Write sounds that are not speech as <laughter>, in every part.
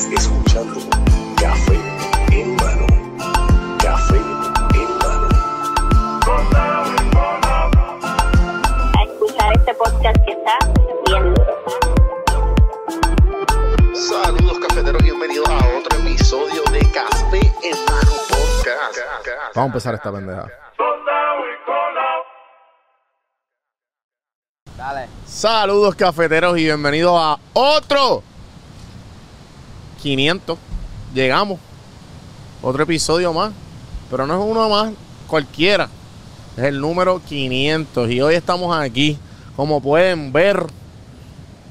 Estás escuchando Café en mano. Café en mano. a escuchar este podcast que está bien. Saludos cafeteros, bienvenidos a otro episodio de Café en mano podcast. Vamos a empezar esta pendeja. Dale. Saludos cafeteros y bienvenidos a otro 500. Llegamos. Otro episodio más. Pero no es uno más cualquiera. Es el número 500. Y hoy estamos aquí. Como pueden ver,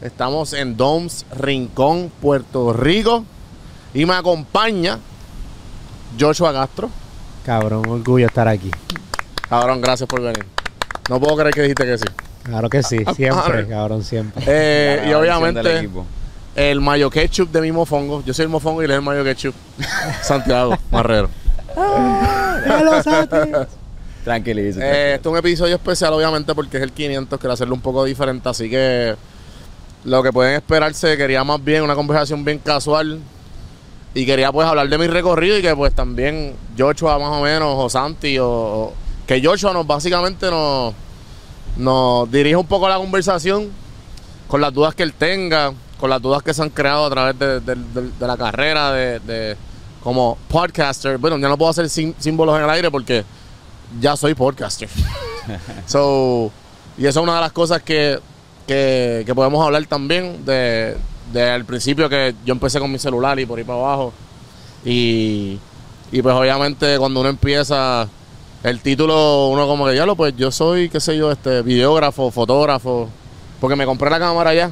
estamos en Doms Rincón, Puerto Rico. Y me acompaña Joshua Castro. Cabrón, orgullo estar aquí. Cabrón, gracias por venir. No puedo creer que dijiste que sí. Claro que sí, Ah, siempre, cabrón, siempre. Eh, y obviamente equipo. El mayo ketchup de mi mofongo. Yo soy el mofongo y él es el mayo ketchup. <laughs> Santiago Marrero. <laughs> Tranquilízate. Eh, este es un episodio especial, obviamente, porque es el 500. Quiero hacerlo un poco diferente. Así que lo que pueden esperarse, quería más bien una conversación bien casual. Y quería pues hablar de mi recorrido y que pues también Joshua más o menos, o Santi, o, o- que Joshua nos básicamente nos, nos dirige un poco la conversación con las dudas que él tenga, con las dudas que se han creado a través de, de- de- de la carrera de, como podcaster. Bueno, ya no puedo hacer sim- símbolos en el aire porque ya soy podcaster. <laughs> so, y eso es una de las cosas que, que, que podemos hablar también de, de al principio que yo empecé con mi celular y por ahí para abajo. Y, y pues obviamente cuando uno empieza el título, uno como que ya lo pues yo soy, qué sé yo, este videógrafo, fotógrafo, porque me compré la cámara ya.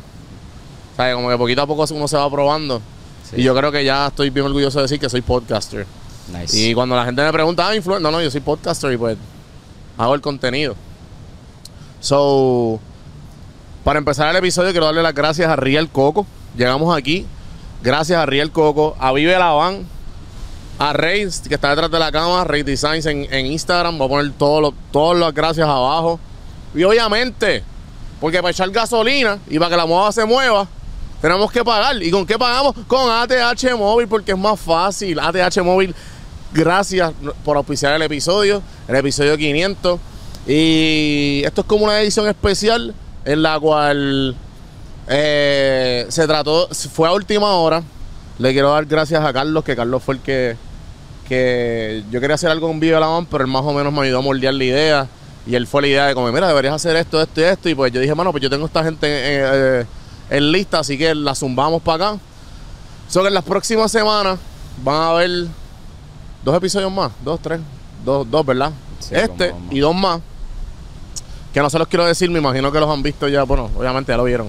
Sea, como que poquito a poco uno se va probando. Sí. Y yo creo que ya estoy bien orgulloso de decir que soy podcaster. Nice. Y cuando la gente me pregunta, ah, influencer, no, no, yo soy podcaster y pues hago el contenido. So, para empezar el episodio, quiero darle las gracias a Riel Coco. Llegamos aquí. Gracias a Riel Coco, a Vive Laván, a Rey, que está detrás de la cama, Rey Designs en, en Instagram. Voy a poner todos todas las gracias abajo. Y obviamente, porque para echar gasolina y para que la moda se mueva, tenemos que pagar. ¿Y con qué pagamos? Con ATH Móvil, porque es más fácil. ATH Móvil, gracias por auspiciar el episodio, el episodio 500. Y esto es como una edición especial en la cual eh, se trató, fue a última hora. Le quiero dar gracias a Carlos, que Carlos fue el que, que yo quería hacer algo con Vive la pero él más o menos me ayudó a moldear la idea. Y él fue la idea de como, mira, deberías hacer esto, esto y esto. Y pues yo dije, mano, pues yo tengo esta gente eh, en lista, así que la zumbamos para acá. So que en las próximas semanas van a haber dos episodios más, dos, tres, dos, dos ¿verdad? Sí, este como- y dos más. Que no se los quiero decir, me imagino que los han visto ya, bueno, obviamente ya lo vieron.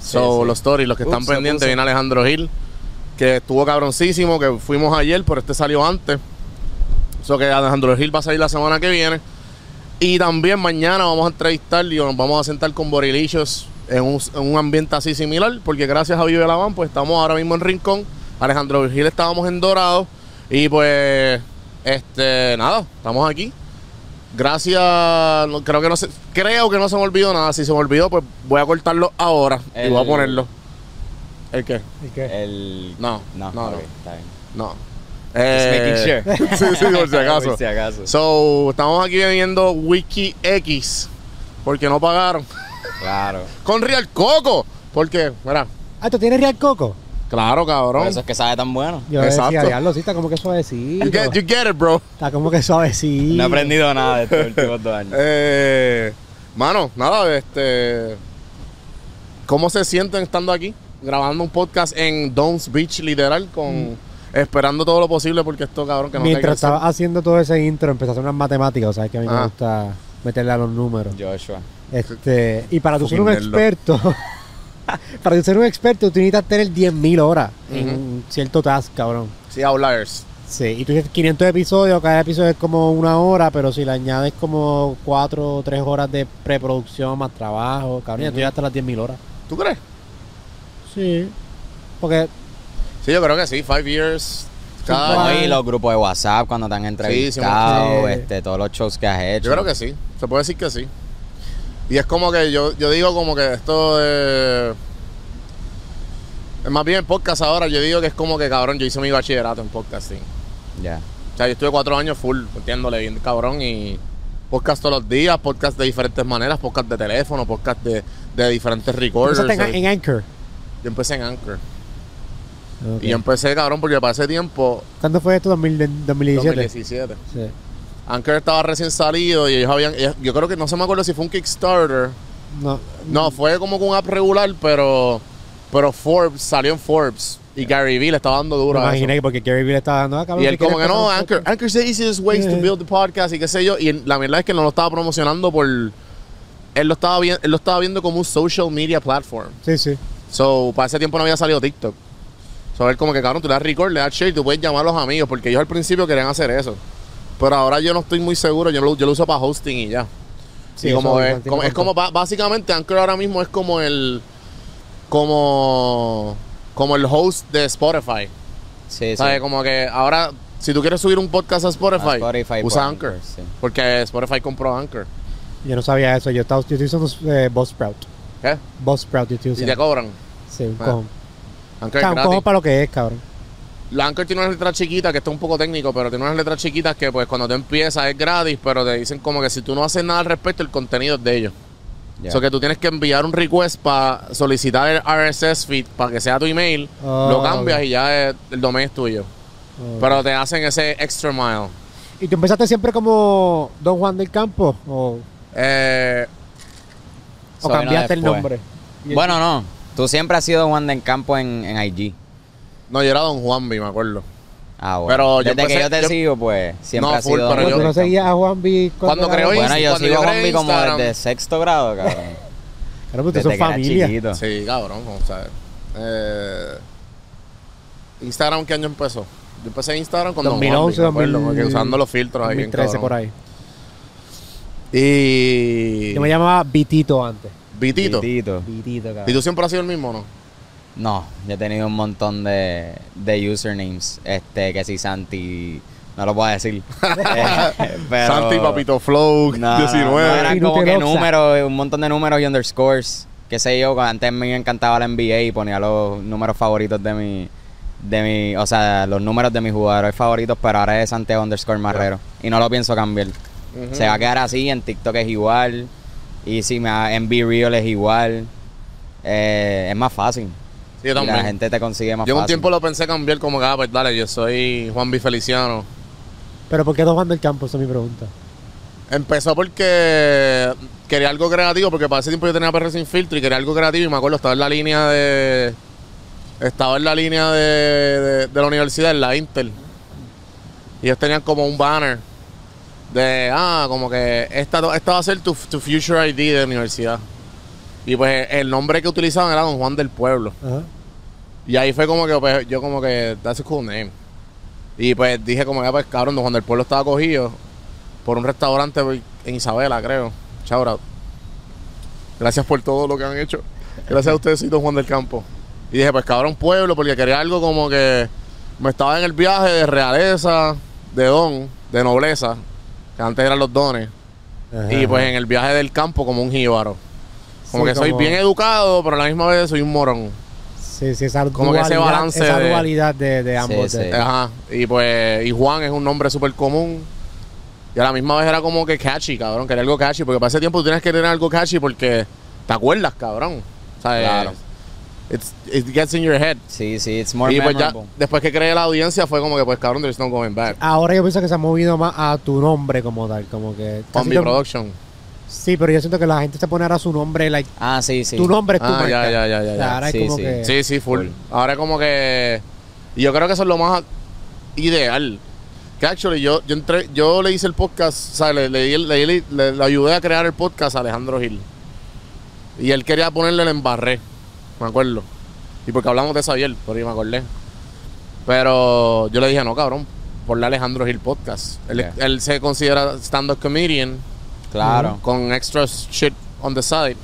Sí, so, sí. los stories, los que están Ups, pendientes, viene Alejandro Gil, que estuvo cabroncísimo, que fuimos ayer, pero este salió antes. So que Alejandro Gil va a salir la semana que viene. Y también mañana vamos a entrevistar y nos vamos a sentar con Borilicious en un, en un ambiente así similar, porque gracias a Vive la Van, pues estamos ahora mismo en Rincón. Alejandro Virgil estábamos en Dorado. Y pues, este, nada, estamos aquí. Gracias, no- creo que no se, creo que no se me olvidó nada. Si se me olvidó, pues voy a cortarlo ahora y voy a ponerlo. ¿El qué? ¿Y qué? El... No, No, no, ok, no. está bien. No. Just Eh, making sure. <laughs> sí, sí, por si acaso. <laughs> Por si acaso. So, estamos aquí viendo Wiki X porque no pagaron. Claro. Con Real Coco, porque, mira, Ah, ¿tú tienes Real Coco? claro, Por cabrón. eso es que sabe tan bueno. Yo Exacto. decía, diablo, sí, está como que suavecito. You get, you get it, bro. Está como que suavecito. No he aprendido nada de estos últimos dos años. Eh, mano, nada, este. ¿Cómo se sienten estando aquí? Grabando un podcast en Downs Beach, literal, con. Esperando todo lo posible porque esto, cabrón, que no Mientras estaba haciendo todo ese intro, empecé a hacer unas matemáticas, o sea, que a mí me Ah. gusta meterle a los números. Joshua. Este, y para tú ser un nerdo. experto, <laughs> para tú ser un experto, tú necesitas tener 10.000 horas en cierto task, cabrón. Sí, Outliers. Sí, y tú dices 500 episodios, cada episodio es como una hora, pero si le añades como 4 o 3 horas de preproducción más trabajo, cabrón, ya tú llegas hasta las 10.000 horas. ¿Tú crees? Sí. Porque Sí, yo creo que sí. Five years. Cada y los grupos de WhatsApp cuando te han entrevistado, sí. este, todos los shows que has hecho. Yo creo que sí. Se puede decir que sí. Y es como que yo, yo digo como que esto de... Más bien en podcast ahora, yo digo que es como que cabrón, yo hice mi bachillerato en podcasting. Ya. O sea, yo estuve cuatro años full, metiéndole bien cabrón y podcast todos los días, podcast de diferentes maneras, podcast de teléfono, podcast de, de diferentes recorders. Empezaste en, en Anchor. Yo empecé en Anchor. Y yo empecé, cabrón, porque para ese tiempo, ¿Cuándo fue esto? ¿2000 ¿2017? 2017. Sí. Anchor estaba recién salido y ellos habían, yo creo que no se me acuerdo si fue un Kickstarter. No, No, fue como con un app regular, pero, pero Forbes, salió en Forbes. Y Gary Vee le estaba dando me duro eso. imaginé que porque Gary Vee le estaba dando ah, cabrón, Y él como que no, Anchor. Anchor's the easiest ways to build the podcast y qué sé yo. Y la verdad es que no lo estaba promocionando por... Él lo estaba, vi- él lo estaba viendo como un social media platform. Sí, sí. So, para ese tiempo no había salido TikTok. So, él como que, cabrón, tú le das record, le das share, tú puedes llamar a los amigos, porque ellos al principio querían hacer eso. Pero ahora yo no estoy muy seguro, yo lo, yo lo uso para hosting y ya. Sí, y como es, como- es como, básicamente, Anchor ahora mismo es como el, como, como el host de Spotify. Sí, sí. ¿Sabes? Como que ahora, si tú quieres subir un podcast a Spotify, A Spotify usa por Anchor. Anchor, sí. Porque Spotify compró Anchor. Yo no sabía eso. Yo, estaba, yo estoy usando eh, Buzzsprout. ¿Qué? Buzzsprout yo estoy Y te usando. cobran. Sí, un Ah, cojón. Anchor O sea, es un cojón para lo que es, cabrón. La Anchor tiene unas letras chiquitas, que esto es un poco técnico, pero tiene unas letras chiquitas que pues cuando tú empiezas es gratis, pero te dicen como que si tú no haces nada al respecto, el contenido es de ellos. O sea que tú tienes que enviar un request para solicitar el RSS feed para que sea tu email, Oh, lo cambias ok. y ya es- el domain es tuyo. Oh. Pero te hacen ese extra mile. ¿Y tú empezaste siempre como Don Juan del Campo? ¿O, Eh, o cambiaste el nombre? Bueno, no. Tú siempre has sido Juan del Campo en, en IG. No, yo era Don Juanvi, me acuerdo. Ah, bueno. Pero yo Desde que empecé- yo te yo- sigo, pues, siempre No, has full, sido pero ¿Pero yo- ¿Tú no seguías a Juan B Cuando era- creó. Bueno, yo Cuando sigo yo a creé Juan B como Instagram- desde sexto grado, cabrón. Claro, pues Desde son que era familia. chiquito. Sí, cabrón, o sea. eh, Instagram, ¿qué año empezó? Yo empecé en Instagram con 2011, Don Juanvi, me acuerdo, 2000, porque usando los filtros ahí. bien 2013 cabrón. por ahí. Y. Yo me llamaba Vitito antes. Vitito. Titito. Vitito, cabrón. ¿Y tú siempre has sido el mismo o no? No, yo he tenido un montón de, de usernames. Este, que si Santi. No lo puedo decir. <laughs> <laughs> Pero- Santi, Papito Flow, No, 19. no, eran como que números, un montón de números y underscores. Qué sé yo, antes me encantaba la NBA y ponía los números favoritos de mi, de mi, o sea, los números de mis jugadores favoritos, pero ahora es Santiago underscore Marrero. Y no lo pienso cambiar. Se va a quedar así, en TikTok es igual. Y si me ha- en Be Real es igual. Eh, es más fácil. Sí, yo Y la gente te consigue más Yo un fácil. tiempo lo pensé cambiar como que, ah, pues dale, yo soy Juan B. Feliciano. Pero ¿por qué Don Juan del Campo? Esa es mi pregunta. Empezó porque quería algo creativo, porque para ese tiempo yo tenía PR sin filtro y quería algo creativo y me acuerdo, estaba en la línea de... Estaba en la línea de, de- de la universidad, en la Intel. Y ellos tenían como un banner de, ah, como que esta, esta va a ser tu, tu Future ID de la universidad. Y pues el nombre que utilizaban era Don Juan del Pueblo. Ajá. Y ahí fue como que, pues, yo como que, that's a cool name. Y pues dije como que, pues, cabrón, Don Juan del Pueblo estaba cogido por un restaurante en Isabela, creo. Shout out. Gracias por todo lo que han hecho. Gracias a ustedes, soy Don Juan del Campo. Y dije, pues, cabrón, pueblo, porque quería algo como que me estaba en el viaje de realeza, de don, de nobleza, que antes eran los dones. Ajá. Y pues en el viaje del campo como un jíbaro. Como Sí, que soy como- bien educado, pero a la misma vez soy un morón. Sí, sí, esa Como que ese dualidad, balance esa de- dualidad de, de ambos. Sí, de- sí. Ajá. Y pues, y Juan es un nombre súper común. Y a la misma vez era como que catchy, cabrón. Quería algo catchy. Porque para ese tiempo tú tienes que tener algo catchy porque te acuerdas, cabrón. O sea, Claro. it's- it gets in your head. Sí, sí, it's more y pues ya, después que creé la audiencia fue como que, pues cabrón, there's no going back. Ahora yo pienso que se ha movido más a tu nombre como tal, como que... Con casi mi todo- production. Sí, pero yo siento que la gente se pone ahora su nombre, like, Ah, sí, sí. tu nombre es tu Ah, marca. ya, ya, ya, ya, O sea, ya. ahora es Sí, como sí. que... Sí, sí, full. Full. Ahora como que... Y yo creo que eso es lo más ideal. Que actually yo, yo, entré, yo le hice el podcast, o sea, le, le, di- le, le- le- le ayudé a crear el podcast a Alejandro Gil. Y él quería ponerle el embarré, me acuerdo. Y porque hablamos de eso ayer, por ahí me acordé. Pero yo le dije, no, cabrón, ponle a Alejandro Gil podcast. Él, Yeah. él se considera stand-up comedian Claro. con extra shit on the side.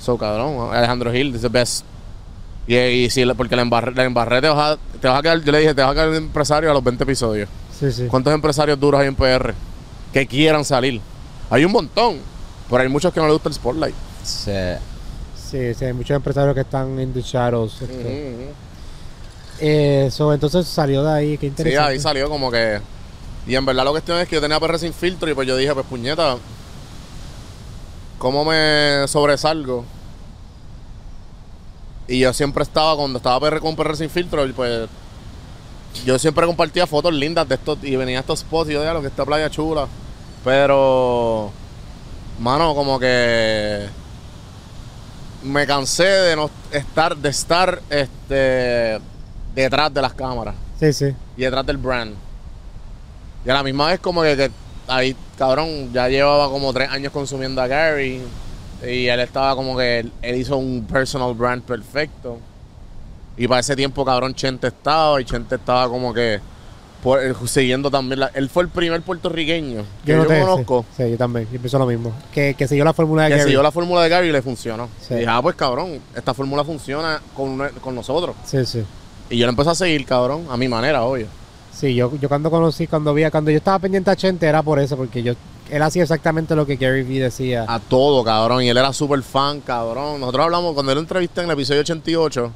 So, cabrón, Alejandro Gil is the best. Y, y le- porque la embarré, la embarré te, vas a, te vas a quedar, yo le dije, te vas a quedar un empresario a los 20 episodios. Sí, sí. ¿Cuántos empresarios duros hay en PR que quieran salir? Hay un montón, pero hay muchos que no les gusta el spotlight. Sí. Sí, sí, hay muchos empresarios que están en the shadows. este. Eh, so, entonces salió de ahí, qué Sí, interesante. ahí salió como que. Y en verdad lo cuestión es que yo tenía PR sin filtro y pues yo dije, pues puñeta, ¿cómo me sobresalgo? Y yo siempre estaba, cuando estaba PR con PR sin filtro, pues yo siempre compartía fotos lindas de estos y venía a estos spots y yo decía, lo que esta playa chula. Pero, mano, como que me cansé de no estar, de estar este detrás de las cámaras Sí, sí. y detrás del brand. Y a la misma vez como que, que ahí, cabrón, ya llevaba como tres años consumiendo a Gary. Y él estaba como que él, él hizo un personal brand perfecto. Y para ese tiempo, cabrón, Chente estaba. Y Chente estaba como que por- siguiendo también. la- él fue el primer puertorriqueño que yo, te- conozco Sí, sí, yo también. Yo pienso lo mismo. Que, que siguió la fórmula de que Gary. siguió la fórmula de Gary y le funcionó. Sí. Y dije, ah, pues cabrón, esta fórmula funciona con, con nosotros. Sí, sí. Y yo lo empecé a seguir, cabrón, a mi manera, obvio. Sí, yo, yo cuando conocí, cuando vi, cuando yo estaba pendiente a Chente era por eso, porque yo él hacía exactamente lo que Gary Vee decía. A todo, cabrón. Y él era súper fan, cabrón. Nosotros hablamos, cuando él lo entrevisté en el episodio 88,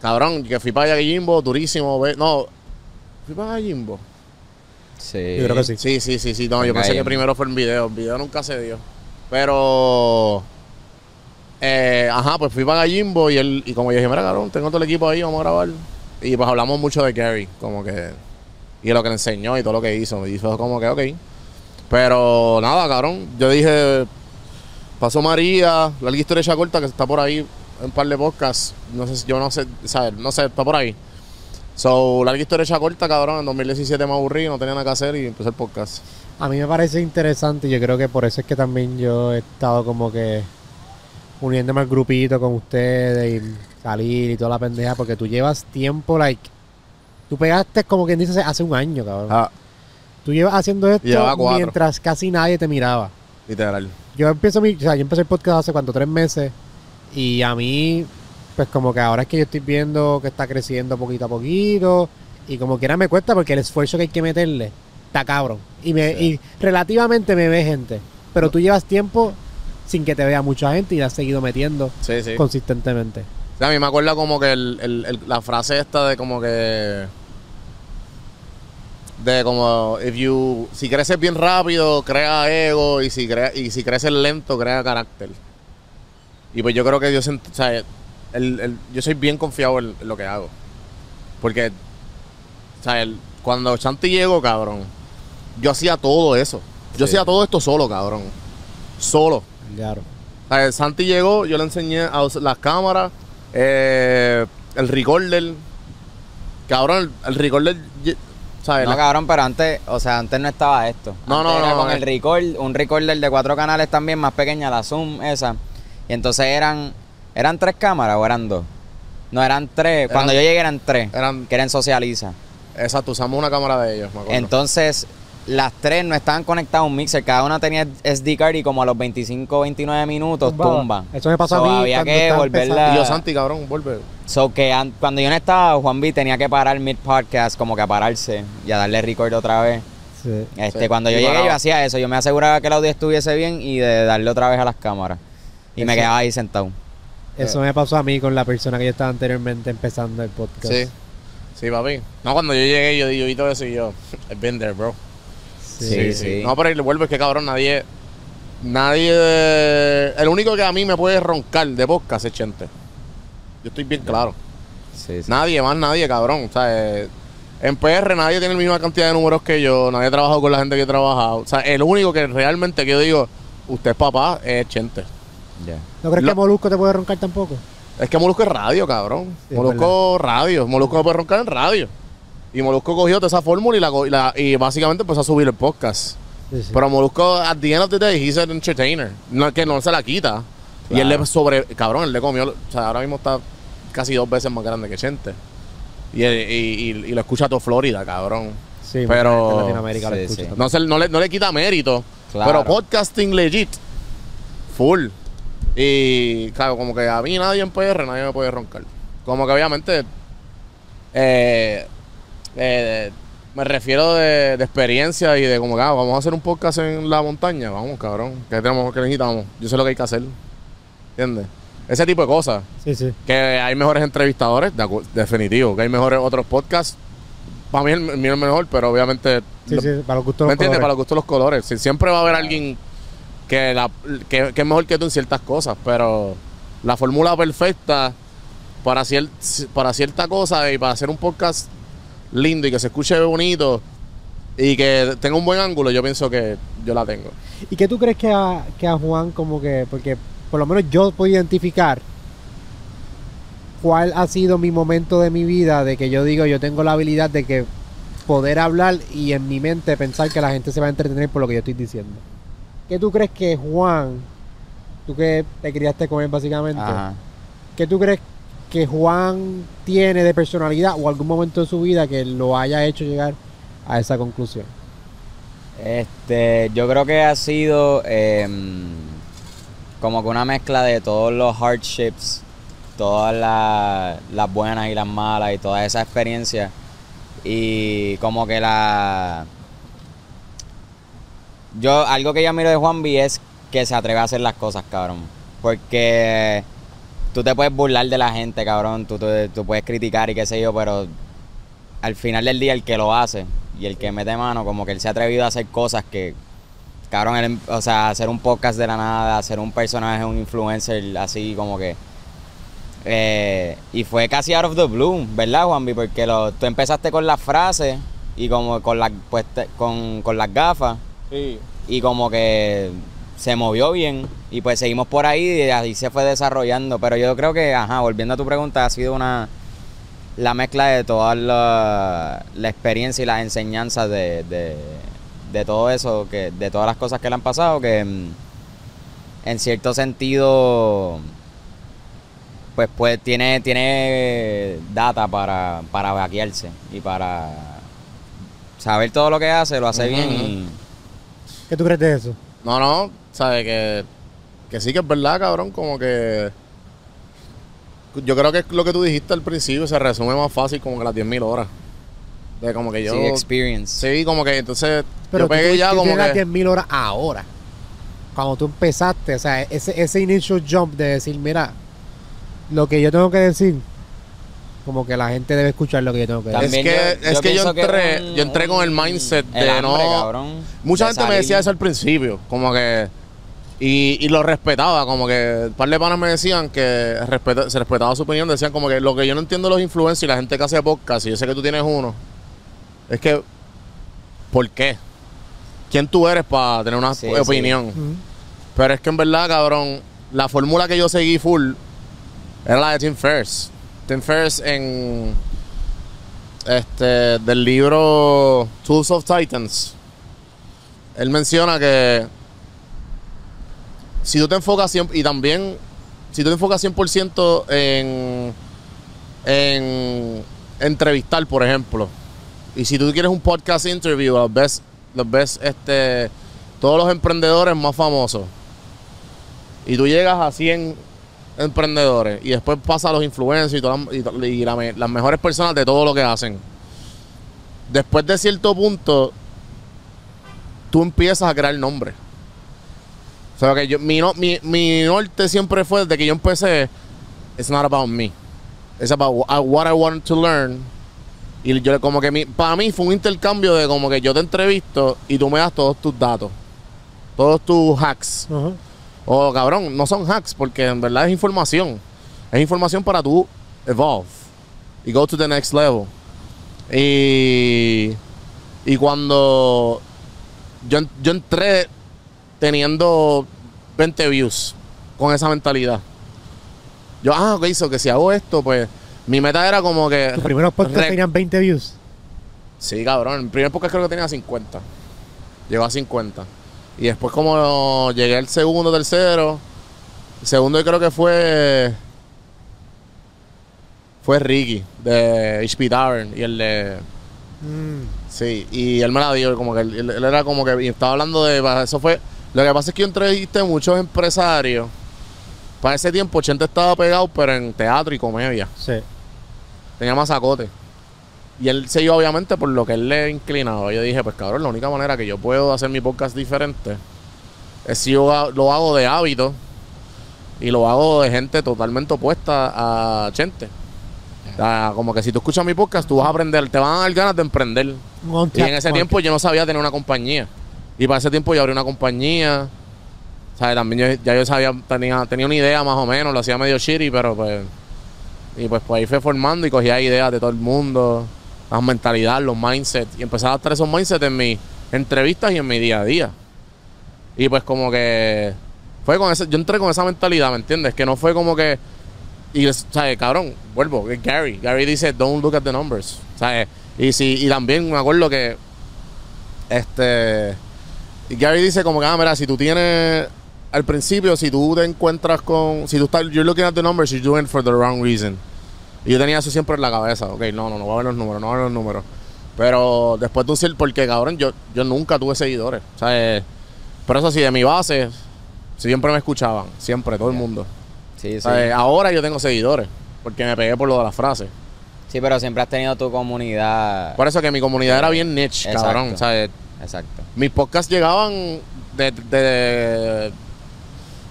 cabrón, que fui para Gallimbo, durísimo. ve- No, fui para Gallimbo. Sí. Yo creo que sí. Sí, sí, sí, sí. No, yo En pensé que primero fue el video. El video nunca se dio. Pero. eh, ajá, pues fui para Gallimbo y él, y como yo dije, mira, cabrón, tengo todo el equipo ahí, vamos a grabar. Y pues hablamos mucho de Gary, como que. Y lo que le enseñó y todo lo que hizo. Y fue como que, ok. Pero nada, cabrón. Yo dije, pasó María, la historia hecha corta que está por ahí un par de podcasts. No sé yo no sé, ¿sabes? No sé, está por ahí. So, larga historia hecha corta, cabrón. En 2017 me aburrí, no tenía nada que hacer y empecé el podcast. A mí me parece interesante y yo creo que por eso es que también yo he estado como que uniéndome al grupito con ustedes y salir y toda la pendeja, porque tú llevas tiempo, like, tú pegaste como quien dice hace un año, cabrón. Ah, Tú llevas haciendo esto mientras casi nadie te miraba. literal. Yo empiezo mi, o sea, yo empecé el podcast hace cuánto, tres meses y a mí, pues como que ahora es que yo estoy viendo que está creciendo poquito a poquito y como quiera me cuesta porque el esfuerzo que hay que meterle está cabrón y me y relativamente me ve gente, pero tú llevas tiempo sin que te vea mucha gente y la has seguido metiendo Sí, sí. consistentemente. A mí me acuerda como que el- el- el- la frase esta de como que. De como, if you, si creces bien rápido, crea ego, y si, crea, y si creces lento, crea carácter. Y pues yo creo que yo, o sea, yo soy bien confiado en, en lo que hago. Porque, o sea, el- cuando Chanti llegó, cabrón, yo hacía todo eso. Yo Sí. hacía todo esto solo, cabrón. Solo. Claro. O sea, Santi llegó, yo le enseñé a las cámaras, eh, el recorder. Cabrón, el, el recorder, ¿sabes? No, cabrón, pero antes, o sea, antes no estaba esto. No, Antes no, era no, con no, el eh. record, un recorder de cuatro canales también, más pequeña, la Zoom esa. Y entonces eran, ¿eran tres cámaras o eran dos? No, eran tres. Cuando yo llegué eran tres, eran, que eran Socializa. exacto, usamos una cámara de ellos, me acuerdo. Entonces, las tres no estaban conectadas a un mixer, cada una tenía SD card y como a los 25 29 minutos tumba. Eso me pasó So, a mí había que volverla- y yo, Santi, cabrón, vuelve. So que an- cuando yo no estaba, Juan B tenía que parar mid podcast, como que a pararse y a darle record otra vez. Sí. Este, Sí, cuando y yo llegué paraba. yo hacía eso, yo me aseguraba que el audio estuviese bien y de darle otra vez a las cámaras. Y me quedaba ahí sentado. Eso me pasó a mí con la persona que yo estaba anteriormente empezando el podcast. Sí, sí, papi. No, cuando yo llegué, yo, yo vi todo eso y yo, <laughs> I've been there, bro. Sí, sí. No, pero y vuelvo, es que cabrón, nadie, nadie, el único que a mí me puede roncar de podcast es Chente. Yo estoy bien claro. Sí, sí. Nadie, más nadie, cabrón. O sea, eh, en PR nadie tiene la misma cantidad de números que yo, nadie ha trabajado con la gente que he trabajado. O sea, el único que realmente que yo digo, usted es papá, es Chente. Ya. ¿No crees Lo- que Molusco te puede roncar tampoco? Es que Molusco es radio, cabrón. Sí, es Molusco radio. Molusco no puede roncar en radio. Y Molusco cogió toda esa fórmula y, la, co- y, la- y básicamente empezó a subir el podcast. Sí, sí. Pero Molusco, at the end of the day, he's an entertainer. No que no se la quita. Y él le sobre. Cabrón, él le comió. O sea, ahora mismo está casi dos veces más grande que Chente. Y, y, y- y lo escucha todo Florida, cabrón. Sí, pero- Latinoamérica lo escucha sí. también. No, se, no, le, no le quita mérito. Claro. Pero podcasting legit. Full. Y claro, como que a mí nadie en PR, nadie me puede roncar. Como que obviamente. eh, eh, me refiero de, de experiencia y de como ah, vamos a hacer un podcast en la montaña. Vamos, cabrón. ¿Qué tenemos que necesitamos? Yo sé lo que hay que hacer. ¿Entiendes? Ese tipo de cosas. Sí, sí. Que hay mejores entrevistadores, de definitivo. Que hay mejores otros podcasts. Para mí el, mío es mejor, pero obviamente... Sí, lo- sí, para los gustos ¿Me de los entiendes? Para colores. los gustos de los colores. Sí, siempre va a haber alguien que, la, que, que es mejor que tú en ciertas cosas, pero la fórmula perfecta para, cier- para cierta cosa y para hacer un podcast lindo y que se escuche bonito y que tenga un buen ángulo, yo pienso que yo la tengo. ¿Y qué tú crees que a, que a Juan como que, porque por lo menos yo puedo identificar cuál ha sido mi momento de mi vida de que yo digo, yo tengo la habilidad de que poder hablar y en mi mente pensar que la gente se va a entretener por lo que yo estoy diciendo. ¿Qué tú crees que Juan, tú que te criaste con él básicamente, Ajá. qué tú crees que Juan tiene de personalidad o algún momento de su vida que lo haya hecho llegar a esa conclusión? Este, yo creo que ha sido em, como que una mezcla de todos los hardships, todas la- las buenas y las malas y toda esa experiencia. Y como que la... Yo, algo que yo miro de Juan B es que se atreve a hacer las cosas, cabrón. Porque tú te puedes burlar de la gente, cabrón. Tú, tú, tú puedes criticar y qué sé yo, pero al final del día el que lo hace y el que mete mano, como que él se ha atrevido a hacer cosas que, cabrón, él, o sea, hacer un podcast de la nada, hacer un personaje, un influencer así como que... eh, y fue casi out of the blue, ¿verdad, Juanvi? Porque lo, tú empezaste con las frases y como con, las pues, con, con las gafas y como que se movió bien y pues seguimos por ahí y ahí se fue desarrollando. Pero yo creo que, ajá, volviendo a tu pregunta, ha sido una la mezcla de toda la, la experiencia y las enseñanzas de, de, de todo eso, que de todas las cosas que le han pasado, que mm, en cierto sentido pues pues tiene tiene data para para vaquearse y para saber todo lo que hace, lo hace bien y ¿Qué tú crees de eso? No, no, sabe que, que sí que es verdad, cabrón, como que... Yo creo que lo que tú dijiste al principio se resume más fácil como que las 10.000 horas. De como que yo... sí, experience. Sí, como que entonces Pero yo pegué tú, ya tú como tienes las que... 10.000 horas ahora. Cuando tú empezaste, o sea, ese, ese initial jump de decir, mira, lo que yo tengo que decir, como que la gente debe escuchar lo que yo tengo que decir. Es que- es que yo entré- un- yo entré con el mindset el de hambre, no- cabrón, Mucha de gente me decía eso al principio, como que... Y, y lo respetaba, como que un par de panas me decían que respeta- se respetaba su opinión, decían como que lo que yo no entiendo de los influencers y la gente que hace podcast, y yo sé que tú tienes uno, es que, ¿por qué? ¿Quién tú eres para tener una Sí, opinión? Pero es que en verdad, cabrón, la fórmula que yo seguí full era la de Tim Ferriss. Tim Ferriss en este del libro Tools of Titans. Él menciona que si tú te enfocas siempre y también si tú te enfocas 100% en en entrevistar, por ejemplo, y si tú quieres un podcast interview, los ves ves este todos los emprendedores más famosos y tú llegas a 100 emprendedores y después pasa a los influencers y, las mejores personas de todo lo que hacen. Después de cierto punto, tú empiezas a crear nombre. Que yo, mi, no- mi, mi norte siempre fue desde que yo empecé, it's not about me. It's about wha- what I want to learn. Y yo como que mi, para mí fue un intercambio de como que yo te entrevisto y tú me das todos tus datos. Todos tus hacks. O cabrón, no son hacks porque en verdad es información. Es información para tú evolve y go to the next level. Y, y cuando yo, yo entré teniendo 20 views con esa mentalidad. Yo, ah, ok, hizo que si hago esto, pues mi meta era como que. Tus primeros podcasts tenían 20 views. Sí, cabrón. El primer podcast creo que tenía 50. Llegó a 50. Y después como llegué al segundo, tercero. El segundo yo creo que fue... Fue Ricky, de HP Tavern. Y el de... Mm. Sí, y él me la dio, como que él- él era como que y estaba hablando de eso fue, lo que pasa es que yo entrevisté muchos empresarios. Para ese tiempo Chente estaba pegado, pero en teatro y comedia. Sí. Tenía masacote. Y él se iba obviamente por lo que él le inclinaba. Yo dije, pues cabrón, la única manera que yo puedo hacer mi podcast diferente es si yo lo hago de hábito Y lo hago de gente totalmente opuesta a Chente. O sea, como que si tú escuchas mi podcast, tú vas a aprender, te van a dar ganas de emprender. Y en ese tiempo yo no sabía tener una compañía. Y para ese tiempo yo abrí una compañía. ¿Sabes? También yo, ya yo sabía, tenía, tenía una idea más o menos, lo hacía medio shitty, pero pues. Y pues, pues ahí fue formando y cogía ideas de todo el mundo, las mentalidades, los mindsets. Y empecé a adaptar esos mindsets en mis entrevistas y en mi día a día. Y pues como que. Fue con ese, yo entré con esa mentalidad, ¿me entiendes? Que no fue como que. Y, es- ¿sabes? Cabrón, vuelvo, Gary. Gary dice, don't look at the numbers. ¿Sabes? Y, si, y también me acuerdo que. Este. Y Gary dice, como que, ah, mira, si tú tienes. Al principio, si tú te encuentras con. Si tú estás. You're looking at the numbers, you're doing it for the wrong reason. Y yo tenía eso siempre en la cabeza. Ok, no, no, no voy a ver los números, no voy a ver los números. Pero después de un. Porque, cabrón, yo, yo nunca tuve seguidores. ¿Sabes? Pero eso sí, de mi base. Siempre me escuchaban. Siempre, todo el mundo. Sí, sí. ¿Sabes? Ahora yo tengo seguidores. Porque me pegué por lo de la frase. Sí, pero siempre has tenido tu comunidad. Por eso que mi comunidad era bien niche, Exacto. cabrón. ¿sabes? Exacto. Mis podcasts llegaban de, de,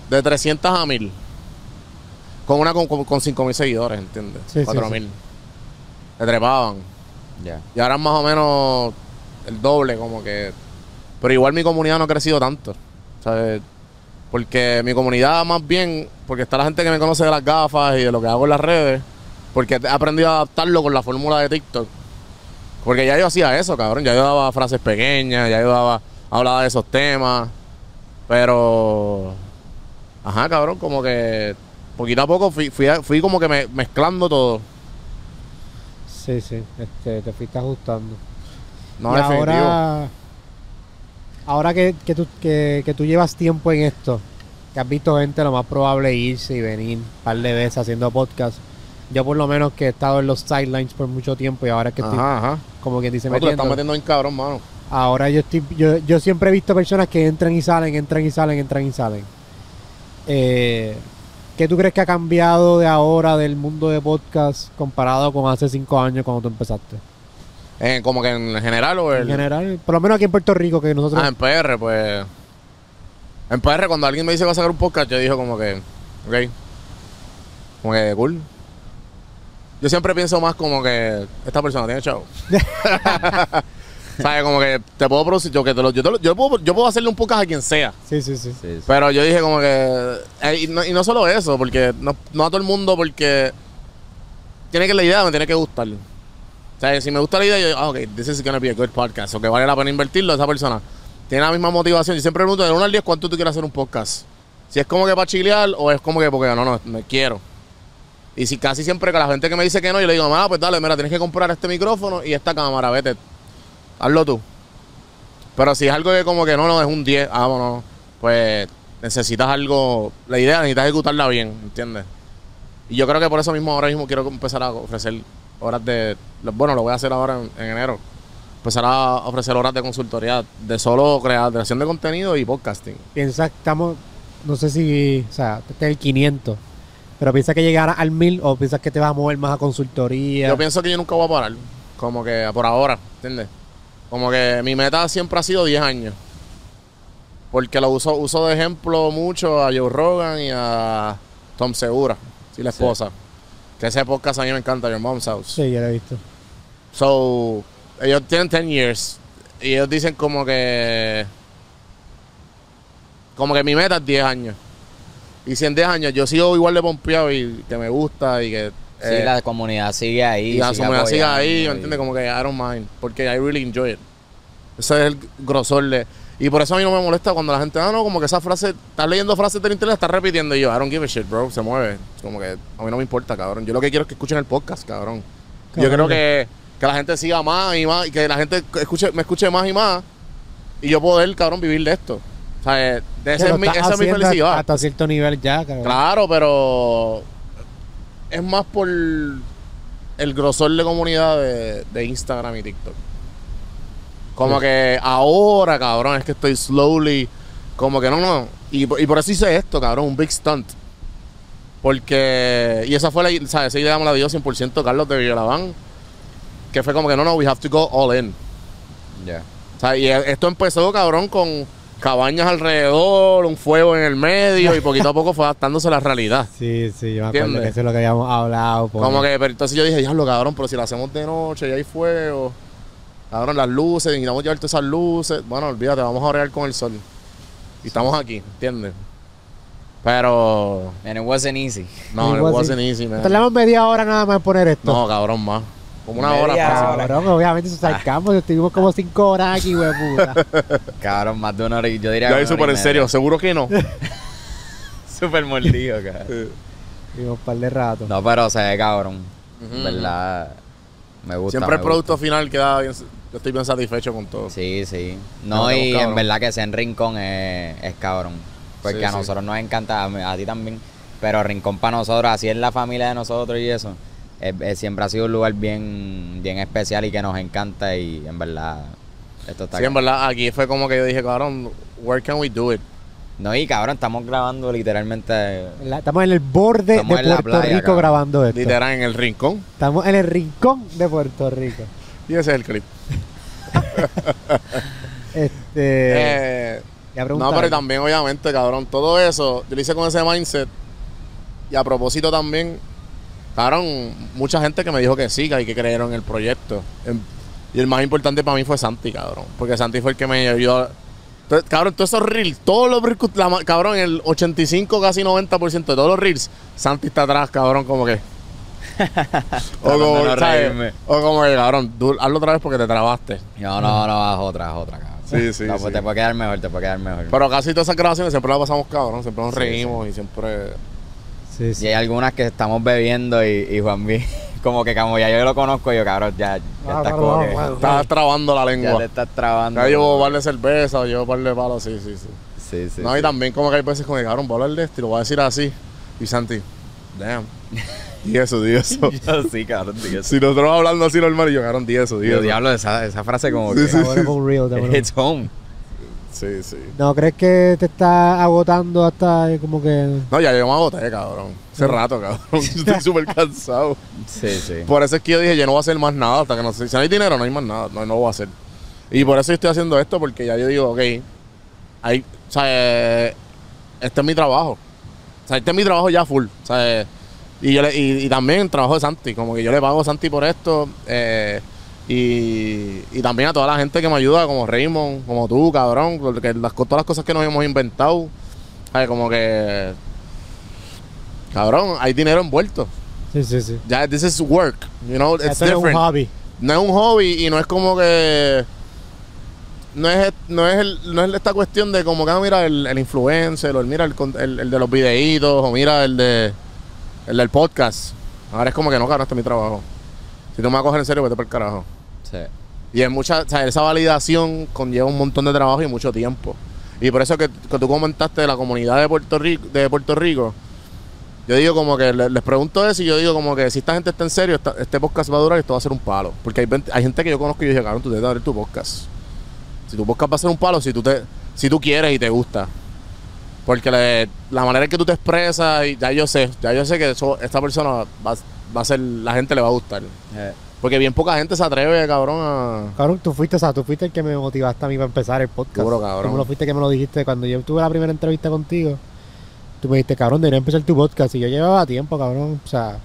de 300 a 1000. Con una con, con, con 5 mil seguidores, ¿entiendes? Sí, sí, 4 sí. mil. Se trepaban. Ya. Y ahora es más o menos el doble, como que. Pero igual mi comunidad no ha crecido tanto. ¿Sabes? Porque mi comunidad más bien, porque está la gente que me conoce de las gafas y de lo que hago en las redes, porque he aprendido a adaptarlo con la fórmula de TikTok. Porque ya yo hacía eso, cabrón. Ya yo daba frases pequeñas, ya yo daba, hablaba de esos temas. Pero. Ajá, cabrón, como que poquito a poco fui, fui, fui como que me- mezclando todo. Sí, sí, este, te fuiste ajustando. No, y definitivo. ahora, ahora que, que, tú, que, que tú llevas tiempo en esto, que has visto gente lo más probable irse y venir un par de veces haciendo podcast. Yo por lo menos que he estado en los sidelines por mucho tiempo y ahora es que estoy, Ajá, ajá. como quien dice, le estás metiendo. metiendo en cabrón, mano. Ahora yo estoy, yo, yo siempre he visto personas que entran y salen, entran y salen, entran y salen. Eh, ¿Qué tú crees que ha cambiado de ahora del mundo de podcast comparado con hace cinco años cuando tú empezaste? Eh, como que en general o el... En general, por lo menos aquí en Puerto Rico, que nosotros... Ah, en PR, pues... En PR, cuando alguien me dice que va a sacar un podcast, yo digo como que... Ok. Como que cool. Yo siempre pienso más como que... Esta persona tiene chavo. <laughs> ¿Sabes? Como que te puedo producir... Yo, que te lo, yo, te lo- yo puedo, yo puedo hacerle un podcast a quien sea. sí, sí, sí. Sí, sí. Pero yo dije como que... eh, y, no, y no solo eso, porque no, no a todo el mundo, porque... Tiene que la idea me tiene que gustar. O sea, si me gusta la idea, yo digo, ah, ok, this is gonna be a good podcast. O que vale la pena invertirlo, esa persona tiene la misma motivación. Yo siempre pregunto de 1 al 10 cuánto tú quieres hacer un podcast. Si es como que para chilear o es como que porque no, no, me quiero. Y si casi siempre que la gente que me dice que no, yo le digo, ah, pues dale, mira, tienes que comprar este micrófono y esta cámara, vete, hazlo tú. Pero si es algo que como que no, no, es un 10, ah, pues necesitas algo, la idea necesitas ejecutarla bien, ¿entiendes? Y yo creo que por eso mismo ahora mismo quiero empezar a ofrecer horas de, bueno, lo voy a hacer ahora en, en enero, empezar a ofrecer horas de consultoría de solo creación de contenido y podcasting. Piensa estamos, no sé si, o sea, este es el 500, pero piensa que llegará al 1000 o piensas que te vas a mover más a consultoría. Yo pienso que yo nunca voy a parar. Como que por ahora, ¿entiendes? Como que mi meta siempre ha sido 10 años. Porque lo uso, uso de ejemplo mucho a Joe Rogan y a Tom Segura, sí, la Sí. esposa. Que ese podcast a mí me encanta, Your Mom's House. Sí, ya lo he visto. So, ellos tienen 10 years. Y ellos dicen como que. Como que mi meta es 10 años. Y si en 10 años yo sigo igual de pompeado y que me gusta y que. Sí, eh, la comunidad sigue ahí. y la sigue comunidad sigue ahí, ¿me entiendes? Como que I don't mind. Porque I really enjoy it. Ese es el grosor de. Y por eso a mí no me molesta cuando la gente, ah, no, como que esa frase, estás leyendo frases del internet, estás repitiendo. Y yo, I don't give a shit, bro, se mueve. Como que a mí no me importa, cabrón. Yo lo que quiero es que escuchen el podcast, cabrón. Yo Cabrón. creo que, que la gente siga más y más, y que la gente escuche, me escuche más y más. Y yo poder, cabrón, vivir de esto. O sea, eh, de ese Que es lo mi, estás esa es mi felicidad. Hasta cierto nivel ya, cabrón. Claro, pero es más por el grosor de comunidad de, de Instagram y TikTok. Como Sí. que ahora, cabrón, es que estoy slowly, como que no, no. Y, por- y por eso hice esto, cabrón, un big stunt. Porque, y esa fue la, ¿sabes? Esa idea me la dio 100% Carlos de Villalabán. Que fue como que no, no, we have to go all in. Ya. O sea, y esto empezó, cabrón, con cabañas alrededor, un fuego en el medio y poquito a poco fue adaptándose a la realidad. Sí, sí, yo me acuerdo ¿Entiendes? que eso es lo que habíamos hablado. porque- Como que, pero entonces yo dije, diablo, cabrón, pero si lo hacemos de noche y hay fuego, cabrón, las luces, necesitamos llevar todas esas luces. Bueno, olvídate, vamos a orear con el sol. Y estamos aquí, ¿entiendes? Pero, And it wasn't easy. no, It it wasn't- wasn't easy, man. Tardamos media hora nada más en poner esto. No, cabrón, más. Como una hora fácil. Cabrón, obviamente eso Ah. sacamos. Estuvimos como cinco horas aquí, güey, puta. <laughs> Cabrón, más de una hora y yo diría ahí una súper en serio, seguro que no. <laughs> Súper mordido, cabrón. Tuvimos un par de rato. No, pero se ve cabrón. Ujú. ¿Verdad? Me gusta. Siempre el me producto final queda bien, yo estoy bien satisfecho con todo. Sí, sí. No, No, y estamos cabrón. en verdad que ese en Rincón es, es cabrón. Porque Sí, a sí. nosotros nos encanta, a, mí- a ti también. Pero Rincón para nosotros, así es la familia de nosotros y eso. Siempre ha sido un lugar bien, bien especial y que nos encanta y en verdad esto está Sí, en verdad, aquí fue como que yo dije, cabrón, where can we do it? No, y cabrón, estamos grabando literalmente. La- Estamos en el borde de Puerto playa, Rico cabrón. grabando esto. Literal en el rincón. Estamos en el rincón de Puerto Rico. <laughs> Y ese es el clip. <laughs> Este. Eh, ya no, pero también, obviamente, cabrón, todo eso, yo lo hice con ese mindset. Y a propósito también, cabrón, mucha gente que me dijo que sí, que hay que creer en el proyecto. En- y el más importante para mí fue Santi, cabrón. Porque Santi fue el que me ayudó. Entonces, cabrón, todos esos reels, todos los reels, la cabrón, el 85, casi 90% de todos los reels, Santi está atrás, cabrón, como que. <laughs> o, como, no ¿sabes? o como que, cabrón, tú hazlo otra vez porque te trabaste. No, no, no, haz otra, haz otra, cabrón. Sí, sí, No, sí. pues Te puede quedar mejor, te puede quedar mejor. Pero casi todas esas grabaciones siempre las pasamos, cabrón. Siempre nos Sí, reímos y siempre. Sí, Y sí. hay algunas que estamos bebiendo y, y Juan B, <laughs> como que como ya yo lo conozco, yo cabrón, ya, ya Ah, estás como vamos, que, vamos. Estás trabando la ya lengua. te estás trabando. Ya llevo un par de cerveza o llevo un par de palos, sí, sí, sí. Sí, sí. no, y sí. también como que hay veces como que, cabrón, voy a hablar de esto y lo voy a decir así. Y Santi, damn. <laughs> Di eso, di eso. <laughs> Yo sí, cabrón, tío. si nosotros hablando así normal, y yo, cabrón, di eso, di Yo eso. diablo, esa, esa frase como Sí, que... sí, bueno. It's home. Sí, sí. ¿No crees que te está agotando hasta eh, como que. No, ya yo me agoté, cabrón. Hace rato, cabrón. <laughs> Estoy súper cansado. Sí, sí. Por eso es que yo dije, yo no voy a hacer más nada hasta que no sé. Si no hay dinero, no hay más nada. No, no lo voy a hacer. Y por eso yo estoy haciendo esto, porque ya yo digo, ok, hay, o sea, eh, este es mi trabajo. O sea, este es mi trabajo ya full. O sea, eh, y, yo le- y, y también el trabajo de Santi. Como que yo le pago a Santi por esto. eh, y, y también a toda la gente que me ayuda, como Raymond, como tú, cabrón. Porque las, todas las cosas que nos hemos inventado. ¿sabes? Como que. Cabrón, hay dinero envuelto. Sí, sí, sí. Ya, this is work. You know, it's Esto no es un different. hobby. No es un hobby y no es como que. No es, no es, el- no es esta cuestión de como que, ah, mira, el, el influencer, o el, mira, el, el, el de los videitos, o mira, el de el del podcast. Ahora es como que no, cabrón, este es mi trabajo. Si tú me vas a coger en serio, vete por el carajo. Sí. Y es mucha, o sea, esa validación conlleva un montón de trabajo y mucho tiempo. Y por eso que, que tú comentaste de la comunidad de Puerto Rico, de Puerto Rico, yo digo como que le- les, pregunto eso y yo digo como que si esta gente está en serio, esta- este podcast va a durar y esto va a ser un palo. Porque hay, gente que yo conozco y yo dije, cabrón, tú debes abrir tu podcast. Si tu podcast va a ser un palo, si tú te, si tú quieres y te gusta. Porque le- la manera en que tú te expresas, y ya yo sé, ya yo sé que eso, esta persona va, va a ser, la gente le va a gustar. Eh, Porque bien poca gente se atreve, cabrón, a... Cabrón, tú fuiste, o sea, tú fuiste el que me motivaste a mí para empezar el podcast. Duro, cabrón. Tú me lo fuiste que me lo dijiste cuando yo tuve la primera entrevista contigo. Tú me dijiste, cabrón, debería empezar tu podcast. Y yo llevaba tiempo, cabrón. O sea,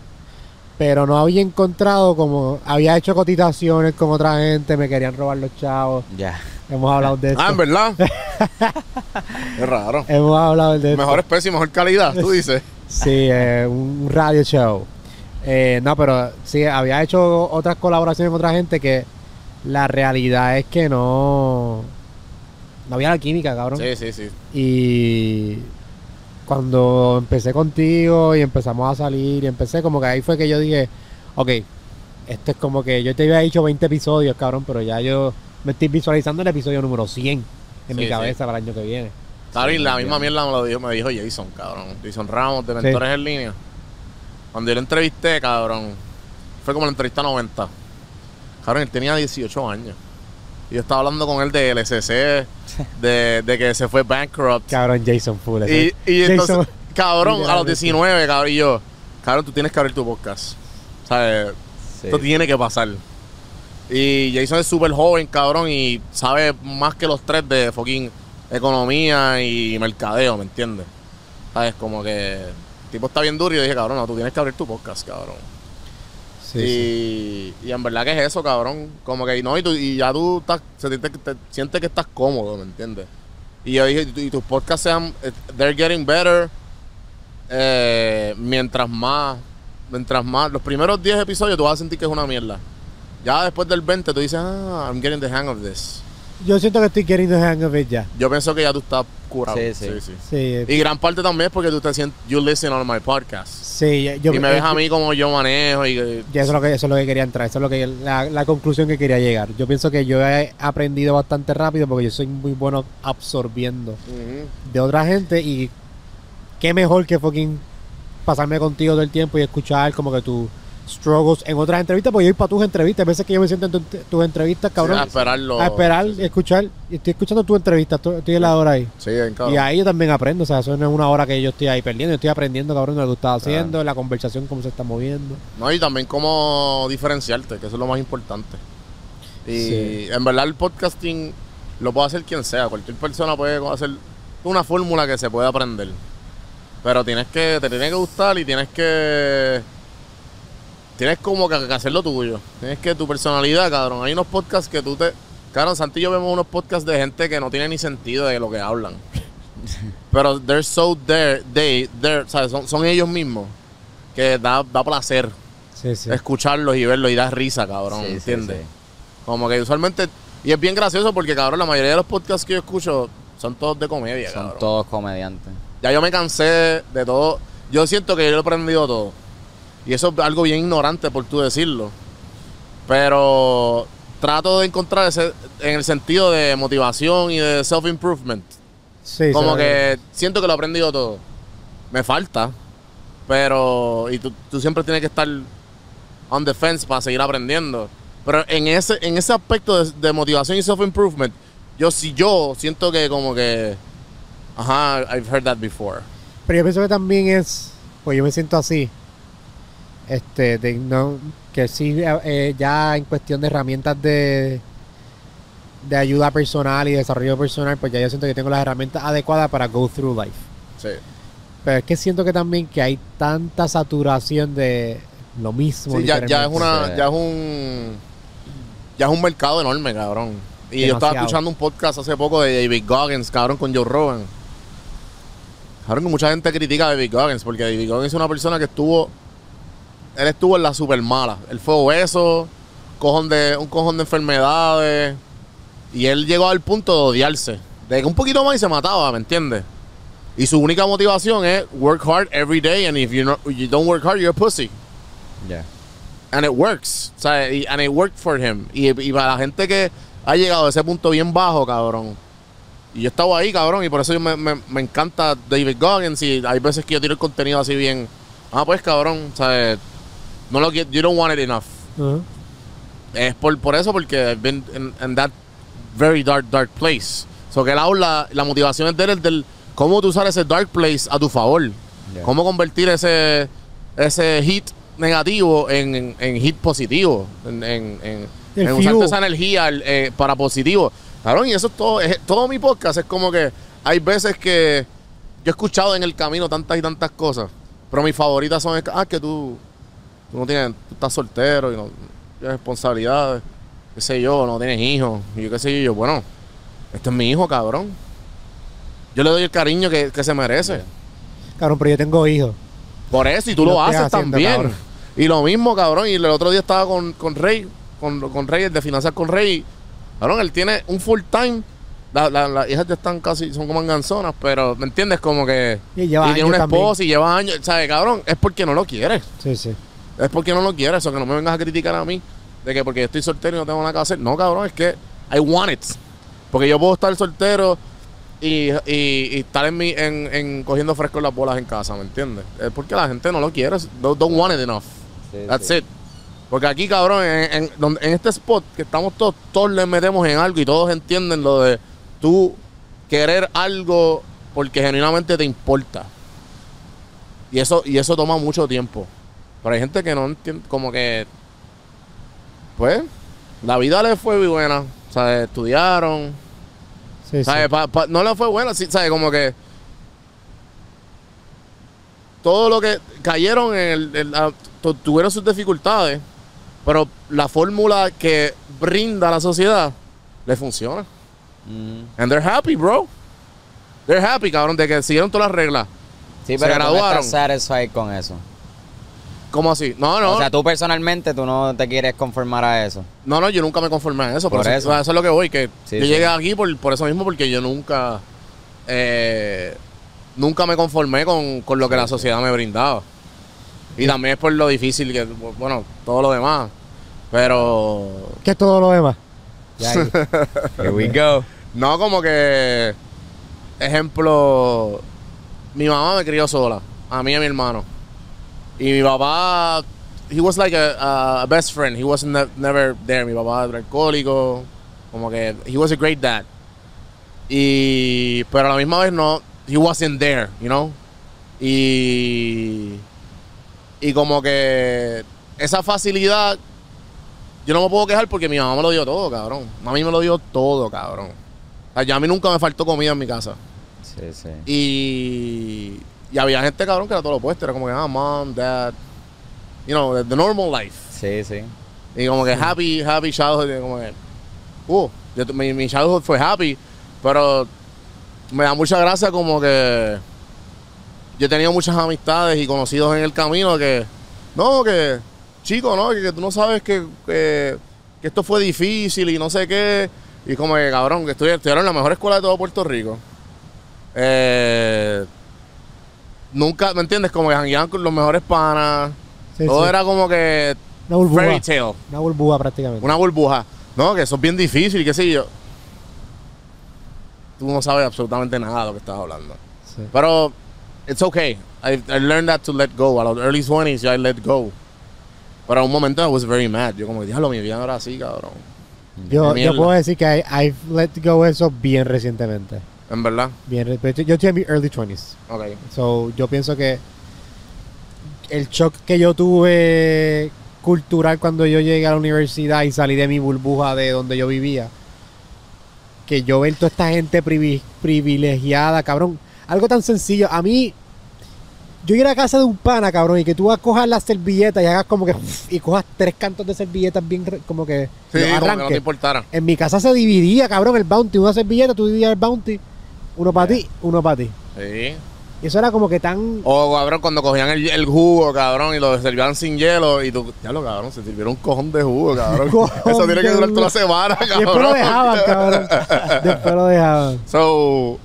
pero no había encontrado como. Había hecho cotizaciones con otra gente, me querían robar los chavos. ya. Hemos hablado de eso. Ah, en verdad. <laughs> es raro. Hemos hablado de esto. Mejor especie, mejor calidad, tú dices. Sí, eh, un radio show. Eh, no, pero sí, había hecho otras colaboraciones con otra gente que la realidad es que no. No había la química, cabrón. Sí, sí, sí. Y cuando empecé contigo y empezamos a salir y empecé como que ahí fue que yo dije, ok, esto es como que yo te había dicho 20 episodios, cabrón, pero ya yo me estoy visualizando el episodio número 100 en Sí, mi sí. cabeza para el año que viene. Claro, y la misma mierda me lo dijo, me dijo Jason, cabrón. Jason Ramos, de Mentores en Línea. Cuando yo lo entrevisté, cabrón, fue como la entrevista 90. Cabrón, él tenía 18 años. Y yo estaba hablando con él de LSC, <laughs> de, de que se fue bankrupt. Cabrón, Jason Full. Y, y entonces, Jason- cabrón, a los Literalmente. 19, cabrón, y yo, cabrón, tú tienes que abrir tu podcast. ¿Sabes? Sí. Esto tiene que pasar. Y Jason es súper joven, cabrón, y sabe más que los tres de fucking economía y mercadeo, ¿me entiendes? ¿Sabes? Como que tipo está bien duro y yo dije, cabrón, no, tú tienes que abrir tu podcast, cabrón. Sí, y, y en verdad que es eso, cabrón. Como que no, y, tú- y ya tú estás, se que te- sientes que estás cómodo, ¿me entiendes? Y yo dije, y tus podcasts sean, eh, they're getting better eh, mientras más, mientras más, los primeros 10 episodios tú vas a sentir que es una mierda. Ya después del 20 tú dices, ah, I'm getting the hang of this. Yo siento que estoy getting the hang of it ya. Yo pienso que ya tú estás curado. Sí, sí. Sí, Y gran parte también es porque tú te sientes, you listen on my podcast. sí, yo, y me ves a eh, mí como yo manejo y... Ya eso es lo que eso es lo que quería entrar, eso es lo que la, la conclusión que quería llegar. Yo pienso que yo he aprendido bastante rápido porque yo soy muy bueno absorbiendo de otra gente y qué mejor que fucking pasarme contigo todo el tiempo y escuchar como que tus struggles en otras entrevistas, porque yo voy para tus entrevistas, a veces que yo me siento en tu- tus entrevistas, cabrón, Sí, a esperarlo. a esperar, Sí, sí. escuchar, estoy escuchando tu entrevista, to- estoy en la hora ahí. Sí, bien, cabrón. Y ahí yo también aprendo, o sea, eso no es una hora que yo estoy ahí perdiendo, yo estoy aprendiendo, cabrón, de lo que tú estás haciendo, la conversación, cómo se está moviendo. No, y también cómo diferenciarte, que eso es lo más importante. Y Sí. en verdad el podcasting lo puede hacer quien sea, cualquier persona puede hacer una fórmula que se puede aprender. Pero tienes que, te tiene que gustar y tienes que. Tienes como que, que hacer lo tuyo. Tienes que tu personalidad, cabrón. Hay unos podcasts que tú te. Cabrón, Santi y yo vemos unos podcasts de gente que no tiene ni sentido de lo que hablan. <laughs> Pero they're so there, they, they're, ¿sabes? Son, son ellos mismos. Que da, da placer Sí, sí. escucharlos y verlos y da risa, cabrón. Sí, ¿Entiendes? Como que usualmente. Y es bien gracioso porque, cabrón, la mayoría de los podcasts que yo escucho son todos de comedia, Son cabrón. todos comediantes. Ya yo me cansé de todo. Yo siento que yo lo he aprendido todo. Y eso es algo bien ignorante por tú decirlo. Pero trato de encontrar ese en el sentido de motivación y de self-improvement. Sí, Como que siento que lo he aprendido todo. Me falta. Pero. Y tú, tú siempre tienes que estar on the fence para seguir aprendiendo. Pero en ese, en ese aspecto de, de motivación y self-improvement, yo si yo siento que como que. Ajá, I've heard that before. Pero yo pienso que también es, pues yo me siento así, este, de no, que sí, eh, ya en cuestión de herramientas de, de ayuda personal y desarrollo personal, pues ya yo siento que tengo las herramientas adecuadas para go through life. Sí. Pero es que siento que también que hay tanta saturación de lo mismo. Sí, ya, ya es una, ya es un. Ya es un mercado enorme, cabrón. Y yo estaba escuchando un podcast hace poco de David Goggins, cabrón, con Joe Rogan. Cabrón, que mucha gente critica a David Goggins, porque David Goggins es una persona que estuvo. Él estuvo en la super mala. Él fue obeso, cojón de, un cojón de enfermedades. Y él llegó al punto de odiarse. De que un poquito más y se mataba, ¿me entiendes? Y su única motivación es work hard every day, and if you, not, you don't work hard, you're a pussy. Ya. And it works. O sea, y, and it worked for him. Y, y para la gente que ha llegado a ese punto bien bajo, cabrón. Y yo estaba ahí, cabrón, y por eso yo me, me, me encanta David Goggins. Y hay veces que yo tiro el contenido así bien. Ah, pues, cabrón, o sea, no lo you don't want it enough. Ujú. Es por, por eso, porque I've been in, in that very dark, dark place. So que él habla, la motivación es de él, es del cómo tú usar ese dark place a tu favor. Cómo convertir ese, ese hit negativo en, en, en hit positivo. En, en, en, El en usar fuel. esa energía eh, para positivo. Cabrón, y eso es todo, es- todo mi podcast es como que hay veces que yo he escuchado en el camino tantas y tantas cosas. Pero mis favoritas son, ah, que tú, tú no tienes, tú estás soltero y no tienes responsabilidades, qué sé yo, no tienes hijos. Y yo qué sé yo, yo, bueno, este es mi hijo, cabrón. Yo le doy el cariño que, que se merece. Cabrón, pero yo tengo hijos. Por eso, y tú Lo haces haciendo, también. cabrón. Y lo mismo, cabrón. Y el otro día estaba con, con Rey, con, con Rey, el de finanzas con Rey. Cabrón, él tiene un full time. La- la- Las hijas ya están casi, son como enganzonas, pero ¿me entiendes? Como que. Y lleva tiene años una también. esposa y lleva años. ¿Sabes, cabrón? Es porque no lo quiere. Sí, sí. Es porque no lo quiere. Eso que no me vengas a criticar a mí. De que porque yo estoy soltero y no tengo nada que hacer. No, cabrón, es que I want it. Porque yo puedo estar soltero y, y, y estar en, mi, en, en cogiendo fresco las bolas en casa, ¿me entiendes? Es porque la gente no lo quiere. Don't, don't want it enough. Sí, That's sí. it. Porque aquí, cabrón, en, en, en este spot que estamos todos, todos le metemos en algo y todos entienden lo de tú querer algo porque genuinamente te importa. Y eso, y eso toma mucho tiempo. Pero hay gente que no entiende, como que, pues, la vida les fue muy buena. O sea, estudiaron, Sí, sí. ¿Sabes? Pa- pa- no le fue bueno, sí, ¿sabes? Como que. Todo lo que cayeron en el. el- tu- tuvieron sus dificultades, pero la fórmula que brinda la sociedad le funciona. Mm. And they're happy, bro. They're happy, cabrón, de que siguieron todas las reglas. Sí, Se pero no graduaron. estás satisfied con eso. ¿Cómo así? No, no. O sea, tú personalmente, tú no te quieres conformar a eso. No, no, yo nunca me conformé a eso. Por, Por eso, eso. eso es lo que voy, que Sí, yo sí. llegué aquí por, por eso mismo, porque yo nunca, eh, nunca me conformé con, con lo que la sociedad me brindaba. Y también es por lo difícil que, bueno, todo lo demás. Pero, ¿Qué es todo lo demás? <laughs> Here we go. no como que, ejemplo, mi mamá me crió sola, a mí y a mi hermano. Y mi papá, he was like a, a best friend. He wasn't ne- never there. Mi papá era alcohólico, como que he was a great dad. Y pero a la misma vez no, he wasn't there, you know. Y y como que esa facilidad yo no me puedo quejar porque mi mamá me lo dio todo, cabrón. Mami me lo dio todo, cabrón. O sea, ya a mí nunca me faltó comida en mi casa. Sí, sí. Y, y había gente, cabrón, que era todo lo opuesto. Era como que, ah, mom, dad. You know, the, the normal life. Sí, sí. Y como que happy, happy childhood. Como que, uh, yo- mi, mi childhood fue happy. Pero me da mucha gracia como que yo he tenido muchas amistades y conocidos en el camino que, no, que, chico, no, que, que tú no sabes que, que, que esto fue difícil y no sé qué. Y como que, cabrón, que estudiaron, estudiaron en la mejor escuela de todo Puerto Rico. Eh, nunca, ¿me entiendes? Como que jangueaban con los mejores panas. Sí, todo sí. era como que Una burbuja. fairy tale. Una burbuja prácticamente. Una burbuja. No, que eso es bien difícil, qué sé yo. Tú no sabes absolutamente nada de lo que estás hablando. Sí. Pero, it's okay. I, I learned that to let go. A los early 20s, ya I let go. Pero a un momento I was very mad. Yo como, diablo, mi vida no era así, cabrón. Yo, yo puedo decir que I- I've let go eso bien recientemente. En verdad. Bien, yo estoy en mis early 20s. Ok. So, yo pienso que el shock que yo tuve cultural cuando yo llegué a la universidad y salí de mi burbuja de donde yo vivía, que yo ver toda esta gente privi- privilegiada, cabrón, algo tan sencillo, a mí, yo ir a casa de un pana, cabrón, y que tú vas a coger las servilletas y hagas como que, y cojas tres cantos de servilletas bien, como que, Sí, como que no te importara. En mi casa se dividía, cabrón, el bounty, una servilleta, tú dividías el bounty, uno para ti, uno para ti. Sí. Y eso era como que tan... O, cabrón, cuando cogían el, el jugo, cabrón, y lo servían sin hielo, y tú, diablo, cabrón, se sirvieron un cojón de jugo, cabrón. <laughs> Eso tiene que durar toda la semana, Y cabrón. después lo dejaban, cabrón. Después lo dejaban. So,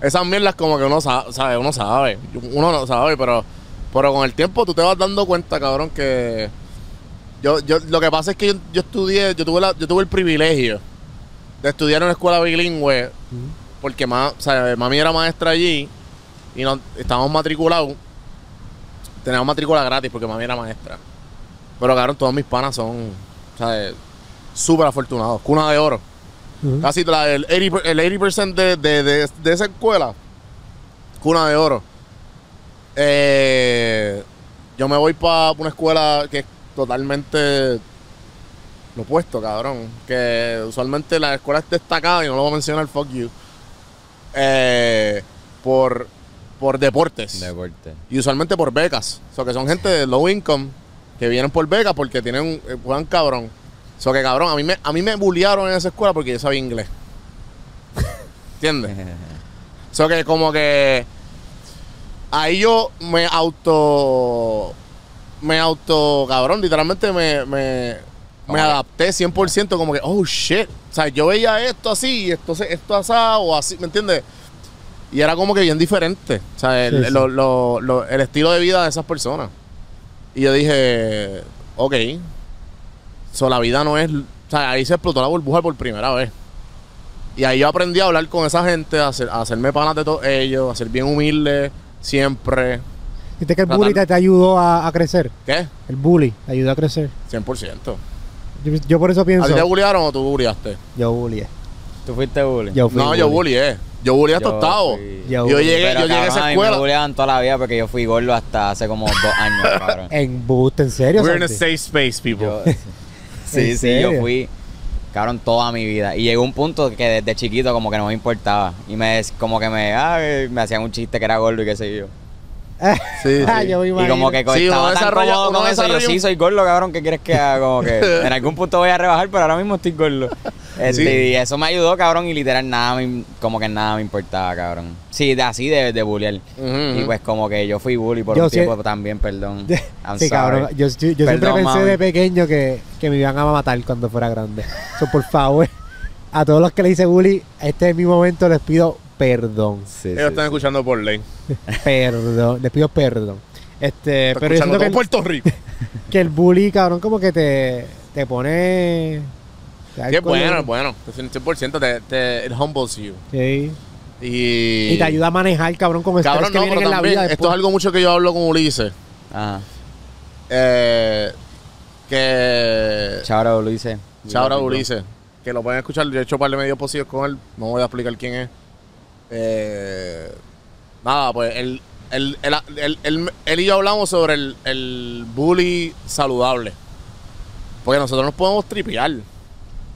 esas mierdas como que uno sabe, sabe, uno sabe, uno no sabe, pero, pero con el tiempo tú te vas dando cuenta, cabrón, que yo, yo, lo que pasa es que yo, yo estudié, yo tuve la, yo tuve el privilegio de estudiar en una escuela bilingüe, porque ma- o sea, mami era maestra allí y estábamos matriculados, teníamos matrícula gratis porque mami era maestra. Pero cabrón, todos mis panas son. Súper afortunados, cuna de oro. Casi la- el 80%, el 80 de, de, de, de esa escuela, cuna de oro. Eh, yo me voy para una escuela que es totalmente lo opuesto, cabrón. Que usualmente la escuela es destacada, y no lo voy a mencionar, fuck you. Eh, por, por deportes. Deporte. Y usualmente por becas. O sea, que son gente de low income que vienen por becas porque tienen un eh, juegan cabrón. O sea, que cabrón, a mí me, a mí me bullearon en esa escuela porque yo sabía inglés. ¿Entiendes? <laughs> O sea, que como que ahí yo me auto me auto cabrón, literalmente me me, me adapté 100% como que, oh shit. O sea, yo veía esto así, esto, se- esto asado o así, ¿me entiendes? Y era como que bien diferente. O sea, el, Sí, sí. lo- lo- lo- el estilo de vida de esas personas. Y yo dije, ok. So, la vida no es. O sea, ahí se explotó la burbuja por primera vez. Y ahí yo aprendí a hablar con esa gente, a, hacer- a hacerme panas de todos ellos, a ser bien humilde, siempre. ¿Viste que el bully te, te ayudó a, a crecer? ¿Qué? El bully te ayudó a crecer. 100%. Yo, yo por eso ¿A pienso. ti te bullearon o tú bulleaste? Yo bullyé. ¿Tú fuiste bully? Yo fui No, yo bullié. Yo bullié hasta octavo. Yo Yo llegué, Pero yo llegué a cabrón, esa a escuela. me bulleaban toda la vida porque yo fui gordo hasta hace como dos años, <laughs> cabrón. En buste, ¿en serio? We're in a Santi? safe space, people. Yo- <laughs> sí, ¿En sí, yo fui. Cabrón, toda mi vida. Y llegó un punto que desde chiquito como que no me importaba. Y me como que me, ah, me hacían un chiste que era gordo y qué sé yo. Sí, <laughs> Ah, sí. yo me Y como que Sí, estaba tan cómodo con eso. Yo sí soy gordo, cabrón. ¿Qué quieres que haga? Como que en algún punto voy a rebajar, pero ahora mismo estoy gordo. <laughs> Este, Sí. Y eso me ayudó, cabrón. Y literal nada, me, como que nada me importaba, cabrón. Sí, de, así de, de bullear. Ujú, Y ujú. pues como que yo fui bully por Yo un sí- tiempo también, perdón. <laughs> I'm Sí, sorry. cabrón. Yo, yo- yo siempre pensé mami. de pequeño que, que me iban a matar cuando fuera grande. So, por favor, a todos los que le hice bully, este es mi momento, les pido perdón. Sí, Ellos sí, están sí. escuchando por ley. <laughs> Perdón, les pido perdón. Este, Están pero yo escuchando siento todo que, Puerto Rico. <laughs> que el bully, cabrón, como que te, te pone. te Qué el bueno, es bueno. 100% te, te it humbles you. Sí. Y, Y te ayuda a manejar, cabrón, con estrés Cabrón, que no, vienen pero en la también, vida. esto es algo mucho que yo hablo con Ulises. Ajá. Eh, que. Chao, Ulises. Chao, Ulises. Que lo pueden escuchar. Yo he hecho un par de medios posibles con él. No voy a explicar quién es. Eh, nada, pues él, él, él, él- él- él y yo hablamos sobre el, el bully saludable. Porque nosotros nos podemos tripear.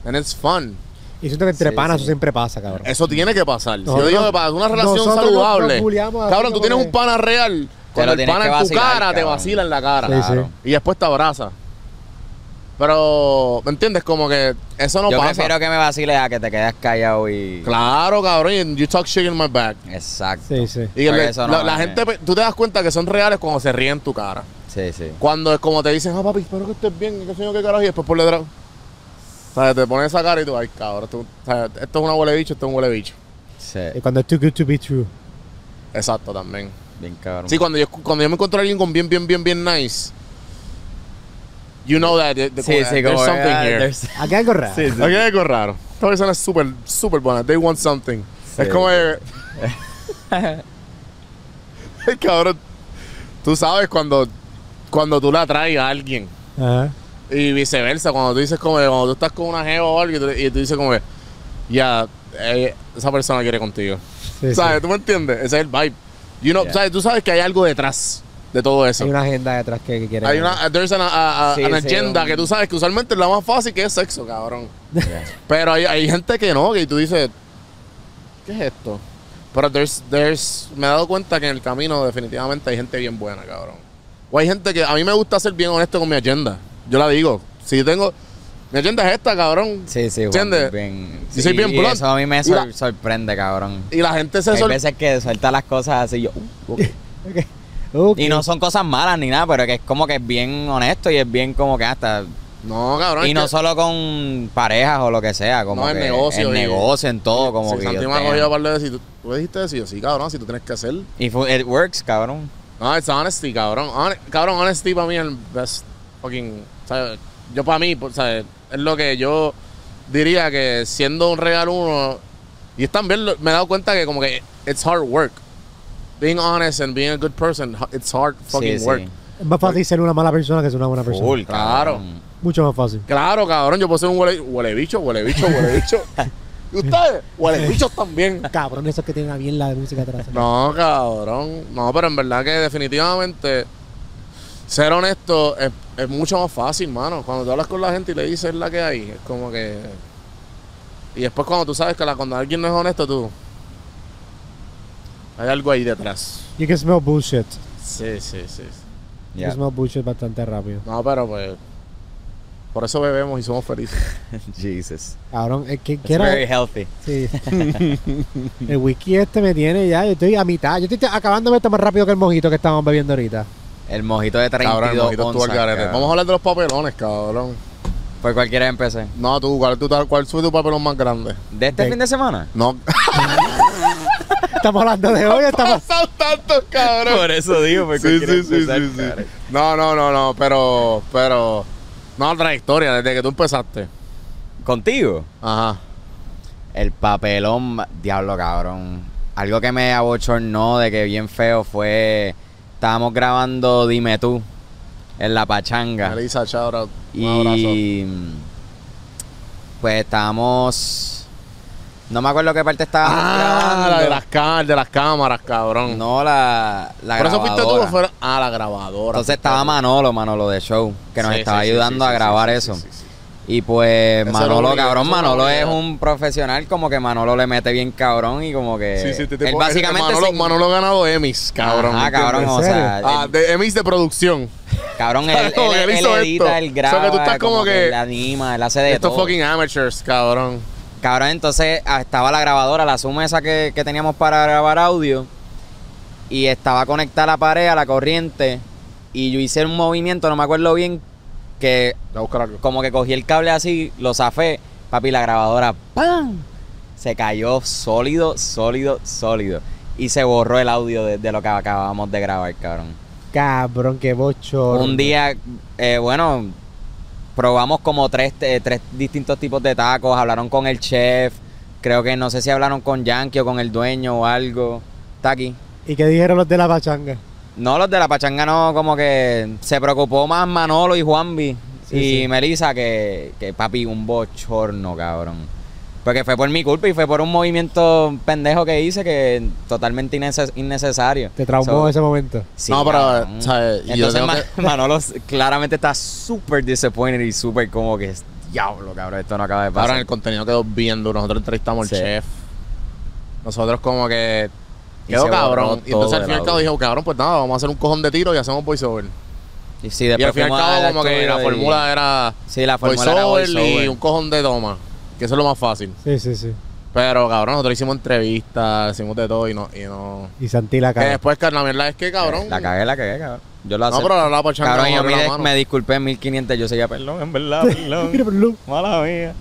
And it's fun. Y siento que entre Sí, panas sí. eso siempre pasa, cabrón. Eso tiene que pasar. Si yo digo que para una relación saludable. cabrón, tú tienes un pana real. Cuando el pana en tu vacilar, cara te vacila en la cara. Sí, sí. Claro. Y después te abraza. Pero, ¿me entiendes? Como que eso no Yo pasa. prefiero que me vaciles a que te quedes callado y... Claro, cabrón. y You talk shit in my back. Exacto. Sí, sí. Y Porque le- eso la, no la es- gente, tú te das cuenta que son reales cuando se ríen en tu cara. Sí, sí. Cuando es como te dicen, ah, papi, espero que estés bien, qué señor, qué carajo, y después por detrás. ¿Sabes? Te pones esa cara y tú, ay, cabrón, tú- ¿sabes? esto es una huele bicho, esto es un huele bicho. Sí. Y cuando es too good to be true. Exacto, también. Bien cabrón. Sí, cuando yo, cuando yo me encuentro a alguien con bien, bien, bien, bien nice, you know that the- the- Sí, sí, there's como... something ah, here. there's- Aquí hay algo raro. Sí, sí. Aquí hay algo raro. Esta persona es súper, súper buena. They want something. Sí. Es como... que- <laughs> Ay, cabrón. Tú sabes cuando, cuando tú la traes a alguien. Ajá. Y viceversa, cuando tú dices como cuando tú estás con una jeva o algo y tú, y tú dices como ya, eh, esa persona quiere contigo. Sí, ¿Sabes? sí. ¿Tú me entiendes? Ese es el vibe. You know, Yeah. ¿sabes? Tú sabes que hay algo detrás de todo eso. Hay una agenda detrás que, que quiere. Hay una, there's an, a- a- Sí, an sí, agenda que tú sabes que usualmente es la más fácil que es sexo, cabrón. Yeah. <laughs> Pero hay, hay gente que no, que tú dices, ¿qué es esto? Pero there's, there's, me he dado cuenta que en el camino definitivamente hay gente bien buena, cabrón. O hay gente que a mí me gusta ser bien honesto con mi agenda. Yo la digo. Si tengo, mi agenda es esta, cabrón. Sí, sí, ¿Entiendes? bien- Yo soy sí, bien y blunt. Eso a mí me la- sorprende, cabrón. Y la gente se Hay sor- veces que suelta las cosas así yo... uh. <laughs> Y no son cosas malas ni nada, pero que es como que es bien honesto y es bien como que hasta... No, cabrón. Y no que- solo con parejas o lo que sea, como No, en que negocio En y- negocio, en todo, como si que... Santi me ha cogido par de y tú, tú dijiste eso, yo, sí, cabrón, si tú tienes que hacer. Y it works, cabrón. No, it's honesty, cabrón. Cabrón, honesty para mí es el best fucking. ¿sabes? Yo para mí, pues, ¿sabes? Es lo que yo diría que siendo un real uno. Y es también me he dado cuenta que como que it's hard work. Being honest and being a good person, it's hard fucking sí, work. sí. Es más fácil ser una mala persona que ser una buena persona. Full, Claro. Mucho más fácil. Claro, cabrón, yo puedo ser un huele, huele bicho, huele bicho, huele bicho. <laughs> ¿Y ustedes? Huele <laughs> bichos también. Cabrón, esos que tienen a bien la música atrás. No, cabrón. No, pero en verdad que definitivamente ser honesto es, es mucho más fácil, mano. Cuando tú hablas con la gente y le dices la que hay, es como que. Y después cuando tú sabes que la, cuando alguien no es honesto, tú. Hay algo ahí detrás. You can smell bullshit. Sí, sí, sí. You Yeah. can smell bullshit bastante rápido. No, pero pues. Por eso bebemos y somos felices. <laughs> Jesus. Cabrón, es que It's quiera. very healthy. Sí. <laughs> el whisky este me tiene ya. Yo estoy a mitad. Yo estoy acabándome esto más rápido que el mojito que estábamos bebiendo ahorita. El mojito de 32 Cabrón, el mojito estuvo al onzas, garete. cabrón. Vamos a hablar de los papelones, cabrón. Por cualquiera empecé. No, tú, ¿cuál, tú, ¿cuál fue tu papelón más grande? ¿De este De- fin de semana? No. <laughs> Estamos hablando de hoy. Estamos. pasado tanto, cabrón. eso digo, por Sí, sí, sí, sí, sí. No, no, no, no, pero, pero, no, trayectoria, desde que tú empezaste. ¿Contigo? Ajá. El papelón, diablo cabrón. Algo que me abochornó de que bien feo fue. Estábamos grabando Dime tú en la pachanga. Melissa, shout out. Un abrazo. Y. Pues estábamos. No me acuerdo qué parte estábamos Ah, grabando. la de las, de las cámaras, cabrón. No, la, la Por eso fuiste tú grabadora. o fuera. Ah, la grabadora. Entonces estaba Manolo, Manolo de show, que nos Sí, estaba sí, sí, ayudando sí, a sí, grabar sí, eso. sí, sí, sí. Y pues Eso Manolo, cabrón, eso Manolo es un profesional, como que Manolo le mete bien cabrón y como que... Sí, sí, te- te él puedo- básicamente... Manolo, sin- Manolo ha ganado Emmys, cabrón. Ajá, ¿me cabrón, o sea... Ah, él- de Emmys de producción. cabrón, él, <laughs> él, Como que él él hizo edita, esto. él O sea, graba, que tú estás como que- él anima, él hace de Estos todo. fucking amateurs, cabrón. Cabrón, entonces ah, estaba la grabadora, la suma esa que, que teníamos para grabar audio. Y estaba conectada a la pared, a la corriente. Y yo hice un movimiento, no me acuerdo bien, que como que cogí el cable así, lo zafé, papi, la grabadora, ¡pam! Se cayó sólido, sólido, sólido. Y se borró el audio de, de lo que acabamos de grabar, cabrón. Cabrón, qué bochorno. Un día, eh, bueno, probamos como tres, eh, tres distintos tipos de tacos, hablaron con el chef, creo que no sé si hablaron con Yankee o con el dueño o algo. Está aquí. ¿Y qué dijeron los de la pachanga? No, los de la pachanga no, como que se preocupó más Manolo y Juanvi Sí, y sí. Melissa que, que papi, un bochorno, cabrón. Porque fue por mi culpa y fue por un movimiento pendejo que hice que totalmente innece- innecesario. Te traumó So, ese momento. sí, No, pero, Entonces que- <laughs> Manolo claramente está súper disappointed y súper como que diablo, cabrón, esto no acaba de pasar. Ahora el contenido quedó bien duro. Nosotros entrevistamos Sí. al chef. Nosotros como que Y quedó cabrón. Y entonces al fin y al cabo dijo, cabrón, pues nada, vamos a hacer un cojón de tiro y hacemos voiceover. y sí, Y al fin y al cabo como que la y- fórmula era Sí, la fórmula era voiceover y un cojón de toma. Que eso es lo más fácil. Sí, sí, sí. Pero cabrón, nosotros hicimos entrevistas, hicimos de todo y no... Y no... Y Santi la Que cara. después, que la verdad es que cabrón... La cagué, la cagué, cabrón. Yo lo No, pero la, la pachanga Cabrón, no yo la me, mano. me disculpé en 1500, yo seguía perdón, en verdad, <laughs> perdón. Mira, perdón. Mala mía.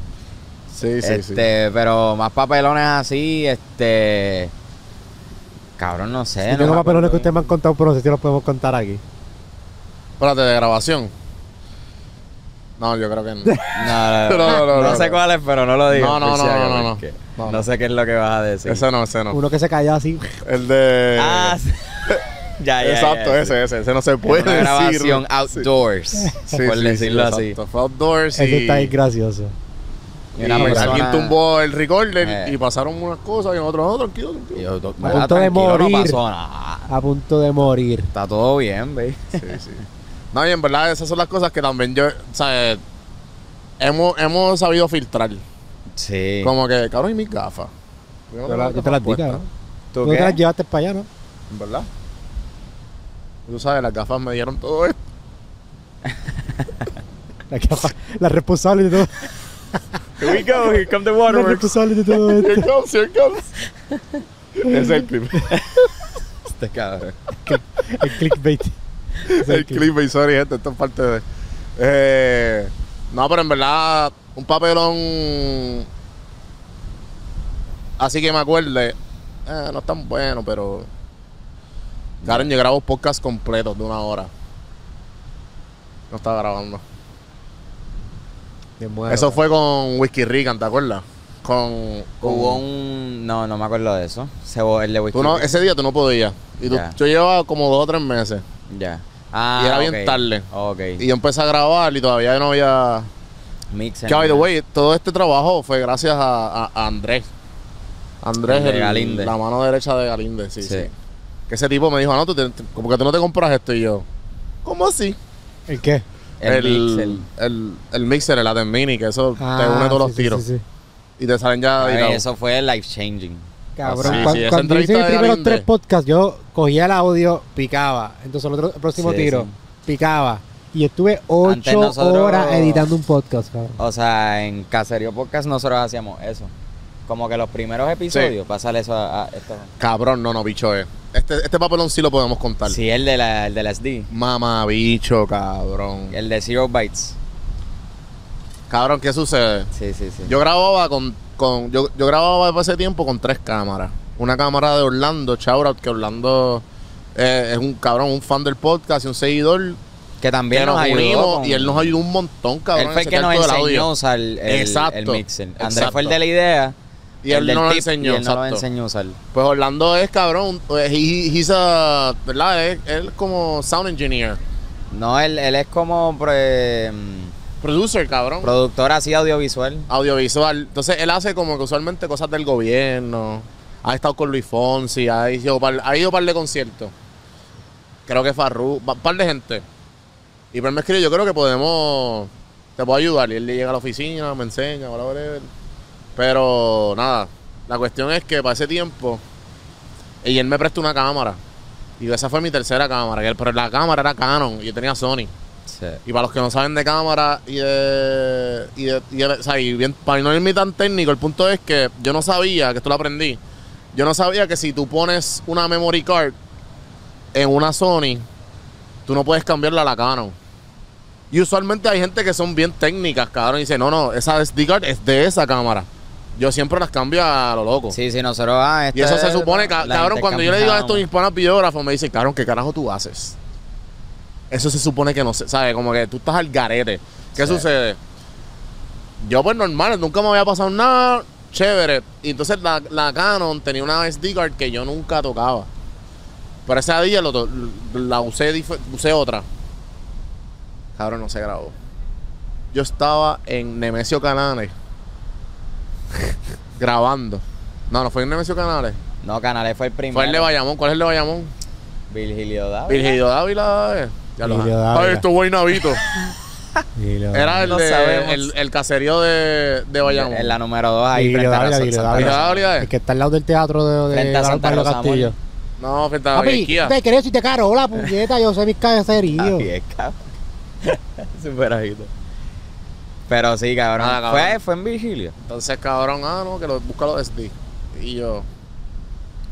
Sí, sí, sí. este, pero más papelones así, este. Cabrón, no sé. Yo no tengo papelones que ustedes me han contado, pero no sé si los podemos contar aquí. Espérate, de grabación. No, yo creo que <laughs> no. No, no, No, no, no, no, sé no. cuál es, pero no lo digo. No, no, no, no, no, no. sé qué es lo que vas a decir. ese no, ese no. Uno que se callaba así. El de... Ah, sí. <laughs> ya, ya. Exacto, ya, ese, ese. Ese no se puede una decir. grabación outdoors, Sí, por sí, decirlo sí, así. Fue outdoors y... Ese está bien gracioso. Y una y persona- alguien tumbó el recorder Eh. y pasaron unas cosas y nosotros, no, tranquilo, tranquilo. Yo, A "Mira, punto de tranquilo, morir. No pasó nada. A punto de morir. Está todo bien, baby. Sí, sí. <laughs> No, y en verdad esas son las cosas que también yo, o sea, hemos, hemos sabido filtrar. Sí. Como que, cabrón, y mis gafas. Yo no Yo, tengo la- las yo te gafas las di, cabrón. ¿Tú Tú te qué? las llevaste para allá, ¿no? ¿En verdad? Tú sabes, las gafas me dieron todo esto. <laughs> La, capa- la responsable de todo. Here we go, here come the waterworks. responsable de todo esto. Here comes, here comes. Ese es el clip. <laughs> Este cabrón. El clickbait. <laughs> El clip, y sorry, gente, esto es parte de. Eh, no, pero en verdad, un papelón. Así que me acuerde. eh, no es tan bueno, pero. Karen, yo grabo podcast completos de una hora. No estaba grabando. Muero. Eso fue con Whiskey Rican, ¿te acuerdas? Con. con- Hubo un. No, no me acuerdo de eso. Se el de Whisky tú no, Rick. ese día tú no podías. Y tú, yo llevaba como dos o tres meses. Ya. Ah, y era bien ok. tarde. Ok. Y yo empecé a grabar y todavía no había. Mix Que by the way, todo este trabajo fue gracias a, a- a Andrés. Andrés, El el- Galinde. la mano derecha de Galinde, sí, sí. Sí. Que ese tipo me dijo, "Ah, no, tú te- te- como que tú no te compras esto. Y yo, ¿cómo así? ¿El qué? El, mixer. el, el mixer, el Atem Mini, que eso te Ah, une todos los sí, tiros. sí, sí. Y te salen ya Ay, eso fue life changing. Cabrón, Sí, cuan- sí, cuando hice mis primeros Galinde. tres podcasts, yo cogía el audio, picaba. Entonces el, otro, el próximo Sí, tiro, sí. picaba. Y estuve ocho nosotros- horas editando un podcast, cabrón. O sea, en Caserío Podcast nosotros hacíamos eso. Como que los primeros episodios, pasarle eso a, a esto. Cabrón, no, no, bicho es. Este, este papelón sí lo podemos contar. Sí, el de la, el de la SD. Mamá, bicho, cabrón. El de Zero Bytes. Cabrón, ¿qué sucede? Sí, sí, sí. Yo grababa con, con yo, yo grababa para ese tiempo con tres cámaras. Una cámara de Orlando, out, que Orlando eh, es un cabrón, un fan del podcast y un seguidor que también que nos nos ayudó. con- y él nos ayudó un montón, cabrón. Él fue el que nos enseñó usar el, Exacto, el mixer. Andrés exacto. fue el de la idea. Y él nos lo enseñó, Y él nos lo enseñó a usar. Pues Orlando es cabrón, pues, he- he's a, ¿verdad? Él, él es como sound engineer, No, él, él es como pre- mm, producer, cabrón. productor así audiovisual. audiovisual. Entonces él hace como que usualmente cosas del gobierno. Ha estado con Luis Fonsi, ha ido par, ha ido par de conciertos. Creo que Farru, un par de gente. Y pues me escribió, yo creo que podemos te puedo ayudar. Y él llega a la oficina, me enseña, bla, bla, bla. Pero nada, la cuestión es que para ese tiempo, y él me prestó una cámara. Y esa fue mi tercera cámara. Pero la cámara era Canon y yo tenía Sony. Sí. Y para los que no saben de cámara y de. Y de, y de- o sea, y bien, para no irme tan técnico, el punto es que yo no sabía, que esto lo aprendí. Yo no sabía que si tú pones una memory card en una Sony, tú no puedes cambiarla a la Canon. Y usualmente hay gente que son bien técnicas, cabrón, y dice, no, no, esa SD card es de esa cámara. Yo siempre las cambio a lo loco. Sí, sí, nosotros. Ah, Y esta eso se es supone, cabrón, cuando yo le digo a estos intercambiamos. hispanos biógrafos, me dicen, cabrón, ¿qué carajo tú haces? Eso se supone que no se, ¿sabes? Como que tú estás al garete. ¿Qué Sí. sucede? Yo, pues normal, nunca me había pasado nada chévere. Y entonces la, la Canon tenía una SD card que yo nunca tocaba. Pero ese día lo la usé, usé otra. Cabrón, no se grabó. Yo estaba en Nemesio Canales <laughs> grabando. No, no fue en Nemesio Canales. No, Canales fue el primero. Fue el de Bayamón. ¿Cuál es el de Bayamón? Virgilio Dávila. Virgilio Dávila. Ya lo Ay, esto buen navito. <laughs> Y Era el, No de, sabemos. el, el caserío de, de Bayamón. En la número 2 ahí Virgilio frente a Dávila, Santa Rosa. Eh. El que está al lado del teatro de, de Frente a Santa Pablo Rosa Castillo. No, frente a Papi, Ikea. te querés si te caro la puñeta, yo sé mis caseríos. Así es, cabrón. <laughs> Súper agito. Pero sí, cabrón. Nada, cabrón. Fue, fue en Virgilio. Entonces, cabrón, ah, no, que lo, busca los SD. Y yo.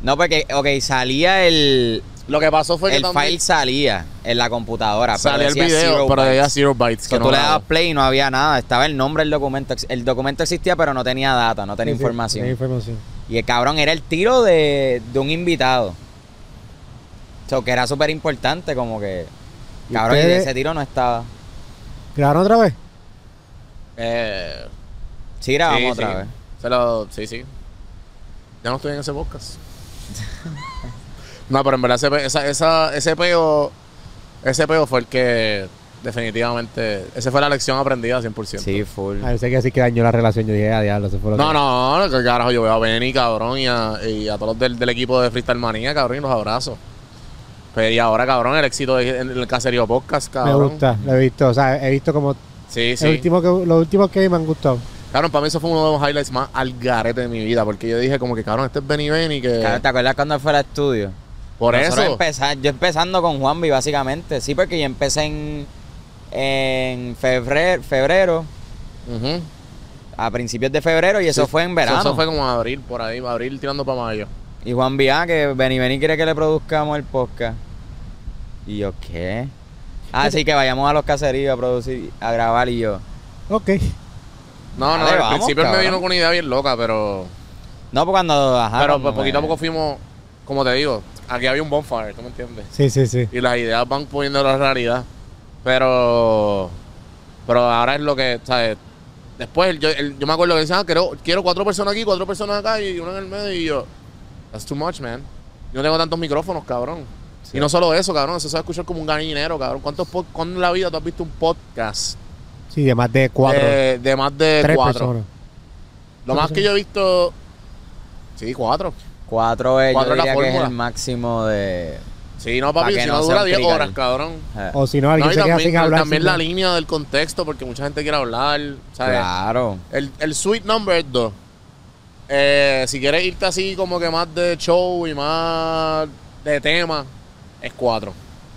No, porque, ok, salía el. Lo que pasó fue que El también file salía en la computadora. pero salía el decía video, zero pero bytes. decía zero bytes. Que tú no le grabó. dabas play y no había nada. Estaba el nombre del documento. El documento existía, pero no tenía data, no tenía Sí, sí, información. tenía información. Y el cabrón era el tiro de, de un invitado. O sea, que era súper importante, como que. ¿Y Cabrón, ese tiro no estaba. ¿Grabaron otra vez? Eh, Sí, grabamos sí, otra sí. vez. Se lo, sí, sí. Ya no estoy en ese podcast. <laughs> no, pero en verdad ese, pe- esa, esa, ese peo, ese peo fue el que definitivamente, esa fue la lección aprendida 100%. Sí, full. A ver, sé que así que dañó la relación. Yo dije, a diablo, eso fue lo No, que... no, no, que carajo, yo veo a Benny, cabrón, y a, y a todos los del, del equipo de Freestyle Manía, cabrón, y los abrazo. Pero y ahora, cabrón, el éxito de- en el Caserío Podcast, Me cabrón. gusta, lo he visto. O sea, he visto como... Sí, sí. El último que, los últimos que me han gustado. Cabrón, para mí eso fue uno de los highlights más al garete de mi vida, porque yo dije como que, cabrón, este es Benny Benny, que... Cabrón, ¿Te acuerdas cuando fue al estudio? Por Nosotros eso... empezar- yo empezando con Juanvi, básicamente. Sí, porque yo empecé en, en febrero, febrero, a principios de febrero, y eso fue en verano. Eso fue como abril, por ahí, abril tirando para mayo. Y Juan ah, que Benny Benny quiere que le produzcamos el podcast. Y yo, ¿qué? Ah, sí, que vayamos a los caseríos a producir, a grabar y yo. Ok. No, no, al principio él me cabrón. vino con una idea bien loca, pero... No, pues cuando. Ajá, pero pues, poquito a poco fuimos, como te digo, aquí había un bonfire, ¿tú me entiendes? Sí, sí, sí. Y las ideas van poniendo la realidad. Pero... Pero ahora es lo que, ¿sabes? Después yo, el- yo me acuerdo que decían, ah, quiero, quiero cuatro personas aquí, cuatro personas acá y uno en el medio y yo... That's too much, man. Yo no tengo tantos micrófonos, cabrón. Y no solo eso, cabrón, eso se va a escuchar como un gallinero, cabrón. ¿Cuántos pod- ¿Cuándo en la vida tú has visto un podcast Sí, de más de cuatro. de, de más de tres cuatro? personas. Lo más que yo he visto... Sí, cuatro. Cuatro es, Cuatro yo diría que es el máximo de. Sí, no, Pa' papi, que si no dura un 10 crical. horas, cabrón. eh, O si no, alguien No, se queda también, sin hablar. también sin la nada. línea del contexto, porque mucha gente quiere hablar, ¿sabes? claro. El, el sweet number es dos. Eh, si quieres irte así como que más de show y más de tema, es cuatro.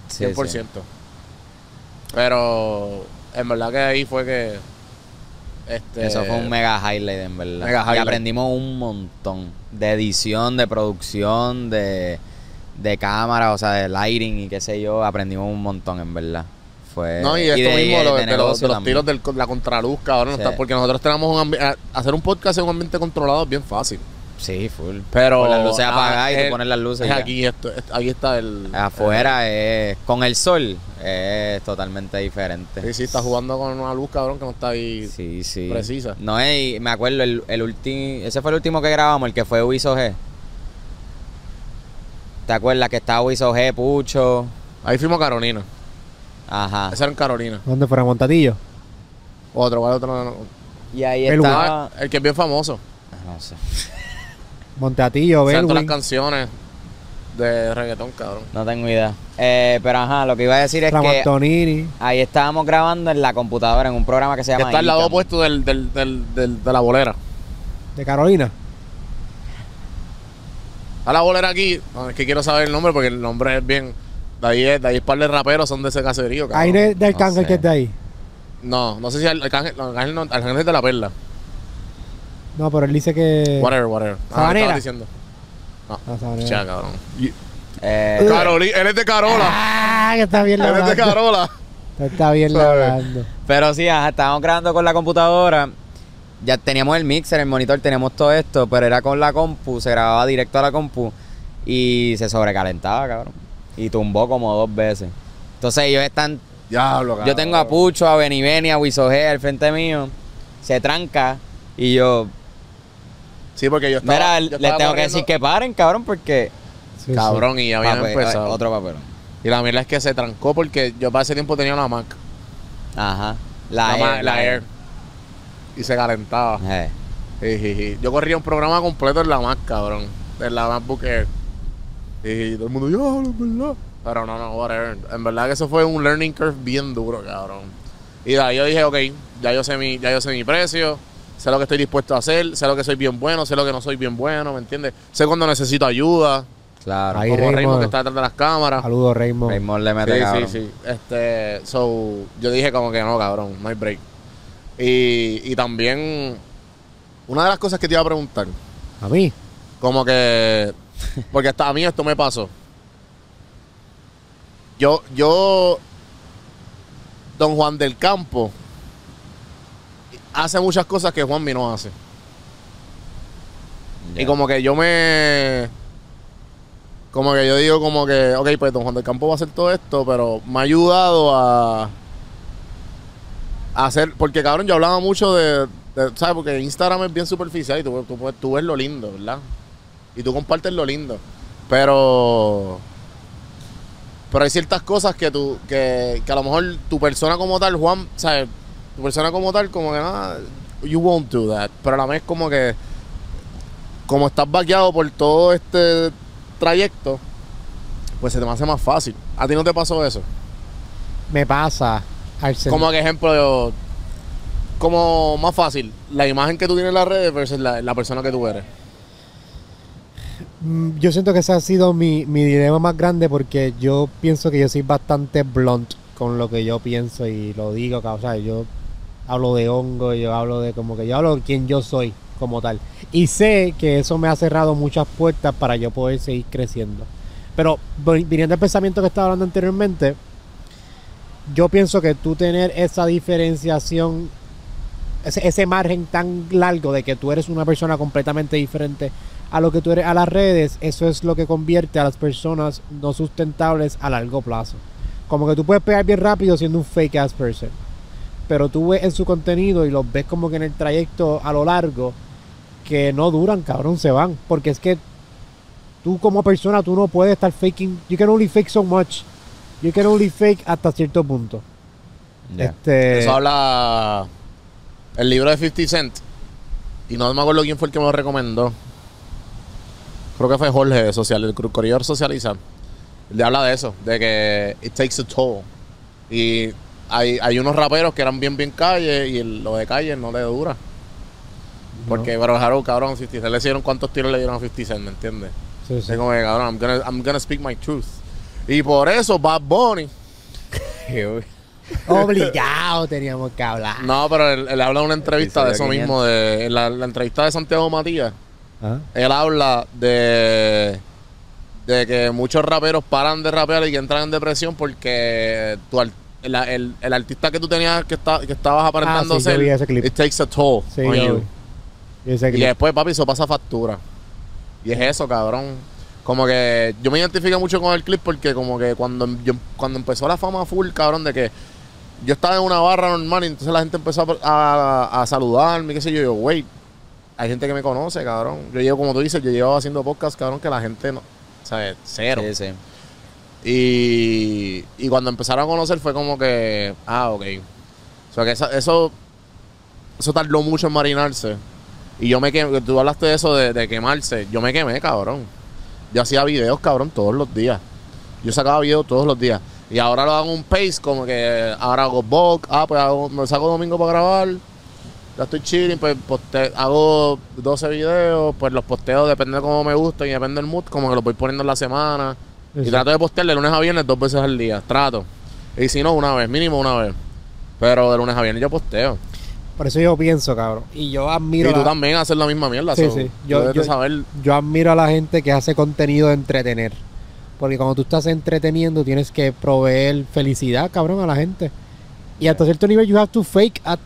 Sí, 100%. sí. Pero en verdad que ahí fue que... Este, Eso fue un mega highlight, en verdad. Mega Y aprendimos un montón de edición, de producción, de, de cámara, o sea, de lighting y qué sé yo. Aprendimos un montón, en verdad. Fue, No, y esto de- mismo, de lo- de, los, de tiros de la contraluz, cabrón. Sí. porque nosotros tenemos un ambi- a- Hacer un podcast en un ambiente controlado es bien fácil. Sí, full. Pero... Con las luces ah, apagadas y tú es- pones las luces. es aquí, esto, es- aquí está el... Afuera es. Con el sol es totalmente diferente. Sí, sí, está jugando con una luz, cabrón, que no está ahí Sí, sí. precisa. No es, me acuerdo, el, el último, ese fue el último que grabamos, el que fue Wiso G. ¿Te acuerdas que estaba Wiso G, Pucho? Ahí fuimos a Carolina. Ajá. Ese era en Carolina. ¿Dónde fueron Montatillo? Otro, ¿cuál otro? No, no. Y ahí El estaba. Ah, el que es bien famoso. No sé. Montatillo, sea, todas las Belwin. canciones. de reggaetón, cabrón. No tengo idea. Eh, pero ajá, lo que iba a decir es Ramón que Antonini. ahí estábamos grabando en la computadora en un programa que se Que llama está al lado opuesto del, del, del, del- de la bolera. De Carolina. A la bolera aquí, no, es que quiero saber el nombre porque el nombre es bien. De ahí es, de ahí es par de raperos son de ese caserío, cabrón. Ahí de, de Arcángel sé. que es de ahí. No, no sé si el Arcángel, no, Arcángel no, Arcángel es de la perla. No, pero él dice que. Whatever, whatever. Ah, Sabanera. diciendo. No, Ah, Sabanera. ya, cabrón. Y- Eh, Caroli- él es de Carola. Ah, que está bien él es de. Carola. Está bien hablando. pero sí, ajá, estábamos grabando con la computadora. Ya teníamos el mixer, el monitor, teníamos todo esto, pero era con la compu, se grababa directo a la compu y se sobrecalentaba, cabrón. Y tumbó como dos veces. Entonces ellos están Diablo, cabrón. Yo tengo a Pucho, a Beni, a Wisoge al frente mío. Se tranca y yo, Sí, porque yo estaba. mira, yo les tengo que decir que paren, cabrón, porque Sí, Cabrón, y ya habían empezado. eh, otro papelón. Y la mierda es que se trancó porque yo para ese tiempo tenía una Mac. Ajá. La, Air, la Air. Y se calentaba. Eh, Jijiji. Yo corría un programa completo en la Mac, cabrón. En la MacBook Air. Y todo el mundo, yo, es verdad. Pero no, no, whatever. En verdad que eso fue un learning curve bien duro, cabrón. Y de ahí yo dije, ok, ya yo sé mi, ya yo sé mi precio, sé lo que estoy dispuesto a hacer, sé lo que soy bien bueno, sé lo que no soy bien bueno, ¿me entiendes? Sé cuando necesito ayuda, claro. Ahí como Raymond. Raymond que está detrás de las cámaras. Saludos, Raymond. Raymond le mete Sí, cabrón. sí, sí. Este, so, yo dije como que no, cabrón, no hay break. Y, y también, una de las cosas que te iba a preguntar, A mí. como que, porque hasta a mí esto me pasó. Yo, yo, don Juan del Campo, hace muchas cosas que Juan no hace. Y como que yo me. Como que yo digo, como que, ok, pues Don Juan del Campo va a hacer todo esto, pero me ha ayudado a. a hacer. Porque cabrón, yo hablaba mucho de. de- ¿Sabes? Porque Instagram es bien superficial y tú, tú, tú ves lo lindo, ¿verdad? Y tú compartes lo lindo. Pero. Pero hay ciertas cosas que tú. Que, que a lo mejor tu persona como tal, Juan, ¿sabes? Tu persona como tal, como que nada. You won't do that. Pero a la vez, como que como estás vaqueado por todo este trayecto, pues se te me hace más fácil. ¿A ti no te pasó eso? Me pasa. Como que ejemplo, yo- como más fácil, la imagen que tú tienes en las redes versus la, la persona que tú eres. Mm, Yo siento que ese ha sido mi, mi dilema más grande porque yo pienso que yo soy bastante blunt con lo que yo pienso y lo digo, o sea, yo hablo de hongo, yo hablo de como que yo hablo de quién yo soy como tal. Y sé que eso me ha cerrado muchas puertas para yo poder seguir creciendo. Pero vi- viniendo al pensamiento que estaba hablando anteriormente, yo pienso que tú tener esa diferenciación, ese, ese margen tan largo de que tú eres una persona completamente diferente a lo que tú eres a las redes, eso es lo que convierte a las personas no sustentables a largo plazo. Como que tú puedes pegar bien rápido siendo un fake ass person. Pero tú ves en su contenido y los ves como que en el trayecto a lo largo que no duran, cabrón, se van. Porque es que tú como persona tú no puedes estar faking. You can only fake so much. You can only fake hasta cierto punto. Este, Eso habla el libro de 50 Cent. Y no me acuerdo quién fue el que me lo recomendó. Creo que fue Jorge de Social, el corredor socializar. Él habla de eso, de que it takes a toll. Y hay, hay unos raperos que eran bien, bien calle y el- lo de calle no le dura. Porque, pero Harold, cabrón, 50 Cent le hicieron cuántos tiros le dieron a 50 Cent, ¿me entiendes? sí, sí. Es como que, cabrón, I'm gonna, I'm gonna speak my truth. Y por eso Bad Bunny. <laughs> <laughs> Obligado teníamos que hablar. No, pero él, él habla en una entrevista de eso mismo, de en la, la entrevista de Santiago Matías. Ah. Él habla de de que muchos raperos paran de rapear y que entran en depresión porque tu al- el, el- el artista que tú tenías que, está, que estabas aparentando Ah, sí, yo ser, vi ese clip. it takes a toll Sí, on yo you. vi. Y ese Y clip. después, papi, eso pasa factura. Y es eso, cabrón. Como que yo me identifico mucho con el clip porque como que cuando, yo- cuando empezó la fama full, cabrón, de que yo estaba en una barra normal y entonces la gente empezó a, a, a saludarme, qué sé yo, yo, wait, hay gente que me conoce, cabrón. Yo llevo, como tú dices, yo llevo haciendo podcast, cabrón, que la gente no, ¿sabes? Cero. Sí, sí. Y, y cuando empezaron a conocer fue como que, ah, ok. O sea, que esa- eso, eso tardó mucho en marinarse. Y yo me quemé, tú hablaste de eso de, quemarse. Yo me quemé, cabrón. yo hacía videos, cabrón, todos los días. Yo sacaba videos todos los días. Y ahora lo hago un pace, como que ahora hago bulk, ah, pues hago- me saco domingo para grabar. Ya estoy chilling, pues poste- hago 12 videos, pues los posteos depende de cómo me gusta y depende del mood, como que los voy poniendo en la semana. Sí, y trato de postear de lunes a viernes dos veces al día, trato. Y si no, una vez, mínimo una vez. Pero de lunes a viernes yo posteo. Por eso yo pienso, cabrón. Y yo admiro. y tú la- también haces la misma mierda. Sí, so, sí. Yo- yo- saber. yo admiro a la gente que hace contenido de entretener. Porque cuando tú estás entreteniendo, tienes que proveer felicidad, cabrón, a la gente. Y hasta cierto nivel, you have to fake at-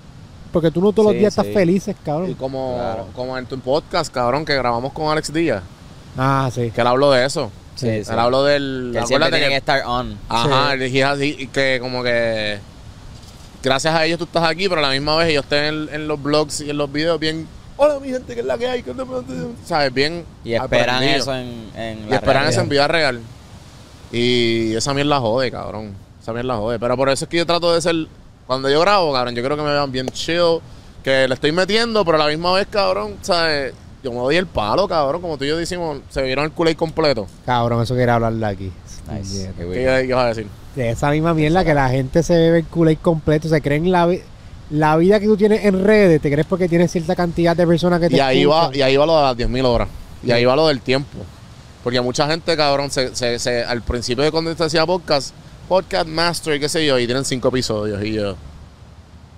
porque tú no todos los días sí. estás felices, Y cabrón. como, Claro. como en tu podcast, cabrón, que grabamos con Alex Díaz, Ah, sí. que él habló de eso. Sí, sí. Él habló del. Que siempre acuérdate tiene que que- estar on. Ajá, Sí. así, que como que. Gracias a ellos tú estás aquí, pero a la misma vez ellos estén en, en los blogs y en los videos bien. Hola, mi gente, que es la que hay? ¿Qué te- ¿Sabes? Bien. Y esperan aprendido. eso en, en Y esperan realidad. eso en vida real. Y esa mierda jode, cabrón. Esa mierda jode. Pero por eso es que yo trato de ser. Cuando yo grabo, cabrón, yo creo que me vean bien chill. Que le estoy metiendo, pero a la misma vez, cabrón, ¿sabes? Yo me doy el palo, cabrón. Como tú y yo decimos, se vieron el culé completo. Cabrón, eso quería hablarle aquí. Nice. ¿Qué, vas a decir? De esa misma mierda que la gente se bebe el Kool-Aid completo, se creen la, vi- la vida que tú tienes en redes, te crees porque tienes cierta cantidad de personas que te Y ahí, va, y ahí va lo de las 10.000 horas. Y ahí va lo del tiempo. Porque mucha gente, cabrón, se, se, se- al principio de cuando te hacía podcast, podcast master y qué sé yo, y tienen cinco episodios. Y yo,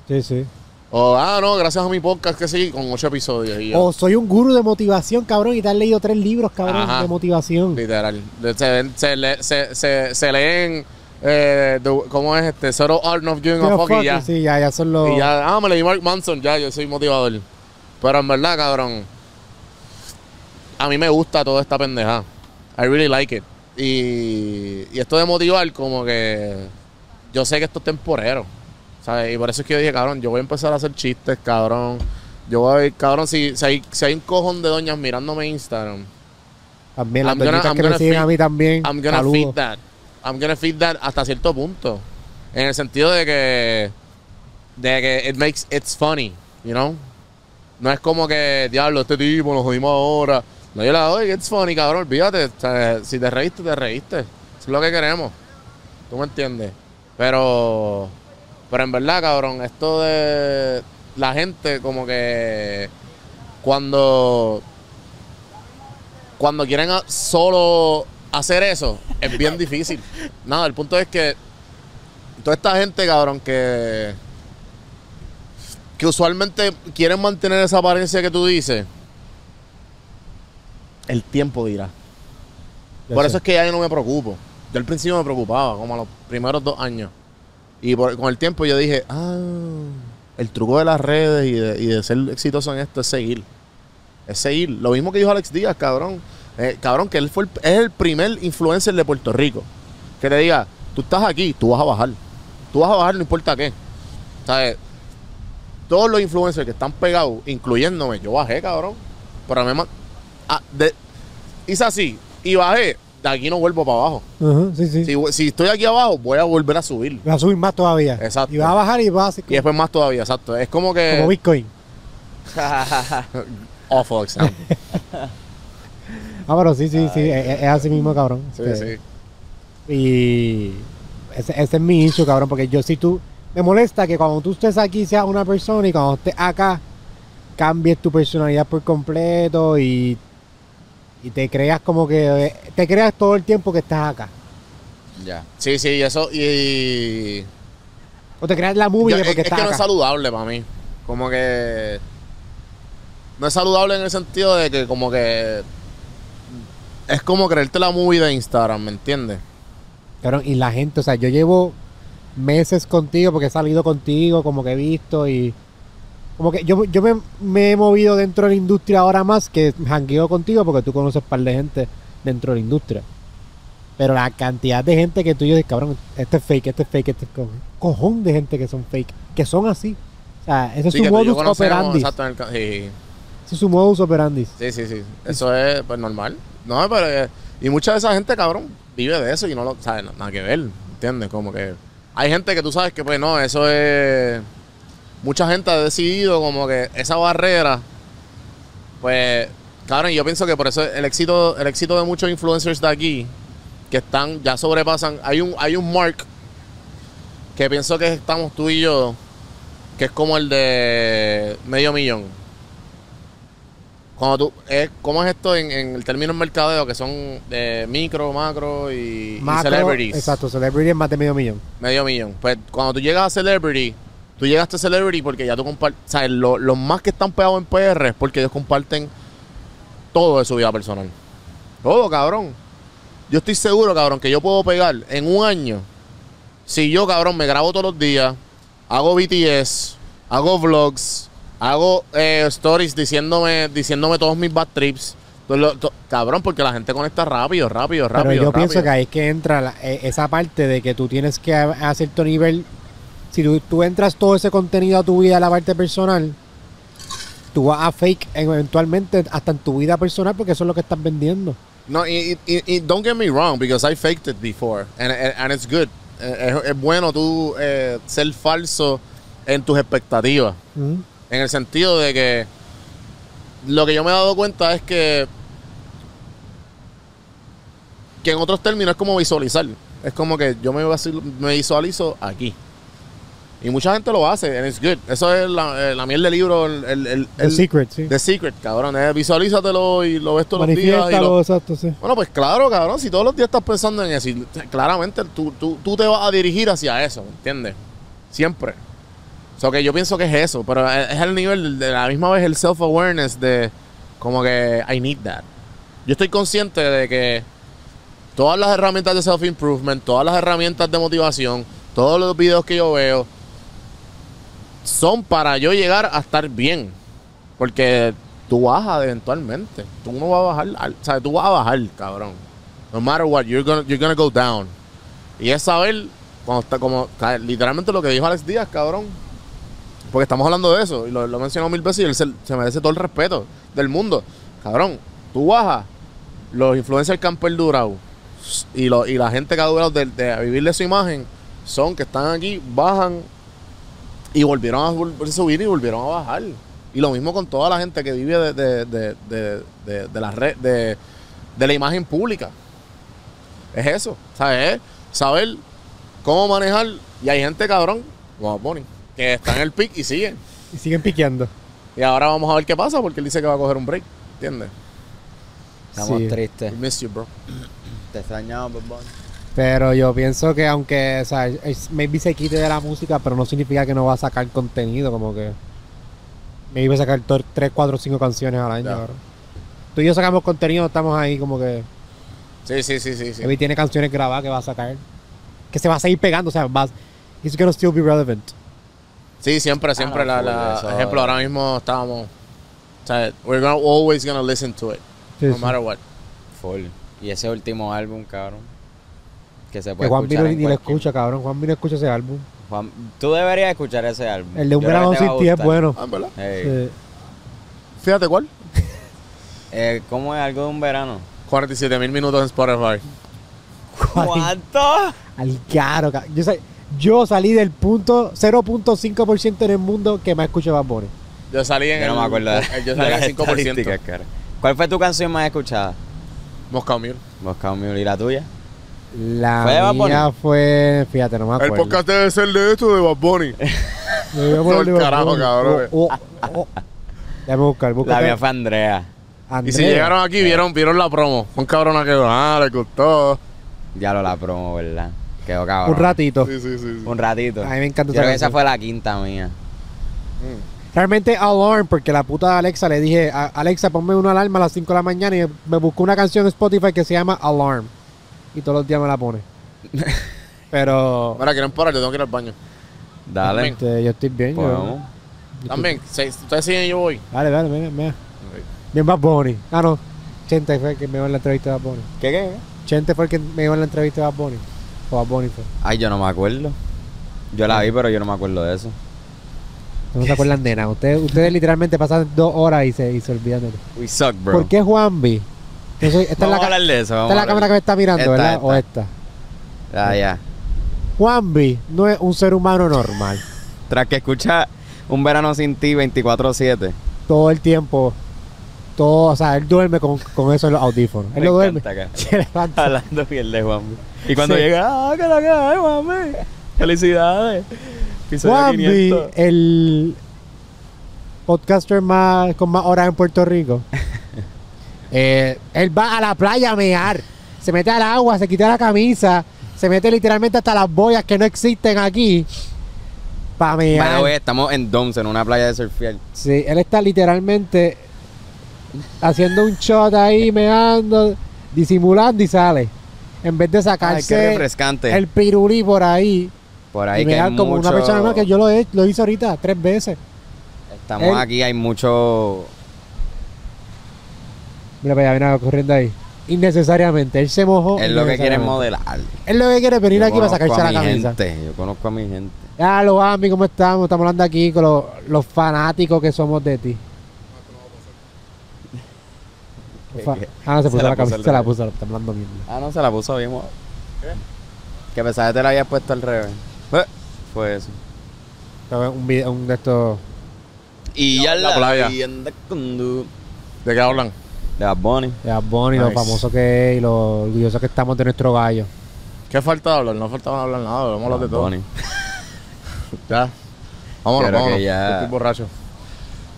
Sí, sí. O, ah, no, gracias a mi podcast, que sí, con ocho episodios. Y O soy un gurú de motivación, cabrón, y te has leído tres libros, cabrón, Ajá. de motivación. Literal. Se, ven- se, le- se, se, se leen, eh, the- ¿cómo es este? Zero Art of Giving a Fuck y ya. Sí, ya, ya son los... Y ya, ah, me leí Mark Manson, ya, yo soy motivador. Pero en verdad, cabrón, a mí me gusta toda esta pendeja. I really like it. Y, y esto de motivar, como que yo sé que esto es temporero. ¿Sabes? Y por eso es que yo dije, cabrón, yo voy a empezar a hacer chistes, cabrón. Yo voy, cabrón, si, si, hay, si hay un cojón de doñas mirándome Instagram, También las I'm gonna- doñitas que me siguen feed- a mí también. I'm gonna saludos. feed that. I'm gonna feed that hasta cierto punto. En el sentido de que de que it makes it's funny, you know? No es como que diablo, este tipo lo jodimos ahora. No, yo le doy, it's funny, cabrón, olvídate. O sea, si te reíste, te reíste. Eso es lo que queremos. ¿Tú me entiendes? Pero pero en verdad, cabrón, esto de la gente como que cuando cuando quieren solo hacer eso, es bien <laughs> difícil. Nada, el punto es que toda esta gente, cabrón, que que usualmente quieren mantener esa apariencia que tú dices, el tiempo dirá. Por eso es que ya yo no me preocupo. Yo al principio me preocupaba, como a los primeros dos años. Y con el tiempo yo dije, ah, el truco de las redes y de, ser exitoso en esto es seguir. Es seguir. Lo mismo que dijo Alex Díaz, cabrón. Eh, cabrón, que él fue es el primer influencer de Puerto Rico. Que le diga, tú estás aquí, tú vas a bajar. Tú vas a bajar no importa qué. ¿Sabes? Todos los influencers que están pegados, incluyéndome, yo bajé, cabrón. Pero me ma- ah, hice así y bajé. De aquí no vuelvo para abajo. Ajá, sí, sí. Si, si estoy aquí abajo, voy a volver a subir. Vas a subir más todavía. Exacto. Y vas a bajar y vas a Y después más todavía, exacto. Es como que. como Bitcoin. <laughs> Awful <laughs> example. Ah, pero sí, sí, sí. Es, es así mismo, cabrón. Sí, Este, sí. Y ese, ese es mi issue, cabrón, porque yo si tú... Me molesta que cuando tú estés aquí seas una persona y cuando estés acá cambies tu personalidad por completo y, y te creas como que... Te creas todo el tiempo que estás acá. Ya. Sí, sí, eso. Y. O te creas la movie Yo- de es, porque es que estás no es saludable para mí. Como que. No es saludable en el sentido de que, como que. Es como creerte la movie de Instagram, ¿me entiendes? Cabrón, y la gente, o sea, yo llevo meses contigo porque he salido contigo, como que he visto y... Como que yo, yo me, me he movido dentro de la industria ahora más que jangueo contigo porque tú conoces un par de gente dentro de la industria. Pero la cantidad de gente que tú y yo dices, cabrón, este es fake, este es fake, este es co- cojón de gente que son fake, que son así. O sea, ese es Sí, su y yo modus operandi. sí. Ese es su modus operandi. Sí, sí, sí. Eso es pues normal. No, pero eh, y mucha de esa gente, cabrón, vive de eso y no lo sabe nada que ver, ¿entiendes? Como que hay gente que tú sabes que pues no, eso es mucha gente ha decidido como que esa barrera pues Cabrón, yo pienso que por eso el éxito, el éxito de muchos influencers de aquí, que están, ya sobrepasan, hay un, hay un mark que pienso que estamos tú y yo, que es como el de medio millón. Cuando tú, es, ¿Cómo es esto en, en el término en mercadeo? Que son de micro, macro y, y Macro, celebrities. Exacto, celebrity es más de medio millón. Medio millón. Pues cuando tú llegas a Celebrity, tú llegaste a Celebrity porque ya tú compartes. ¿Sabes? Lo- Los más que están pegados en PR es porque ellos comparten todo de su vida personal. Todo, cabrón. Yo estoy seguro, cabrón, que yo puedo pegar en un año. Si yo, cabrón, me grabo todos los días, hago BTS, hago vlogs, hago eh, stories diciéndome, diciéndome todos mis bad trips. todo cabrón, porque la gente conecta rápido, rápido, rápido. Pero yo rápido. pienso que ahí es que entra la- e- esa parte de que tú tienes que a, a cierto nivel, si tú, tú entras todo ese contenido a tu vida, a la parte personal, tú vas a fake eventualmente hasta en tu vida personal porque eso es lo que estás vendiendo. No, y, y- y- don't get me wrong, because I faked it before, and, and, and it's good. Eh, Es, es bueno tú eh, ser falso en tus expectativas. Ujú. En el sentido de que lo que yo me he dado cuenta es que que en otros términos es como visualizar. Es como que yo me visualizo aquí. Y mucha gente lo hace, and it's good. Eso es la, eh, la miel del libro, el, el, el- The Secret, sí. The Secret, cabrón. eh, visualízatelo y lo ves todos los días. y lo- exacto, sí. bueno, pues claro, cabrón, si todos los días estás pensando en eso, claramente tú, tú, tú te vas a dirigir hacia eso, ¿entiendes? Siempre. O sea, que yo pienso que es eso, pero es es el nivel de la misma vez el self-awareness de como que I need that. Yo estoy consciente de que todas las herramientas de self-improvement, todas las herramientas de motivación, todos los videos que yo veo, son para yo llegar a estar bien. Porque tú bajas eventualmente. Tú no vas a bajar. O tú vas a bajar, cabrón. No matter what, you're gonna, you're gonna go down. Y es saber, cuando está como, literalmente lo que dijo Alex Díaz, cabrón. Porque estamos hablando de eso, y lo, lo he mencionado mil veces, y él se, se merece todo el respeto del mundo. Cabrón, tú bajas, los influencers que han perdurado, y, lo, y la gente que ha durado de, de vivir de su imagen, son que están aquí, bajan, y volvieron a subir y volvieron a bajar. Y lo mismo con toda la gente que vive de, de, de, de, de- de la red, de, de la imagen pública. Es eso, ¿sabes? Es saber cómo manejar. Y hay gente cabrón, como Bonnie, que está en el pick y siguen. Y siguen piqueando. Y ahora vamos a ver qué pasa porque él dice que va a coger un break. ¿Entiendes? Estamos Sí. tristes. Miss you, bro. Te extrañamos, Bunny. Pero yo pienso que aunque, o sea, es- maybe se quite de la música, pero no significa que no va a sacar contenido, como que maybe va a sacar 3, 4, 5 canciones al año. Cabrón. Tú y yo sacamos contenido, estamos ahí como que Sí, sí, sí, sí. sí. maybe tiene canciones grabadas que va a sacar. Que se va a seguir pegando, o sea, va, he's gonna still be relevant. Sí, siempre, siempre. no, la, la- eso- ejemplo, ahora mismo estábamos. O sea, we're gonna, always gonna listen to it. Sí, no sí. matter what. Full. Y ese último álbum, cabrón. Que se Que puede Juan escuchar Vino ni lo escucha, cabrón. Juan Vino escucha ese álbum. Juan, tú deberías escuchar ese álbum. El de Un verano que sin ti es bueno. Ah, ¿verdad? Sí. Fíjate cuál. <laughs> Eh, ¿Cómo es algo de un verano? 47 mil minutos en Spotify. ¿Cuánto? Al caro, ca- yo, yo salí del punto 0.5% en el mundo que más escucha Bad Bunny. Yo salí en Yo no el, me acuerdo de, Yo salí en las el 5%. estadísticas, cara. ¿Cuál fue tu canción más escuchada? Moscow Mule. Moscow Mule y la tuya. La ¿Fue de Bad mía Bunny? fue, fíjate, no me El acuerdo. podcast debe ser de esto de Bad Bunny. <laughs> Me voy a poner Todo el Bad carajo, Bunny. cabrón. Oh, oh, oh. Déjame buscar, busca. La mía fue Andrea. y si llegaron aquí, vieron, vieron la promo. Un cabrona que ah, les gustó. Ya lo la promo, ¿verdad? Quedó cabrón. Un ratito. Sí, sí, sí. sí. Un ratito. A mí me encanta Yo esa creo que esa canción. fue la quinta mía. Realmente Alarm, porque la puta de Alexa le dije, "A- Alexa, ponme una alarma a las 5 de la mañana y me buscó una canción en Spotify que se llama Alarm. Y todos los días me la pone. Pero Mira, quieren parar, yo tengo que ir al baño. Dale. este, yo estoy bien. yo- Podemos. yo También, se- ustedes siguen y yo voy. Dale, dale, venga, venga. Bien Bad Bunny. Ah, no. Chente fue el que me dio en la entrevista de Bad Bunny. ¿Qué, qué? Chente fue el que me dio en la entrevista de Bad Bunny. O Bad Bunny fue. Ay, yo no me acuerdo. Yo la vi, pero yo no me acuerdo de eso. No se acuerdan de nada. Ustedes, ustedes literalmente pasan dos horas y se, y se olvidan de todo. We suck, bro. ¿Por qué Juanvi? Esta es la, a ca- hablar de eso. esta es la cámara que me está mirando, Esta, ¿verdad? esta. O esta. Ya, ya. Juanvi no es un ser humano normal. <laughs> Tras que escucha Un Verano Sin Ti 24-7. Todo el tiempo. todo, o sea, él duerme con, con eso en los audífonos. Él Me duerme. que- <laughs> Se levanta. Hablando bien de Juanmi. Y cuando Sí. llega, ah, que la que hay, Juanmi. Felicidades. Episodio Juanmi, 500. el podcaster más con más horas en Puerto Rico. <laughs> Eh, él va a la playa a mear, se mete al agua, se quita la camisa, se mete literalmente hasta las boyas que no existen aquí para mear. way, estamos en Doms, en una playa de surfear. Sí, él está literalmente haciendo un shot ahí, meando, disimulando y sale. En vez de Ay, qué sacarse refrescante. el pirulí por ahí Por ahí y que hay como mucho... una persona que yo lo, he, lo hice ahorita tres veces. Estamos Él- aquí, hay mucho... Mira, para allá, viene corriendo ahí. Innecesariamente, él se mojó. Es lo que quiere es modelar. Él lo que quiere es venir Yo aquí para conozco sacarse a la mi camisa. gente, Yo conozco a mi gente. Ah, los Ami, ¿cómo estamos? Estamos hablando aquí con los, los fanáticos que somos de ti. Ah, no, se Se puso la la puso camisa, se la puso, está hablando mierda. Ah, no, se la puso bien. mo- Que pensaba que te la habías puesto al revés. Eh, Fue eso. Un, video, un de estos... Y ya la playa. ¿De qué hablan? De Bad Bunny. De Bad Bunny, lo famoso que es y lo orgulloso que estamos de nuestro gallo. ¿Qué falta hablar? No faltaba hablar nada, hablar de todo. Bunny. <laughs> Ya. Vámonos, Creo que vámonos. ya- Yo Estoy borracho.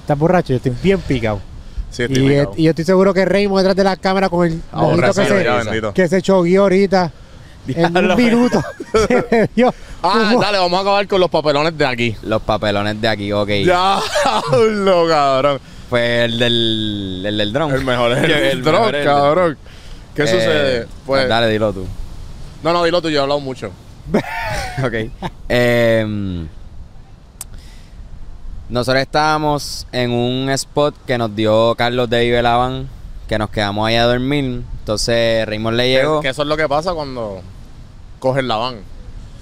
¿Estás borracho? Yo estoy bien picado. Sí, estoy Y, picado. y yo estoy seguro que Raymond detrás de la cámara con el Ah, que, borracho, se, ya, bendito. que se chogueó ahorita. en un minuto. <laughs> Ah, dale, vamos a acabar con los papelones de aquí. Los papelones de aquí, ok. Ya, <laughs> lo cabrón. Fue el del, el del drone. El mejor es el, <laughs> El mejor es del- cabrón. ¿Qué Eh, sucede? Pues, Dale, dilo tú. no, no, dilo tú, yo he hablado mucho. <laughs> Ok. Em, nosotros estábamos en un spot que nos dio Carlos de Vivelaván, que nos quedamos ahí a dormir. Entonces Raymond le llegó. Que, eso es lo que pasa cuando coges la van.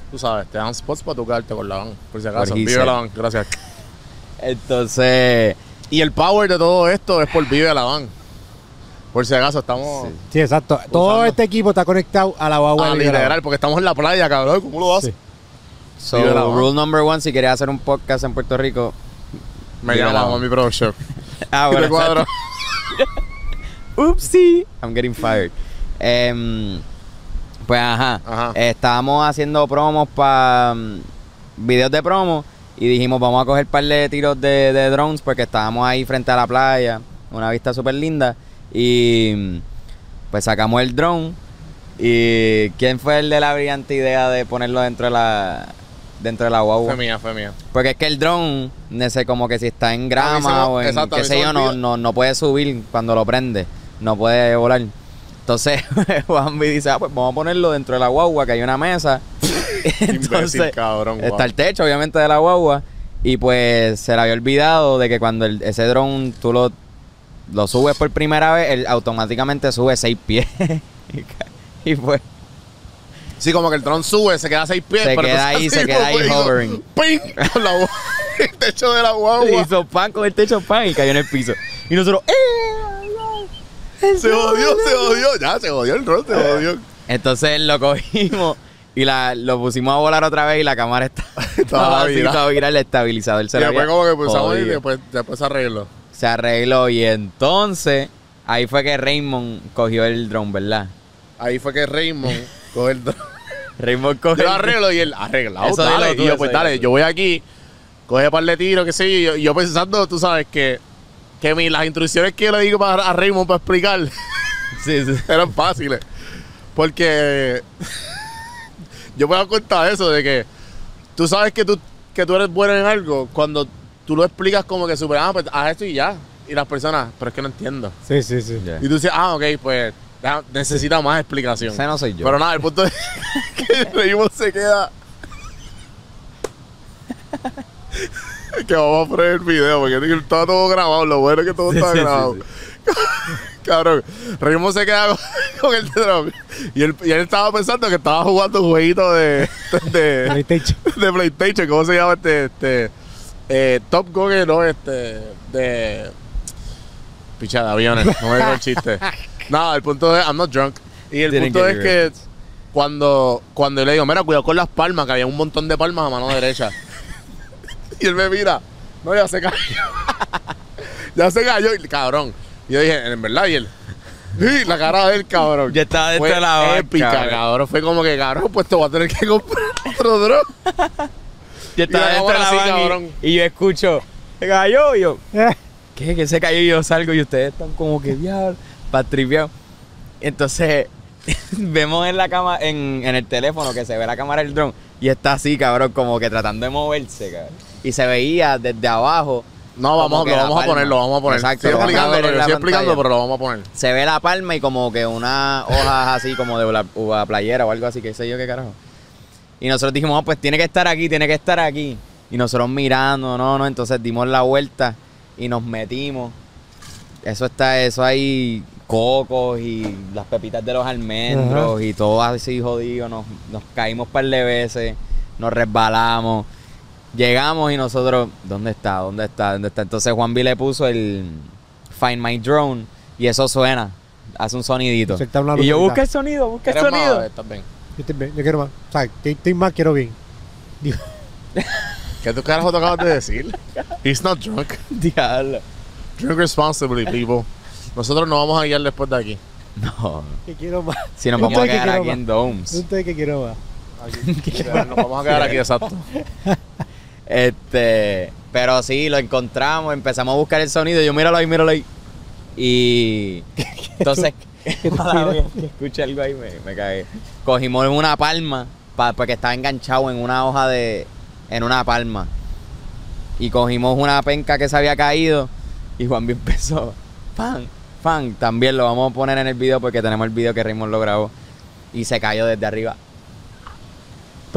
Tú sabes, te dan spots para tu quedarte con la van. Por si acaso. Vive la van, gracias. Entonces, Y el power de todo esto es por Vive la van. Por si acaso estamos. Sí. Sí, exacto. Todo este equipo está conectado a la guagua Ah, Vivelaván. literal, porque estamos en la playa, cabrón. ¿Cómo lo haces? Sí. so, rule number one, si quieres hacer un podcast en Puerto Rico. Me llama van. mi production. <laughs> Ah, bueno, cuadro. Oopsie. <laughs> I'm getting fired. Em, pues ajá. Ajá. Estábamos haciendo promos para videos de promo y dijimos vamos a coger un par de tiros de, de drones porque estábamos ahí frente a la playa, una vista súper linda y pues sacamos el drone y ¿quién fue el de la brillante idea de ponerlo dentro de la dentro de la guagua? Fue mía, fue mía. Porque es que el drone, no sé, como que si está en grama o en exacto, qué sé yo, no, no, no puede subir cuando lo prende. No puede volar. Entonces, <laughs> Juanvi dice, ah, pues vamos a ponerlo dentro de la guagua, que hay una mesa. <laughs> Imbécil, Entonces, está el techo, obviamente, de la guagua. Y pues se le había olvidado de que cuando el- ese drone tú lo, lo subes por primera vez, él automáticamente sube seis pies. <laughs> y pues Sí, como que el dron sube, se queda a seis pies. Se pero queda ahí, se queda ahí hovering. ¡Ping! Con la <laughs> el techo de la guagua. hizo pan con el techo pan y cayó en el piso. Y nosotros, ¡eh! Se jodió, se jodió. Ya, se jodió el dron, se jodió. Entonces lo cogimos y la, lo pusimos a volar otra vez y la cámara está, <laughs> estaba <laughs> así, estaba virada, el estabilizador se Y después como que pulsamos y después, después se arregló. Se arregló y entonces ahí fue que Raymond cogió el drone, ¿verdad? Ahí fue que Raymond <laughs> coge el dron. Raymond cogió Yo lo el arreglo y él arreglado. Eso dale. tú, y yo, pues dale, yo voy aquí, coge par de tiros, qué sé yo. Y yo, pensando, tú sabes, que, que mi, las instrucciones que yo le digo para, a Raymond para explicar Sí, sí. eran fáciles. Porque yo me he dado cuenta de eso, de que tú sabes que tú, que tú eres bueno en algo cuando tú lo explicas como que super, ah, pues haz esto y ya. Y las personas, pero es que no entiendo. Sí, sí, sí. Y tú dices, ah, ok, pues necesita más explicación. Ese no soy yo. Pero nada, el punto es <laughs> que Raymond se queda. <laughs> que vamos a poner el video porque está todo grabado. Lo bueno es que todo está sí, sí, grabado. <laughs> Cabrón, Raymond se queda con, <laughs> con el dron. Y él, y él estaba pensando que estaba jugando un jueguito de, <laughs> de, PlayStation. <laughs> de PlayStation. ¿Cómo se llama este? este eh, Top Gun, no, este. De. Picha de aviones. No me digo el chiste. Nada, el punto es, I'm not drunk. Y el Didn't punto es que cuando, cuando yo le digo, mira, cuidado con las palmas, que había un montón de palmas a mano derecha. y él me mira, no, ya se cayó. ya se cayó. Y cabrón, Y yo dije, en verdad, y él. Sí, la cara del cabrón. Yo estaba dentro Fue de la banca, épica, cabrón. cabrón. Fue como que, cabrón, pues te voy a tener que comprar otro drone. Yo estaba la dentro de la van y- cabrón. y, yo escucho, se cayó y yo, Eh, ¿qué? Que se cayó y yo salgo y ustedes están como que diablo, patripeados. Entonces, <laughs> vemos en la cama, en, en el teléfono que se ve la cámara del dron y está así, cabrón, como que tratando de moverse, cabrón. Y se veía desde abajo, No, vamos, lo vamos a poner, lo vamos a poner. Exacto, a explicando, lo sigue explicando, pero lo vamos a poner. se ve la palma y como que una hoja así como de la uva playera o algo así, que sé yo qué carajo. Y nosotros dijimos, "Oh, pues tiene que estar aquí, tiene que estar aquí. Y nosotros mirando, no, no, entonces dimos la vuelta y nos metimos. Eso está, eso hay cocos y las pepitas de los almendros y todo así jodido. Nos, nos caímos un par de veces, nos resbalamos. Llegamos y nosotros, ¿dónde está? ¿Dónde está? ¿Dónde está? Entonces Juan B le puso el Find My Drone y eso suena, hace un sonidito. Y yo busca el sonido, busca el ¿Quieres más? sonido. Estás bien. Yo, estoy bien, yo quiero más. O sea, estoy, estoy más, quiero bien. Digo, <laughs> ¿Qué tú carajo te acabas de decir? He's not drunk. <laughs> Diablo. Drink responsibly, people. Nosotros nos vamos a guiar después de aquí. No, que quiero más. si nos vamos a que quedar quiero aquí más. en Domes. Usted que quiero más. Nos vamos a quedar aquí, exacto. <laughs> Este, pero sí, lo encontramos, empezamos a buscar el sonido. Yo míralo ahí, míralo ahí. Y <laughs> entonces, <laughs> escuché algo ahí, me, me cagué. Cogimos una palma, pa- porque estaba enganchado en una hoja de. en una palma. Y cogimos una penca que se había caído. Y Juan B empezó. Fan, fan. También lo vamos a poner en el video porque tenemos el video que Raymond lo grabó. Y se cayó desde arriba.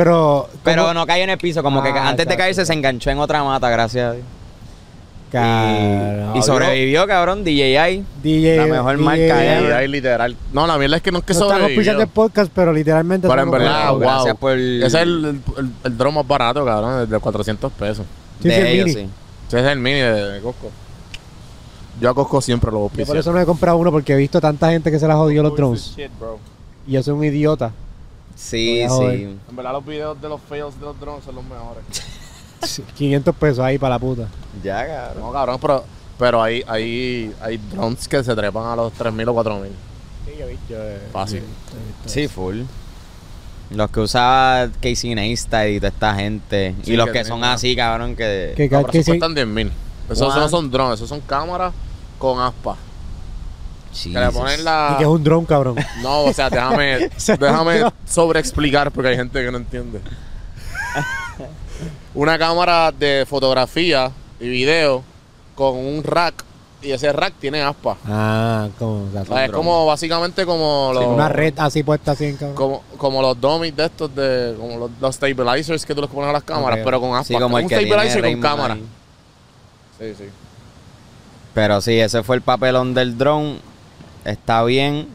Pero. Pero no cayó en el piso, como que Ah, antes de caerse se enganchó en otra mata, gracias a Dios. Y, y sobrevivió, cabrón, DJI. DJ. la mejor DJ, marca ahí literal. No, la mierda es que no es que No estamos sobrevivió. pisando el podcast, pero literalmente. Pero en estamos verdad, wow. Gracias por- Ese es el, el, el dron más barato, cabrón, de 400 pesos. Sí, de sí, el ellos, mini. sí. Ese es el mini de, de Costco. Yo a Costco siempre lo voy a Yo por eso no he comprado uno porque he visto tanta gente que se la jodió los drones. Shit, bro. Y yo soy un idiota. Sí, sí. En verdad los videos de los fails de los drones son los mejores. 500 pesos ahí para la puta. Ya, cabrón. No, cabrón, pero, pero hay, hay, hay drones que se trepan a los 3.000 o 4.000. Sí, yo he visto. eh, Fácil. Sí, full. Los que usaba Casey Neistat y toda esta gente. Sí, y los que son así, cabrón, que... Que, No, pero que esos sí- cuestan 10.000. Esos Juan. no son drones, esos son cámaras con aspas. Que le Jesus. ponen la... y que es un drone, cabrón. No, o sea, déjame, <laughs> déjame sobreexplicar porque hay gente que no entiende. Una cámara de fotografía y video con un rack y ese rack tiene aspas. Ah, como. O sea, es como básicamente como los, Una red así puesta así en cabrón. como, como los dummies de estos de como los, los stabilizers que tú les pones a las cámaras, pero con aspas. Sí, como el un que tiene stabilizer con cámara. ahí. Sí, sí. Pero sí, ese fue el papelón del drone. Está bien.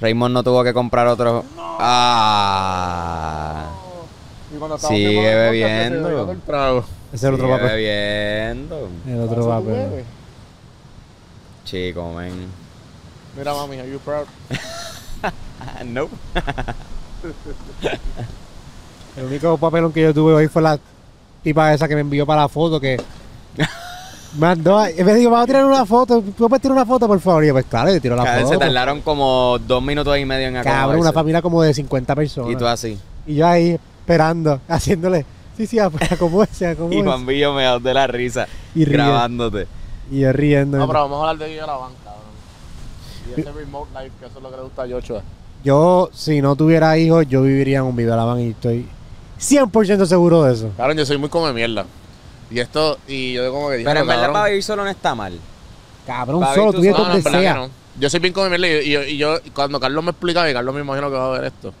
Raymond no tuvo que comprar otro. Ah. Cuando estábamos Sigue bebiendo. el trago. Ese es el otro Sigue papel. bebiendo. El otro papel. Chico, men. Mira, mami, are you proud? <laughs> Ah, no. El único papelón que yo tuve hoy fue la tipa esa que me envió para la foto que <laughs> mandó. a- Me dijo, vamos a tirar una foto. ¿Tú puedes tirar una foto, por favor? Y yo, pues claro, yo tiro la Cada vez se foto. tardaron como dos minutos y medio en Cabrón, acomodarse. una familia como de 50 personas. Y tú así. Y yo ahí esperando, <laughs> haciéndole. Sí, sí, acomódese, <laughs> Y acomódese. Juan Villo me da de la risa. Y ríe. grabándote. Y yo riendo. No, pero vamos a hablar de Guía la Banca, cabrón. Y ese remote life, que eso es lo que le gusta a Joshua. Yo, si no tuviera hijos, yo viviría en un video Alaban y estoy 100% seguro de eso. Cabrón, yo soy muy come mierda. Y esto, y yo como que dije, Pero en verdad cabrón, para vivir solo no está mal. Cabrón, Pabi, solo tú tú vives en donde verdad sea. que no. Yo soy bien come mierda y, y- y yo, cuando Carlos me explicaba, y Carlos me imagino que va a ver esto.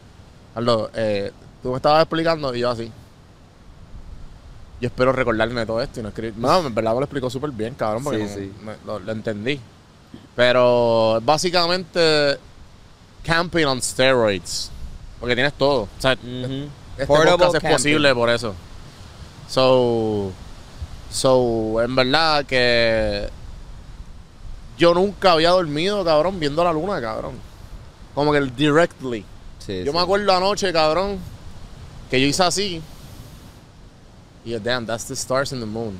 Carlos, eh, tú me estabas explicando y yo así. Yo espero recordarme de todo esto y no escribir. No, en verdad me lo explicó súper bien, cabrón, porque Sí, no- sí. me- lo, lo entendí. Pero básicamente camping on steroids. Porque tienes todo. O sea, Ujú. este Portable podcast es camping. posible por eso. So, so, en verdad que yo nunca había dormido, cabrón, viendo la luna, cabrón. Como que el directly. Sí, Yo sí. me acuerdo anoche, cabrón, que yo hice así. Y yo, damn, that's the stars and the moon.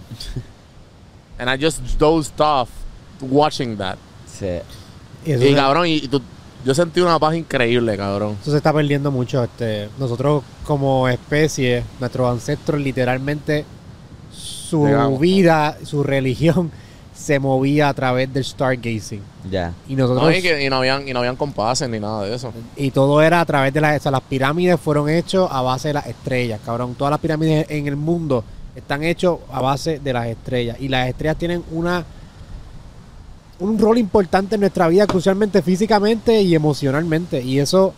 <laughs> and I just dozed off watching that. Sí. Y cabrón, y, y tú- yo sentí una paz increíble, cabrón. eso se está perdiendo mucho. Este, nosotros como especie, nuestros ancestros literalmente su Digamos. vida, su religión <laughs> se movía a través del stargazing. Ya. Y nosotros No, y, que- y no habían, y no habían compases ni nada de eso. Y todo era a través de las... O sea, las pirámides fueron hechos a base de las estrellas, cabrón. Todas las pirámides en el mundo están hechos a base de las estrellas. Y las estrellas tienen una... Un rol importante en nuestra vida, crucialmente físicamente y emocionalmente. Y eso,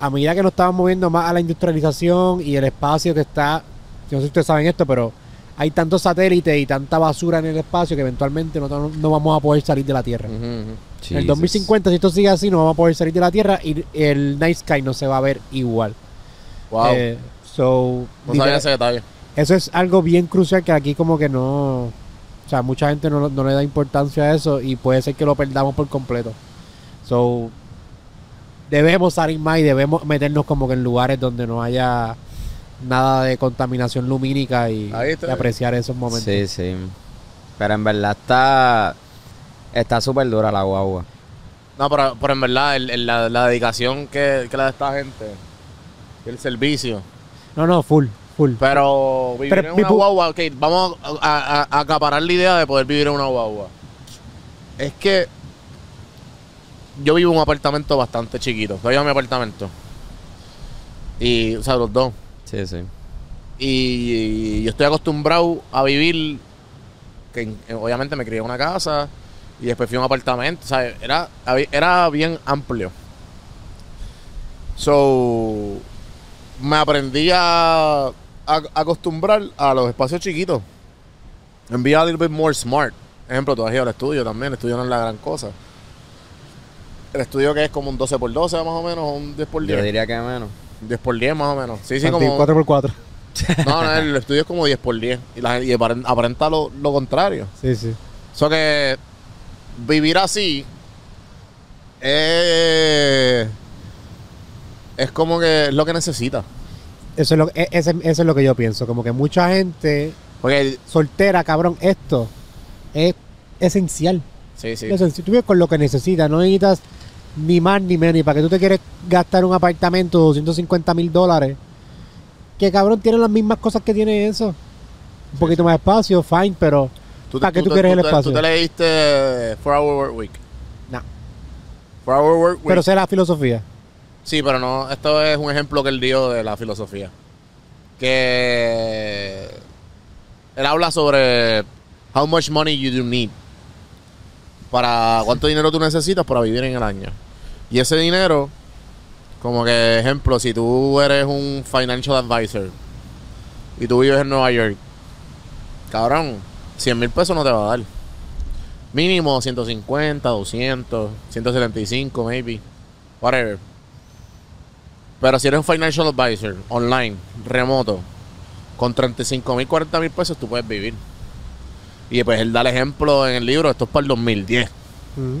a medida que nos estamos moviendo más a la industrialización y el espacio que está... yo No sé si ustedes saben esto, pero hay tantos satélites y tanta basura en el espacio que eventualmente no, no vamos a poder salir de la Tierra. En el Jesus. 2050, si esto sigue así, no vamos a poder salir de la Tierra y el Night Sky no se va a ver igual. Wow. Eh, so, no sabía ese detalle. eso es algo bien crucial que aquí como que no... O sea, mucha gente no, no le da importancia a eso y puede ser que lo perdamos por completo. So, debemos salir más y debemos meternos como que en lugares donde no haya nada de contaminación lumínica y, y apreciar esos momentos. Sí, sí. Pero en verdad está. Está súper dura la guagua. No, pero, pero en verdad, el- el- la, la dedicación que, que le da esta gente, el servicio. No, no, full, full. Pero vivir Pero en una guagua, ok, vamos a, a- a acaparar la idea de poder vivir en una guagua. Es que yo vivo en un apartamento bastante chiquito. Todavía mi apartamento. Y, o sea, los dos. Sí, sí. Y, yo estoy acostumbrado a vivir, que en- obviamente me crié en una casa y después fui a un apartamento, o sea, era, era bien amplio. So, me aprendí a, a- acostumbrar a los espacios chiquitos. And be a little bit more smart. Ejemplo, tú has ido al estudio también, el estudio no es la gran cosa. El estudio que es como un 12 por 12 más o menos, o un 10 por Yo 10. diría que menos. 10 por 10 más o menos. Sí, sí, como... 4x4. No, no, el estudio es como 10 por 10. Y, la, y aparen- aparenta lo, lo contrario. Sí, sí. Eso que vivir así es, es como que es lo que necesita. Eso es, lo, e- ese- eso es lo que yo pienso. Como que mucha gente Porque, soltera, cabrón, esto es esencial. sí, sí. Es esencial. Tú vives con lo que necesitas. No necesitas ni más ni menos. Y para que tú te quieres gastar un apartamento de 250 mil dólares, que cabrón tiene las mismas cosas que tiene eso. Un poquito más espacio, fine, pero ¿para qué tú, quieres el espacio? ¿Tú te leíste 4 Hour Work Week? No. 4 Hour Work Week. Pero sé la filosofía. Sí, pero no, esto es un ejemplo que él dio de la filosofía. Que él habla sobre how much money you do need. Para cuánto dinero tú necesitas para vivir en el año. Y ese dinero, como que ejemplo, si tú eres un financial advisor y tú vives en Nueva York, cabrón, 100 mil pesos no te va a dar. Mínimo 150, 200, 175, maybe. Whatever. Pero si eres un financial advisor online, remoto, con 35 mil, 40 mil pesos, tú puedes vivir. Y pues él da el ejemplo en el libro, esto es para el 2010, Ujú.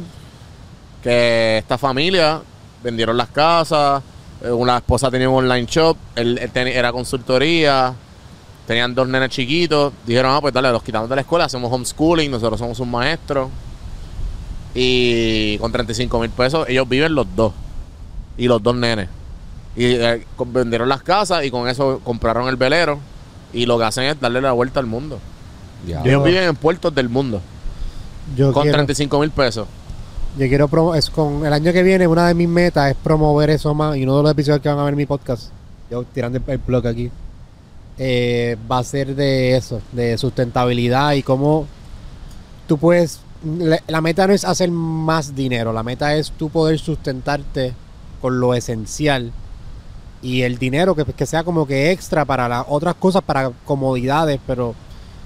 Que esta familia vendieron las casas, eh, una esposa tenía un online shop, él, era consultoría, tenían dos nenes chiquitos, dijeron, ah, pues dale, los quitamos de la escuela, hacemos homeschooling, nosotros somos un maestro. Y con 35 mil pesos ellos viven los dos. Y los dos nenes. Y eh, vendieron las casas y con eso compraron el velero. Y lo que hacen es darle la vuelta al mundo. Diablo. Ellos viven en puertos del mundo. Yo Con quiero, 35 mil pesos. Yo quiero promo- es con el año que viene, una de mis metas es promover eso más. Y uno de los episodios que van a ver en mi podcast, yo tirando el, blog aquí, eh, va a ser de eso, de sustentabilidad y cómo tú puedes. La, la meta no es hacer más dinero, la meta es tú poder sustentarte con lo esencial. Y el dinero que, que sea como que extra para las otras cosas, para comodidades, pero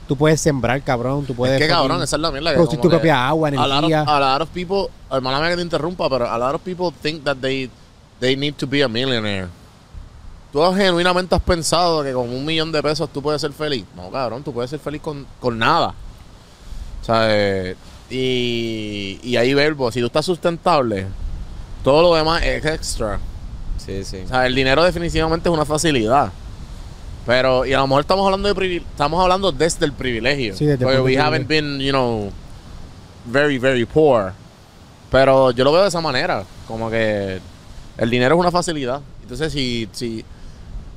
tú puedes sembrar, cabrón. Tú puedes es que cabrón, esa es la mierda. que producir tu que propia agua, a lot, of, energía. a lot of people, hermana mía que te interrumpa, pero a lot of people think that they, they need to be a millionaire. ¿Tú genuinamente has pensado que con un millón de pesos tú puedes ser feliz? No, cabrón, tú puedes ser feliz con, con nada. O sea, eh, y, y hay verbo, si tú estás sustentable, todo lo demás es extra. Sí, sí. O sea, el dinero definitivamente es una facilidad. Pero, y a lo mejor estamos hablando de estamos hablando desde el privilegio. Sí, desde el Porque we haven't been, you know, very, very poor. Pero yo lo veo de esa manera, como que el dinero es una facilidad. Entonces, si, si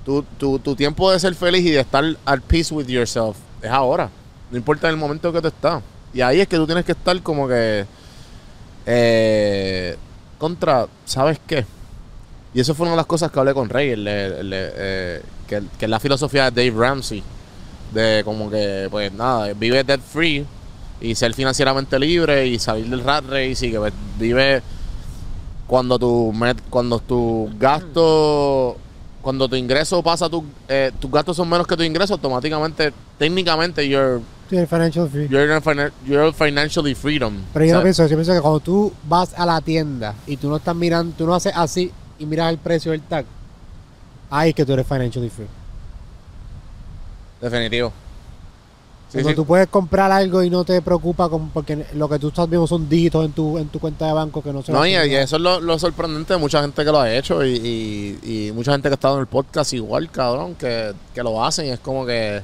tu, tu, tu tiempo de ser feliz y de estar at peace with yourself es ahora, no importa el momento que tú estás. Y ahí es que tú tienes que estar como que eh, contra, ¿sabes qué? Y eso fue una de las cosas que hablé con Rey, el- el- el- eh, que, que es la filosofía de Dave Ramsey, de como que, pues nada, vive debt free y ser financieramente libre y salir del rat race y que pues, vive cuando tu met- cuando tu gasto cuando tu ingreso pasa tu eh, tus gastos son menos que tu ingreso automáticamente técnicamente you're Sí, el financial free. you're, finan- you're financially freedom Pero yo no pienso, yo pienso que cuando tú vas a la tienda y tú no estás mirando, tú no haces así y miras el precio del tag, ahí es que tú eres financially free. definitivo Sí, Cuando sí. tú puedes comprar algo y no te preocupa con, porque lo que tú estás viendo son dígitos en tu, en tu cuenta de banco que no se No, y, eso es lo, lo sorprendente de mucha gente que lo ha hecho y, y- y mucha gente que ha estado en el podcast igual, cabrón, que, que lo hacen. y Es como que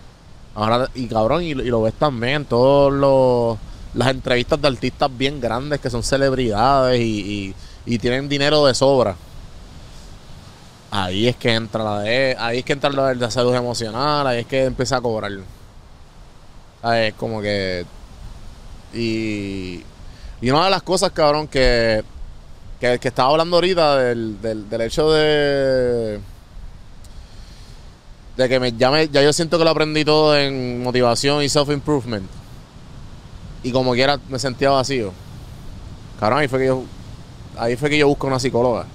ahora, y cabrón, y, lo- y lo ves también, todos los las entrevistas de artistas bien grandes que son celebridades y, y- y tienen dinero de sobra. Ahí es que entra la de, ahí es que entra la de la salud emocional, ahí es que empieza a cobrar. Es como que y, y una de las cosas, cabrón, que, que, que estaba hablando ahorita del, del, del hecho de. De que me, ya, me- ya yo siento que lo aprendí todo en motivación y self-improvement. Y como quiera me sentía vacío. Cabrón, ahí fue que yo. Ahí fue que yo busco una psicóloga.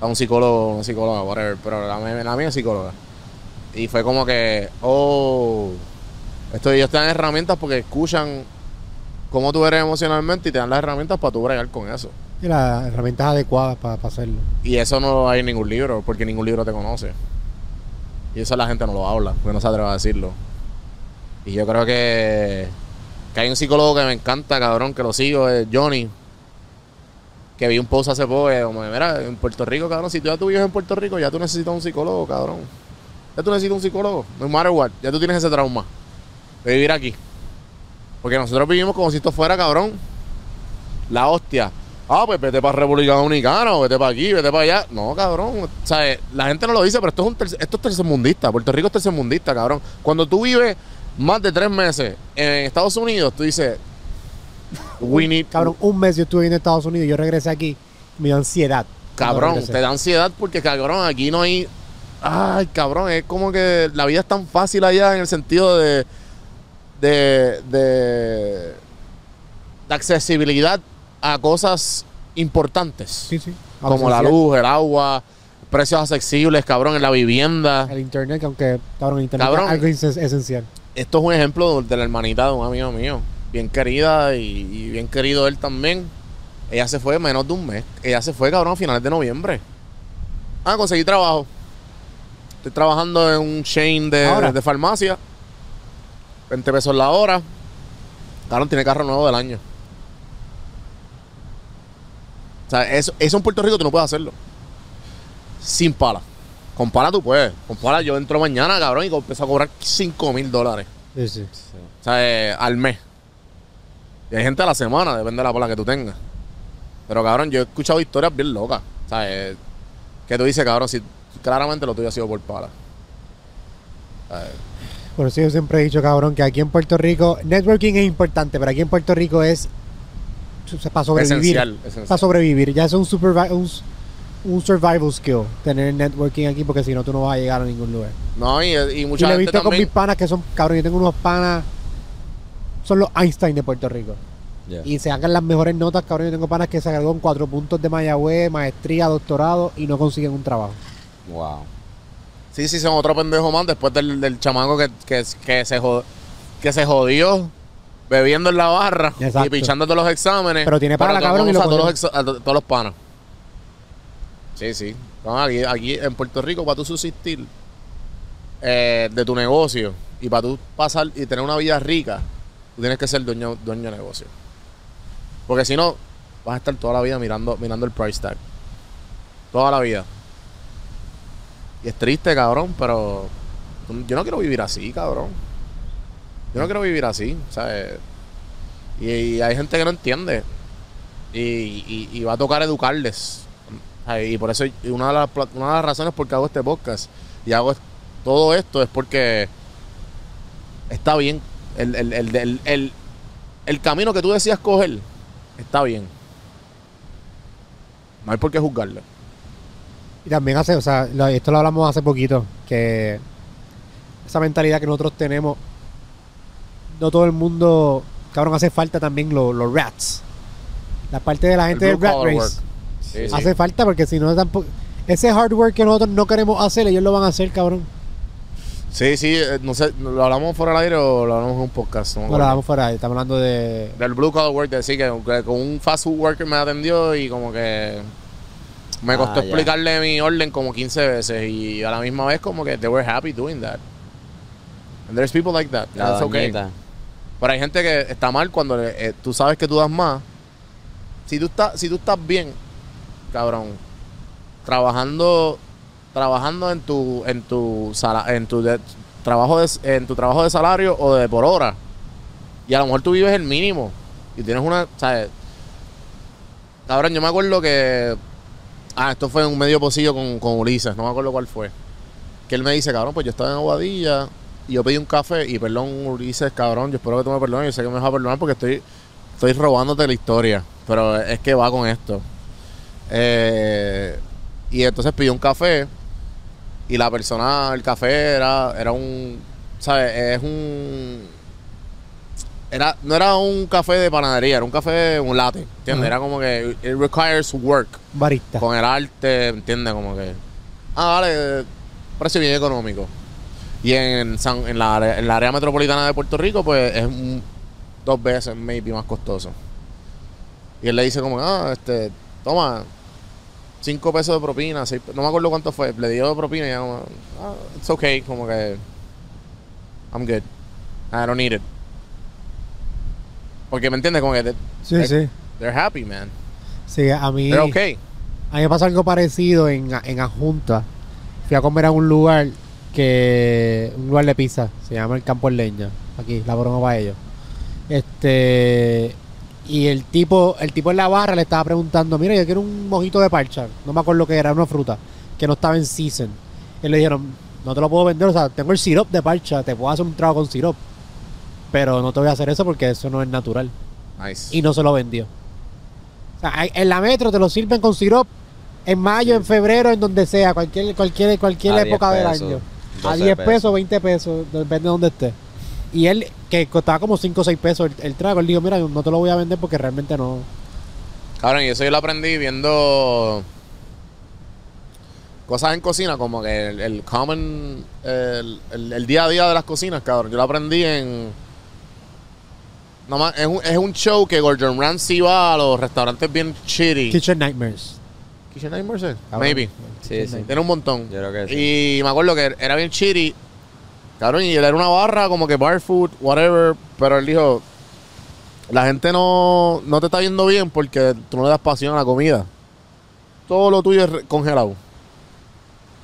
A un psicólogo, una psicóloga, whatever. Pero la, mía- la mía es psicóloga. Y fue como que. Oh. Esto, ellos te dan herramientas porque escuchan cómo tú eres emocionalmente y te dan las herramientas para tú bregar con eso. Y las herramientas adecuadas para hacerlo. Y eso no hay en ningún libro, porque ningún libro te conoce. Y eso la gente no lo habla, porque no se atreve a decirlo. Y yo creo que, que hay un psicólogo que me encanta, cabrón, que lo sigo, es Johnny. Que vi un post hace poco, en Puerto Rico, cabrón, si tú ya tú vives en Puerto Rico, ya tú necesitas un psicólogo, cabrón. Ya tú necesitas un psicólogo, no matter what, ya tú tienes ese trauma de vivir aquí. Porque nosotros vivimos como si esto fuera, cabrón, la hostia. Ah, pues vete para República Dominicana, o vete para aquí, vete para allá. No, cabrón. O sea, eh, la gente no lo dice, pero esto es, un tercer- esto es tercermundista. Puerto Rico es tercermundista, cabrón. Cuando tú vives más de tres meses en Estados Unidos, tú dices, we need... Cabrón, un mes yo estuve en Estados Unidos y yo regresé aquí, me dio ansiedad. Cabrón, te da ansiedad porque, cabrón, aquí no hay... Ay, cabrón, es como que la vida es tan fácil allá en el sentido de... De... De, de accesibilidad a cosas importantes. Sí, sí. como la luz, el agua, precios accesibles, cabrón, en la vivienda. El internet, que aunque, cabrón, internet Cabrón. es algo esencial. Esto es un ejemplo de la hermanita de un amigo mío, bien querida y, y bien querido él también. Ella se fue menos de un mes. Ella se fue, cabrón, a finales de noviembre. Ah, conseguí trabajo. Estoy trabajando en un chain de, Ahora. de farmacia. 20 pesos la hora. Cabrón, tiene carro nuevo del año. O sea, eso, eso en Puerto Rico tú no puedes hacerlo. Sin pala. Con pala tú puedes. Con pala yo entro mañana, cabrón, y empiezo a cobrar 5 mil dólares. Sí, sí. O sea, eh, al mes. Y hay gente a la semana, depende de la pala que tú tengas. Pero, cabrón, yo he escuchado historias bien locas. O sea, eh, que tú dices, cabrón, si claramente lo tuyo ha sido por pala. Sea, eh, Por eso yo siempre he dicho, cabrón, que aquí en Puerto Rico, networking es importante, pero aquí en Puerto Rico es para sobrevivir. esencial, esencial. Para sobrevivir. Ya es un, supervi- un, un survival skill tener networking aquí, porque si no, tú no vas a llegar a ningún lugar. No, y, y Y mucha lo he visto con mis también. panas que son, cabrón, yo tengo unos panas, son los Einstein de Puerto Rico. Yeah. Y se hagan las mejores notas, cabrón. Yo tengo panas que se graduaron cuatro puntos de Mayagüez, maestría, doctorado y no consiguen un trabajo. Wow. Sí, sí, son otro pendejo más después del, del chamaco que, que, que, se jod- que se jodió bebiendo en la barra Exacto. y pichando todos los exámenes. Pero tiene pala, todo- cabrón, y lo todos, cogió. los a to- todos los panas. Sí, sí. No, aquí, aquí en Puerto Rico, para tú subsistir eh, de tu negocio y para tú pasar y tener una vida rica, tú tienes que ser dueño, dueño de negocio. Porque si no, vas a estar toda la vida mirando, mirando el price tag. Toda la vida. Y es triste, cabrón, pero yo no quiero vivir así, cabrón. Yo no quiero vivir así, ¿sabes? Y, hay gente que no entiende. Y, va a tocar educarles. Y por eso una de, las, una de las razones por qué hago este podcast y hago todo esto es porque está bien. El, el, el, el, el- el camino que tú decías coger está bien. No hay por qué juzgarlo. Y también hace, o sea, esto lo hablamos hace poquito, que esa mentalidad que nosotros tenemos, no todo el mundo, cabrón, hace falta también lo- los rats. La parte de la gente El del rat race. sí. Hace falta porque si no tampoco... Ese hard work que nosotros no queremos hacer, ellos lo van a hacer, cabrón. Sí, sí, eh, no sé, ¿lo hablamos fuera del aire o lo hablamos en un podcast? No lo damos fuera, estamos hablando de... Del blue collar work, de decir que, que con un fast food worker me atendió y como que me Ah, costó explicarle mi orden como 15 veces y a la misma vez como que they were happy doing that. And there's people like that. That's okay. Pero hay gente que está mal cuando eh, tú sabes que tú das más. Si tú estás, si tú estás bien, cabrón, trabajando, trabajando en tu, en tu sala, en tu trabajo de, en tu trabajo de salario o de por hora, y a lo mejor tú vives el mínimo y tienes una, ¿sabes? Cabrón, yo me acuerdo que, ah, esto fue en un medio pocillo con, con Ulises, no me acuerdo cuál fue. Que él me dice, cabrón, pues yo estaba en Aguadilla y yo pedí un café y perdón, Ulises, cabrón, yo espero que tú me perdones, yo sé que me vas a perdonar porque estoy, estoy robándote la historia, pero es que va con esto. Eh, y entonces pidió un café y la persona, el café era, era un, ¿sabes? Es un... Era, no era un café de panadería, era un café, un latte, ¿entiendes? Era como que it requires work Barista. con el arte, ¿entiendes? Como que. Ah, vale, precio bien económico. Y en, San, en, la, área- en la área metropolitana de Puerto Rico, pues es un- dos veces, maybe, más costoso. Y él le dice, como, ah, este, toma, cinco pesos de propina, seis no me acuerdo cuánto fue. Le dio de propina y ya, ah, it's okay, como que. I'm good. I don't need it. Porque me entiendes, como que they- Sí, sí. they're happy, man. Sí, a mí... They're okay. A mí me pasó algo parecido en, en Adjunta. Fui a comer a un lugar que. Un lugar de pizza. Se llama el Campo en Leña. Aquí, la broma para ellos. Este. Y el tipo, el tipo en la barra le estaba preguntando: Mira, yo quiero un mojito de parcha. No me acuerdo qué era, una fruta. Que no estaba en season. Y le dijeron: No te lo puedo vender. O sea, tengo el sirop de parcha. Te puedo hacer un trago con sirop. Pero no te voy a hacer eso porque eso no es natural Nice. y no se lo vendió. O sea, hay- en la metro te lo sirven con sirop en mayo, en febrero, en donde sea, cualquier cualquier cualquier A 10 época del pesos, año. A 12 10 pesos, pesos. 20 pesos, depende de donde esté. Y él, que costaba como 5 o 6 pesos el, el trago, él dijo, mira, no te lo voy a vender porque realmente no... Cabrón, y eso yo lo aprendí viendo cosas en cocina, como que el, el common, el, el- el día a día de las cocinas, cabrón. Yo lo aprendí en... Nomás, es, un, es un show que Gordon Ramsay va a los restaurantes bien shitty. Kitchen Nightmares. Kitchen Nightmares. Maybe. Sí, sí. Tiene un montón. Yo creo que sí. Y me acuerdo que era bien shitty. Cabrón, y él era una barra como que bar food, whatever. Pero él dijo, la gente no, no te está viendo bien porque tú no le das pasión a la comida. Todo lo tuyo es congelado.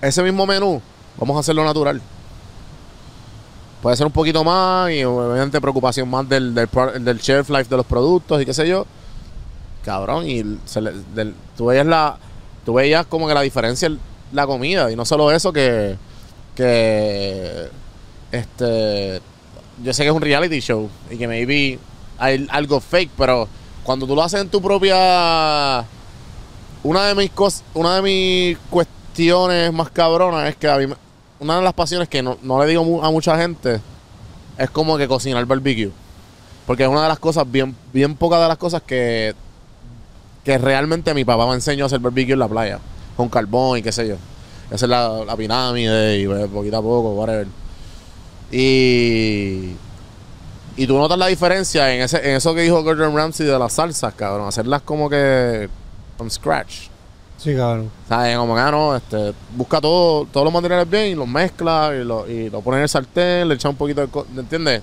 Ese mismo menú, vamos a hacerlo natural. Puede ser un poquito más y obviamente preocupación más del, del, del life de los productos y qué sé yo. Cabrón, y tú veías la tú veías como que la diferencia en la comida y no solo eso que que este yo sé que es un reality show y que maybe hay algo fake pero cuando tú lo haces en tu propia una de mis cosas una de mis cuestiones más cabronas es que a mí una de las pasiones que no, no le digo a mucha gente es como que cocinar barbecue porque es una de las cosas bien bien pocas de las cosas que que realmente mi papá me enseñó a hacer barbecue en la playa, con carbón y qué sé yo. Hacer la, la pirámide y pues, poquito a poco, whatever. Y. Y tú notas la diferencia en, ese, en eso que dijo Gordon Ramsay de las salsas, cabrón. Hacerlas como que. from scratch. Sí, cabrón. ¿Sabes? Como que, ah, no, este, busca todo, todos los materiales bien y los mezcla y lo, y lo pone en el sartén, le echa un poquito de. co- ¿Entiendes?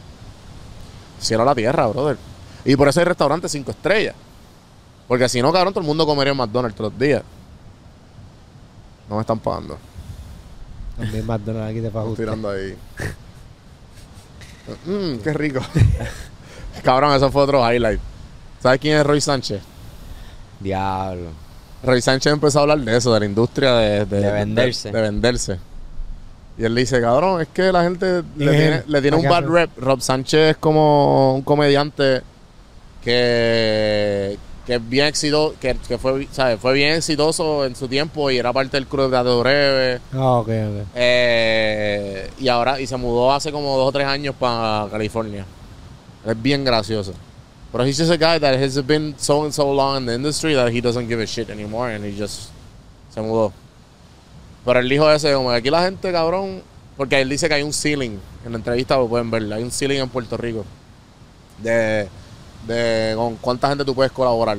Cielo a la tierra, brother. Y por eso hay restaurantes cinco estrellas. Porque si no, cabrón, todo el mundo comería en McDonald's todos los días. No me están pagando. También McDonald's aquí te Estoy paga tirando ahí. <laughs> Mmm, qué rico. <laughs> cabrón, eso fue otro highlight. ¿Sabes quién es Roy Sánchez? Diablo. Rey Sánchez empezó a hablar de eso, de la industria de, De venderse. De, de venderse. Y él dice, cabrón, es que la gente le tiene, le tiene ¿A un bad rep. Rob Sánchez es como un comediante que, que es bien exitoso, que, que fue, ¿sabes? fue bien exitoso en su tiempo y era parte del club de breve. Ah, ok, ok. Eh, y ahora, y se mudó hace como dos o tres años para California. Es bien gracioso. Pero he's just a guy that has been so and so long in the industry that he doesn't give a shit anymore and he just se mudó. Pero él dijo ese, como aquí la gente, cabrón, porque él dice que hay un ceiling, en la entrevista lo pueden ver, hay un ceiling en Puerto Rico de, de con cuánta gente tú puedes colaborar.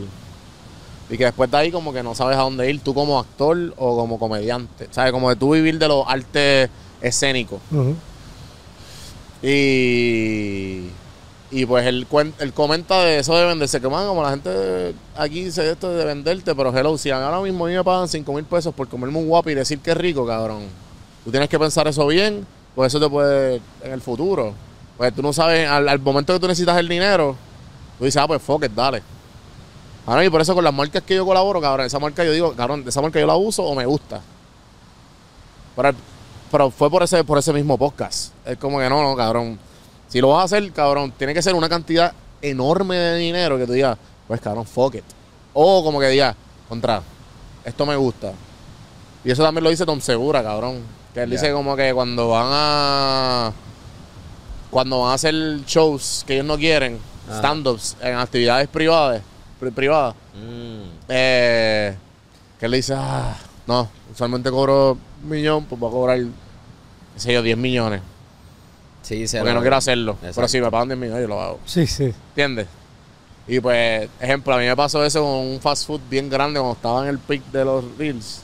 Y que después de ahí como que no sabes a dónde ir tú como actor o como comediante. ¿Sabes? Como de tú vivir de los artes escénicos. Y, y pues él, él comenta de eso de venderse, que man, como la gente aquí dice esto de venderte, pero hello, si ahora mismo a mí me pagan 5 mil pesos por comerme un guapo y decir que es rico, cabrón. Tú tienes que pensar eso bien, pues eso te puede en el futuro. Pues tú no sabes, al, al momento que tú necesitas el dinero, tú dices, ah, pues fuck it, dale. Ahora, y por eso con las marcas que yo colaboro, cabrón, esa marca yo digo, cabrón, esa marca yo la uso o me gusta. Pero, pero fue por ese, por ese mismo podcast. Es como que no, no, cabrón. Si lo vas a hacer, cabrón, tiene que ser una cantidad enorme de dinero que tú digas, pues cabrón, fuck it. O como que digas, contra, esto me gusta. Y eso también lo dice Tom Segura, cabrón. Que él dice como que cuando van a. Cuando van a hacer shows que ellos no quieren. Stand-ups en actividades privadas, pri- privadas, Mm. eh, que él dice, ah, no, usualmente cobro un millón, pues voy a cobrar, qué sé yo, 10 millones. Sí, se Porque no quiero hacerlo. Pero si me pagan 10 millones, yo lo hago. Sí, sí. ¿Entiendes? Y pues, ejemplo, a mí me pasó eso con un fast food bien grande cuando estaba en el peak de los reels.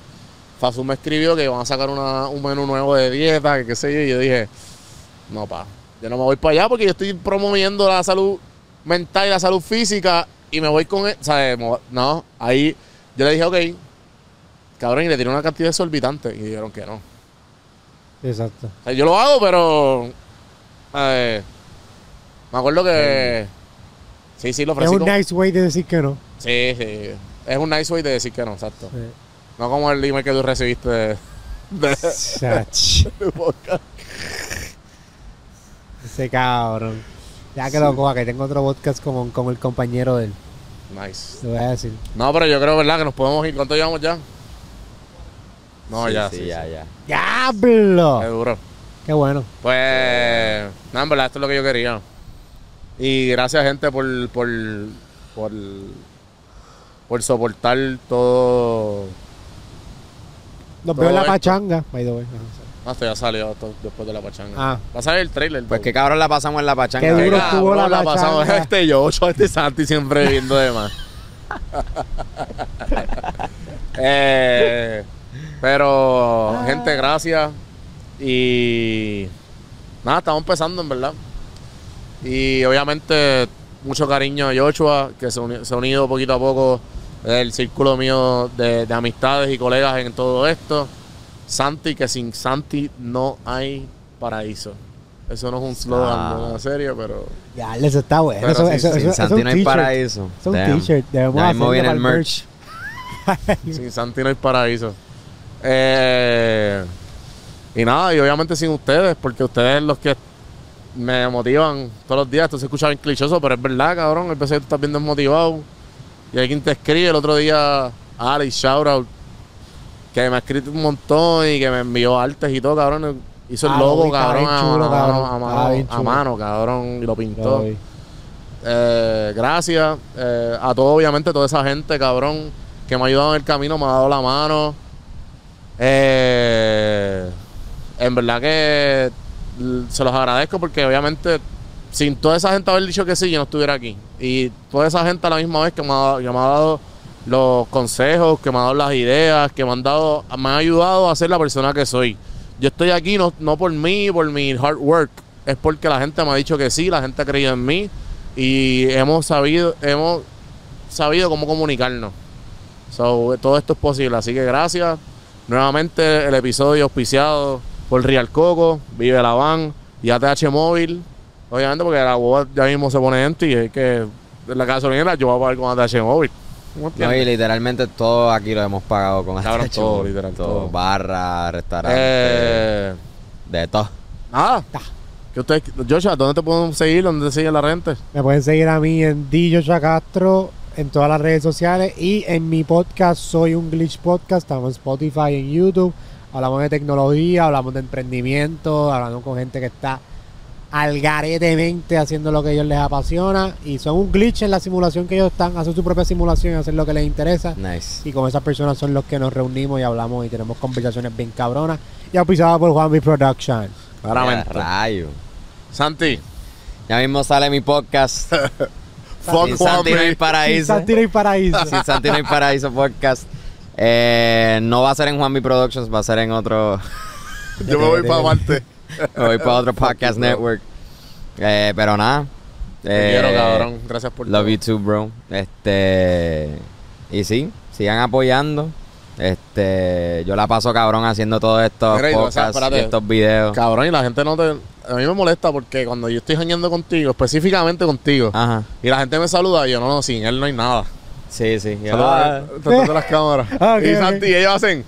Fast food me escribió que iban a sacar una- un menú nuevo de dieta, que qué sé yo, y yo dije, no, pa, yo no me voy para allá porque yo estoy promoviendo la salud mental y la salud física y me voy con él, ¿sabes? No, ahí yo le dije, ok, cabrón, y le tiré una cantidad exorbitante y dijeron que no. Exacto. O sea, yo lo hago, pero. eh, me acuerdo que. Sí, sí, lo Es ofrecí. un como- nice way de decir que no. Sí, sí. Es un nice way de decir que no, exacto. Sí. No como el email que tú recibiste de, de. <laughs> Ese cabrón. Ya que lo coja, que tengo otro podcast como, como el compañero de él. Nice. Te voy a decir. No, pero yo creo, ¿verdad? Que nos podemos ir. ¿Cuánto llevamos ya? No, Sí, ya. sí, Sí, ya, sí. ya. ¡Diablo! Qué duro. Qué bueno. Pues, nada, en verdad, esto es lo que yo quería. Y gracias, gente, por, por, por, por soportar todo. Nos veo en la esto. pachanga. By the way. Ah, esto ya salió esto después de la pachanga. Ah. Va a salir el trailer. Pues qué cabrón la pasamos en la pachanga. Qué duro ¿verdad? estuvo la pasamos. pachanga. <laughs> Este Yocho, este Santi siempre viendo de más. <laughs> Eh, pero, gente, gracias. Y nada, estamos empezando, en verdad. Y obviamente, mucho cariño a Joshua, que se, uni- se ha unido poquito a poco el círculo mío de, de amistades y colegas en todo esto. Santi, que sin Santi no hay paraíso. Eso no es un slogan Ah. de una serie, pero. Ya, eso está bueno. Pero eso, sí, eso, sí, eso- Sin eso Santi no hay paraíso. Es un t-shirt. Ya mismo viene el merch. <laughs> Sin Santi no hay paraíso. Eh, y nada, y obviamente sin ustedes, porque ustedes los que me motivan todos los días. Esto se escucha bien clichoso, pero es verdad, cabrón. El PC tú estás bien desmotivado. Y hay quien te escribe. El otro día, Alex, shout out, que me ha escrito un montón y que me envió artes y todo, cabrón. Hizo el Ah, lo logo, cabrón, a, chulo, a cabrón. mano, a mano, a cabrón, y lo pintó. Lo. Eh, gracias eh, a todo, obviamente, toda esa gente, cabrón, que me ha ayudado en el camino, me ha dado la mano. Eh, en verdad que se los agradezco porque obviamente sin toda esa gente haber dicho que sí, yo no estuviera aquí. Y toda esa gente a la misma vez que me ha, que me ha dado los consejos, que me ha dado las ideas, que me han dado, me han ayudado a ser la persona que soy. Yo estoy aquí no, no por mí, por mi hard work, es porque la gente me ha dicho que sí, la gente ha creído en mí y hemos sabido, hemos sabido cómo comunicarnos. So, todo esto es posible, así que gracias. Nuevamente el episodio auspiciado por Real Coco, Vive la Van y ATH Móvil. Obviamente porque la boba ya mismo se pone empty y es que la gasolinera yo voy a pagar con ATH Móvil. ¿Me No, y literalmente todo aquí lo hemos pagado con Cabrón, este todo, show. literal, todo. Barra, restaurante, Eh, de todo. nada. ¿Qué ustedes, Joshua, ¿dónde te pueden seguir? ¿Dónde te sigue la renta? Me pueden seguir a mí en DJ Castro en todas las redes sociales y en mi podcast Soy un Glitch Podcast, estamos en Spotify, en YouTube. Hablamos de tecnología, hablamos de emprendimiento, hablamos con gente que está algaretemente haciendo lo que a ellos les apasiona y son un glitch en la simulación que ellos están, hacen su propia simulación y hacen lo que les interesa. Nice. Y con esas personas son los que nos reunimos y hablamos y tenemos conversaciones bien cabronas. Y auspiciado por Juanmi Production. Claramente. Rayo. Santi. Ya mismo sale mi podcast. <laughs> Fuck Sin Santi no hay paraíso. Santino y Paraíso. Sin Santi no hay paraíso podcast. Eh, no va a ser en Juanmi Productions, va a ser en otro. Yo me voy para Marte. Me voy para otro podcast network. Eh, pero nada. Te eh, quiero, cabrón. Gracias por Love todo. you too, bro. Este. Y sí, sigan apoyando. Este. Yo la paso cabrón haciendo todos estos Mira, y, o sea, podcasts y estos videos. Cabrón, y la gente no te... A mí me molesta porque cuando yo estoy jañando contigo, específicamente contigo, Ajá. y la gente me saluda, y yo, no, no, sin él no hay nada. Sí, sí. Saluda de las cámaras. <laughs> Ah, ok, y. Santi, ellos hacen...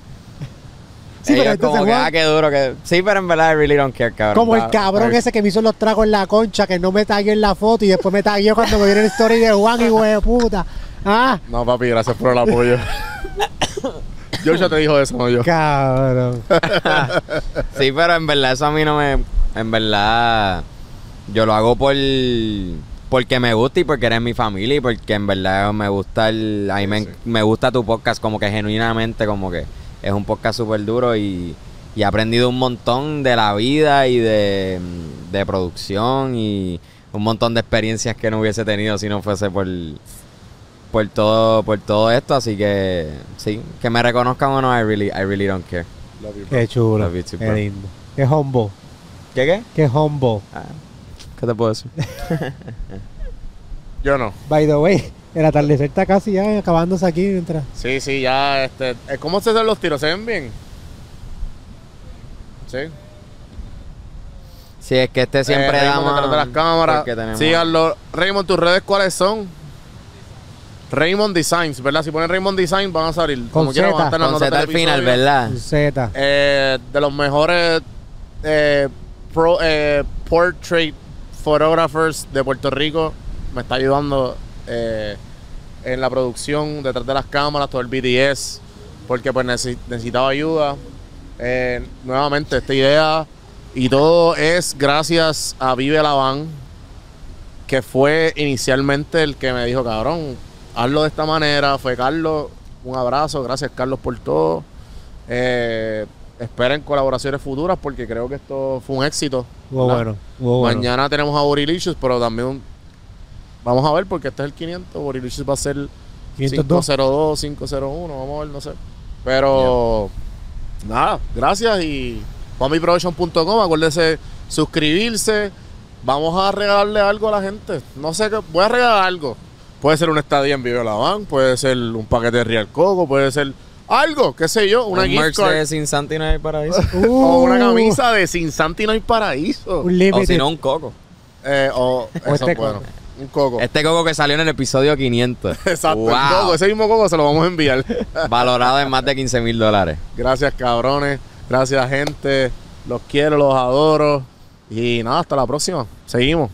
Sí, Ellos pero entonces como que, Juan- ah, qué duro que. Sí, pero en verdad, I really don't care, cabrón. Como el cabrón ese que me hizo los tragos en la concha, que no me tagueó en la foto y después me tagueó cuando me vieron el story de Juan y güey, puta. Ah, No, papi, gracias por el apoyo. <laughs> yo ya te dijo eso, no yo. cabrón. <laughs> Sí, pero en verdad eso a mí no me... En verdad, yo lo hago por... Porque me gusta y porque eres mi familia y porque en verdad me gusta el... A mí me, Sí. me gusta tu podcast como que genuinamente como que es un podcast súper duro y, y he aprendido un montón de la vida y de, de producción y un montón de experiencias que no hubiese tenido si no fuese por... Por todo, por todo esto, así que sí, que me reconozcan o no, I really, I really don't care. Qué chulo. Love you too, Qué lindo. Qué humble. ¿Qué qué? Qué humble. Ah, ¿Qué te puedo decir? <laughs> Yo no. By the way, el atardecer está casi ya acabándose aquí mientras. Sí, sí, ya, este... eh, ¿Cómo se hacen los tiros? ¿Se ven bien? Sí. Sí, es que este siempre Eh, da Raymond más detrás de las cámaras. Síganlo. Raymond, ¿tus redes cuáles son? Raymond Designs, ¿verdad? Si ponen Raymond Design van a salir. Con Como quiera, van a Z. estar Con Z al final. ¿verdad? Z. Eh, de los mejores eh, pro- eh, portrait photographers de Puerto Rico. Me está ayudando eh, en la producción, detrás de las cámaras, todo el BDS, porque pues necesi- necesitaba ayuda. Eh, nuevamente, esta idea y todo es gracias a Vive la Van, que fue inicialmente el que me dijo, cabrón, hazlo de esta manera. Fue Carlos, un abrazo, gracias Carlos por todo. Eh, esperen colaboraciones futuras porque creo que esto fue un éxito. Hubo bueno. Mañana tenemos a Borilicious, pero también vamos a ver porque este es el 500. Borilicious va a ser 502. 502, 501, vamos a ver, no sé. Pero nada, gracias y juanmiproduction.com, acuérdense suscribirse. Vamos a regalarle algo a la gente. No sé qué, voy a regalar algo. Puede ser una estadía en Vive la Van, puede ser un paquete de Real Coco, puede ser algo, qué sé yo, una un gift merch card. de Sin Santi no hay paraíso. <laughs> O una camisa de Sin Santi no hay paraíso. Un o límite. si no, un coco. Eh, o eso este es bueno. coco. Un coco. Este coco que salió en el episodio 500. <laughs> Exacto, Wow. el coco, ese mismo coco se lo vamos a enviar. <laughs> Valorado en más de 15 mil dólares. Gracias, cabrones. Gracias, gente. Los quiero, los adoro. Y nada, hasta la próxima. Seguimos.